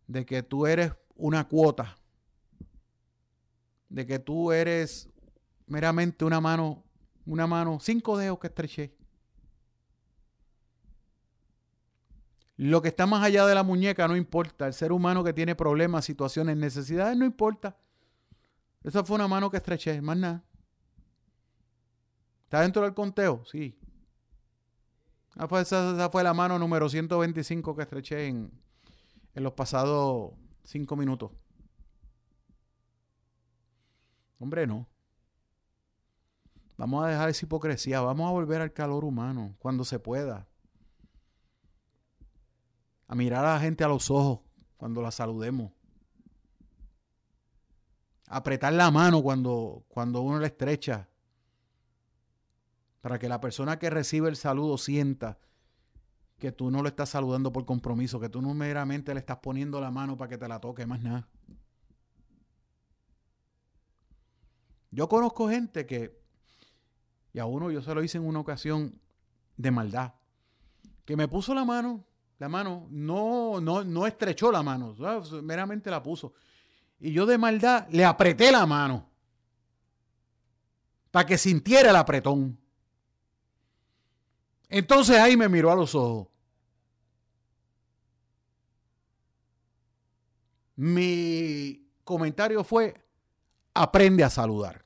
De que tú eres una cuota. De que tú eres meramente una mano, una mano, cinco dedos que estreché. Lo que está más allá de la muñeca no importa. El ser humano que tiene problemas, situaciones, necesidades, no importa. Esa fue una mano que estreché, más nada. ¿Está dentro del conteo? Sí. Esa, esa fue la mano número 125 que estreché en, en los pasados cinco minutos. Hombre, no. Vamos a dejar esa hipocresía, vamos a volver al calor humano cuando se pueda. A mirar a la gente a los ojos cuando la saludemos. Apretar la mano cuando, cuando uno la estrecha. Para que la persona que recibe el saludo sienta que tú no lo estás saludando por compromiso, que tú no meramente le estás poniendo la mano para que te la toque, más nada. Yo conozco gente que, y a uno yo se lo hice en una ocasión de maldad, que me puso la mano, la mano, no, no, no estrechó la mano, meramente la puso. Y yo de maldad le apreté la mano para que sintiera el apretón. Entonces ahí me miró a los ojos. Mi comentario fue, aprende a saludar.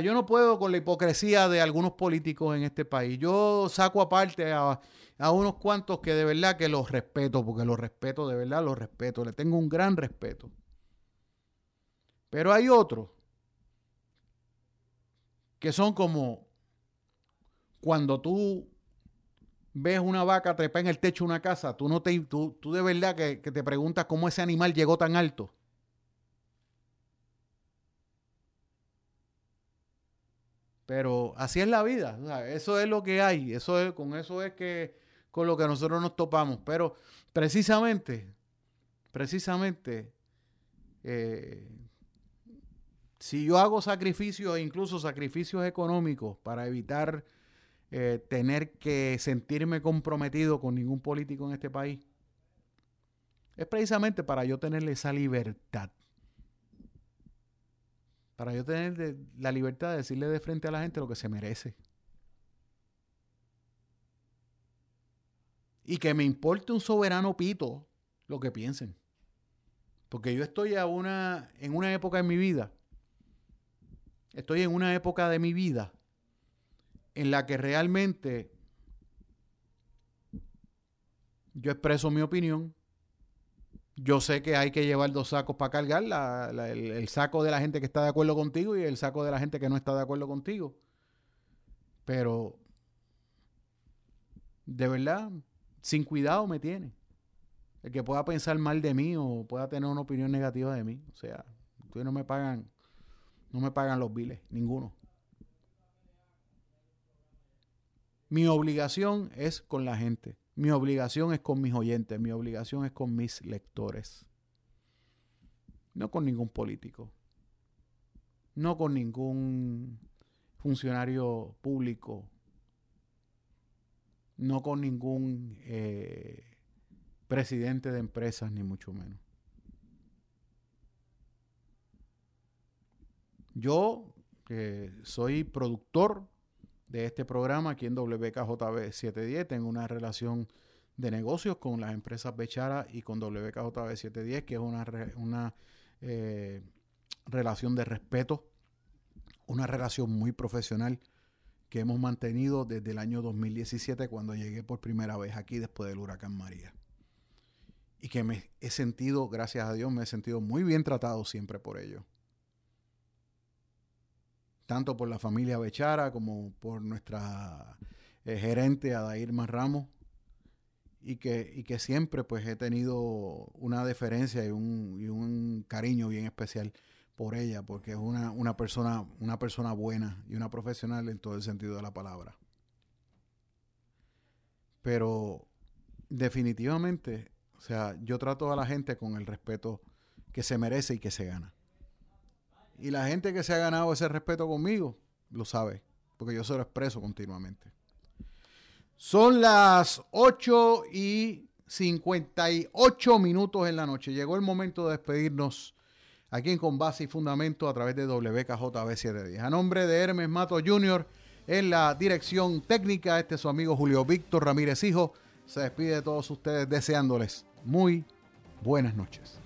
Yo no puedo con la hipocresía de algunos políticos en este país. Yo saco aparte a, a, unos cuantos que de verdad que los respeto, porque los respeto, de verdad los respeto. Le tengo un gran respeto. Pero hay otros que son como cuando tú ves una vaca trepa en el techo de una casa, tú, no te, tú, tú de verdad que, que te preguntas cómo ese animal llegó tan alto. Pero así es la vida. Eso es lo que hay. Eso es, con eso es que con lo que nosotros nos topamos. Pero precisamente, precisamente, eh, si yo hago sacrificios, incluso sacrificios económicos, para evitar eh, tener que sentirme comprometido con ningún político en este país, es precisamente para yo tenerle esa libertad para yo tener de, la libertad de decirle de frente a la gente lo que se merece. Y que me importe un soberano pito lo que piensen. Porque yo estoy a una, en una época en mi vida, estoy en una época de mi vida en la que realmente yo expreso mi opinión, yo sé que hay que llevar dos sacos para cargar, el, saco de la gente que está de acuerdo contigo y el saco de la gente que no está de acuerdo contigo. Pero, de verdad, sin cuidado me tiene. El que pueda pensar mal de mí o pueda tener una opinión negativa de mí. O sea, ustedes no me pagan, no me pagan los biles, ninguno. Mi obligación es con la gente. Mi obligación es con mis oyentes, mi obligación es con mis lectores. No con ningún político. No con ningún funcionario público. No con ningún eh, presidente de empresas, ni mucho menos. Yo, que soy productor de este programa aquí en WKJB 710. Tengo una relación de negocios con las empresas Bechara y con WKJB 710, que es una, una eh, relación de respeto, una relación muy profesional que hemos mantenido desde el año 2017 cuando llegué por primera vez aquí después del huracán María. Y que me he sentido, gracias a Dios, me he sentido muy bien tratado siempre por ello tanto por la familia Bechara como por nuestra eh, gerente Adair Ramos, y que, y que siempre pues he tenido una deferencia y un, y un cariño bien especial por ella, porque es una, una, persona, una persona buena y una profesional en todo el sentido de la palabra. Pero definitivamente, o sea, yo trato a la gente con el respeto que se merece y que se gana. Y la gente que se ha ganado ese respeto conmigo lo sabe, porque yo se lo expreso continuamente. Son las 8 y 58 minutos en la noche. Llegó el momento de despedirnos aquí en Con Base y Fundamento a través de WKJB 710. A nombre de Hermes Mato Jr., en la dirección técnica, este es su amigo Julio Víctor Ramírez Hijo. Se despide de todos ustedes deseándoles muy buenas noches.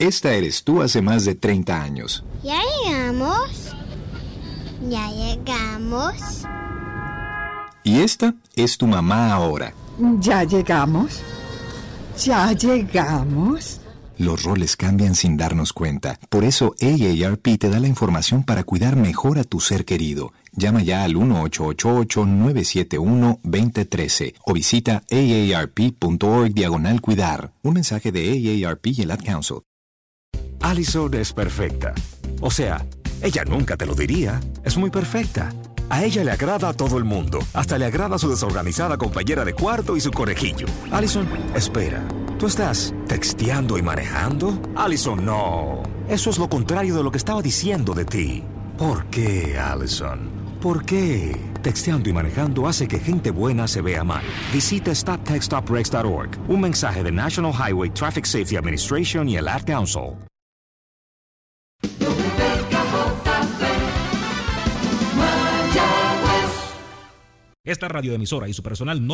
Esta eres tú hace más de 30 años. Ya llegamos. Ya llegamos. Y esta es tu mamá ahora. Ya llegamos. Ya llegamos. Los roles cambian sin darnos cuenta. Por eso AARP te da la información para cuidar mejor a tu ser querido. Llama ya al 1-888-971-2013 o visita aarp.org diagonal cuidar. Un mensaje de AARP y el Ad Council. Allison es perfecta. O sea, ella nunca te lo diría. Es muy perfecta. A ella le agrada a todo el mundo. Hasta le agrada a su desorganizada compañera de cuarto y su conejillo. Allison, espera. ¿Tú estás texteando y manejando? Allison, no. Eso es lo contrario de lo que estaba diciendo de ti. ¿Por qué, Allison? ¿Por qué? Texteando y manejando hace que gente buena se vea mal. Visita stoptextstoprex.org. Un mensaje de National Highway Traffic Safety Administration y el Ad Council. Esta radioemisora y su personal no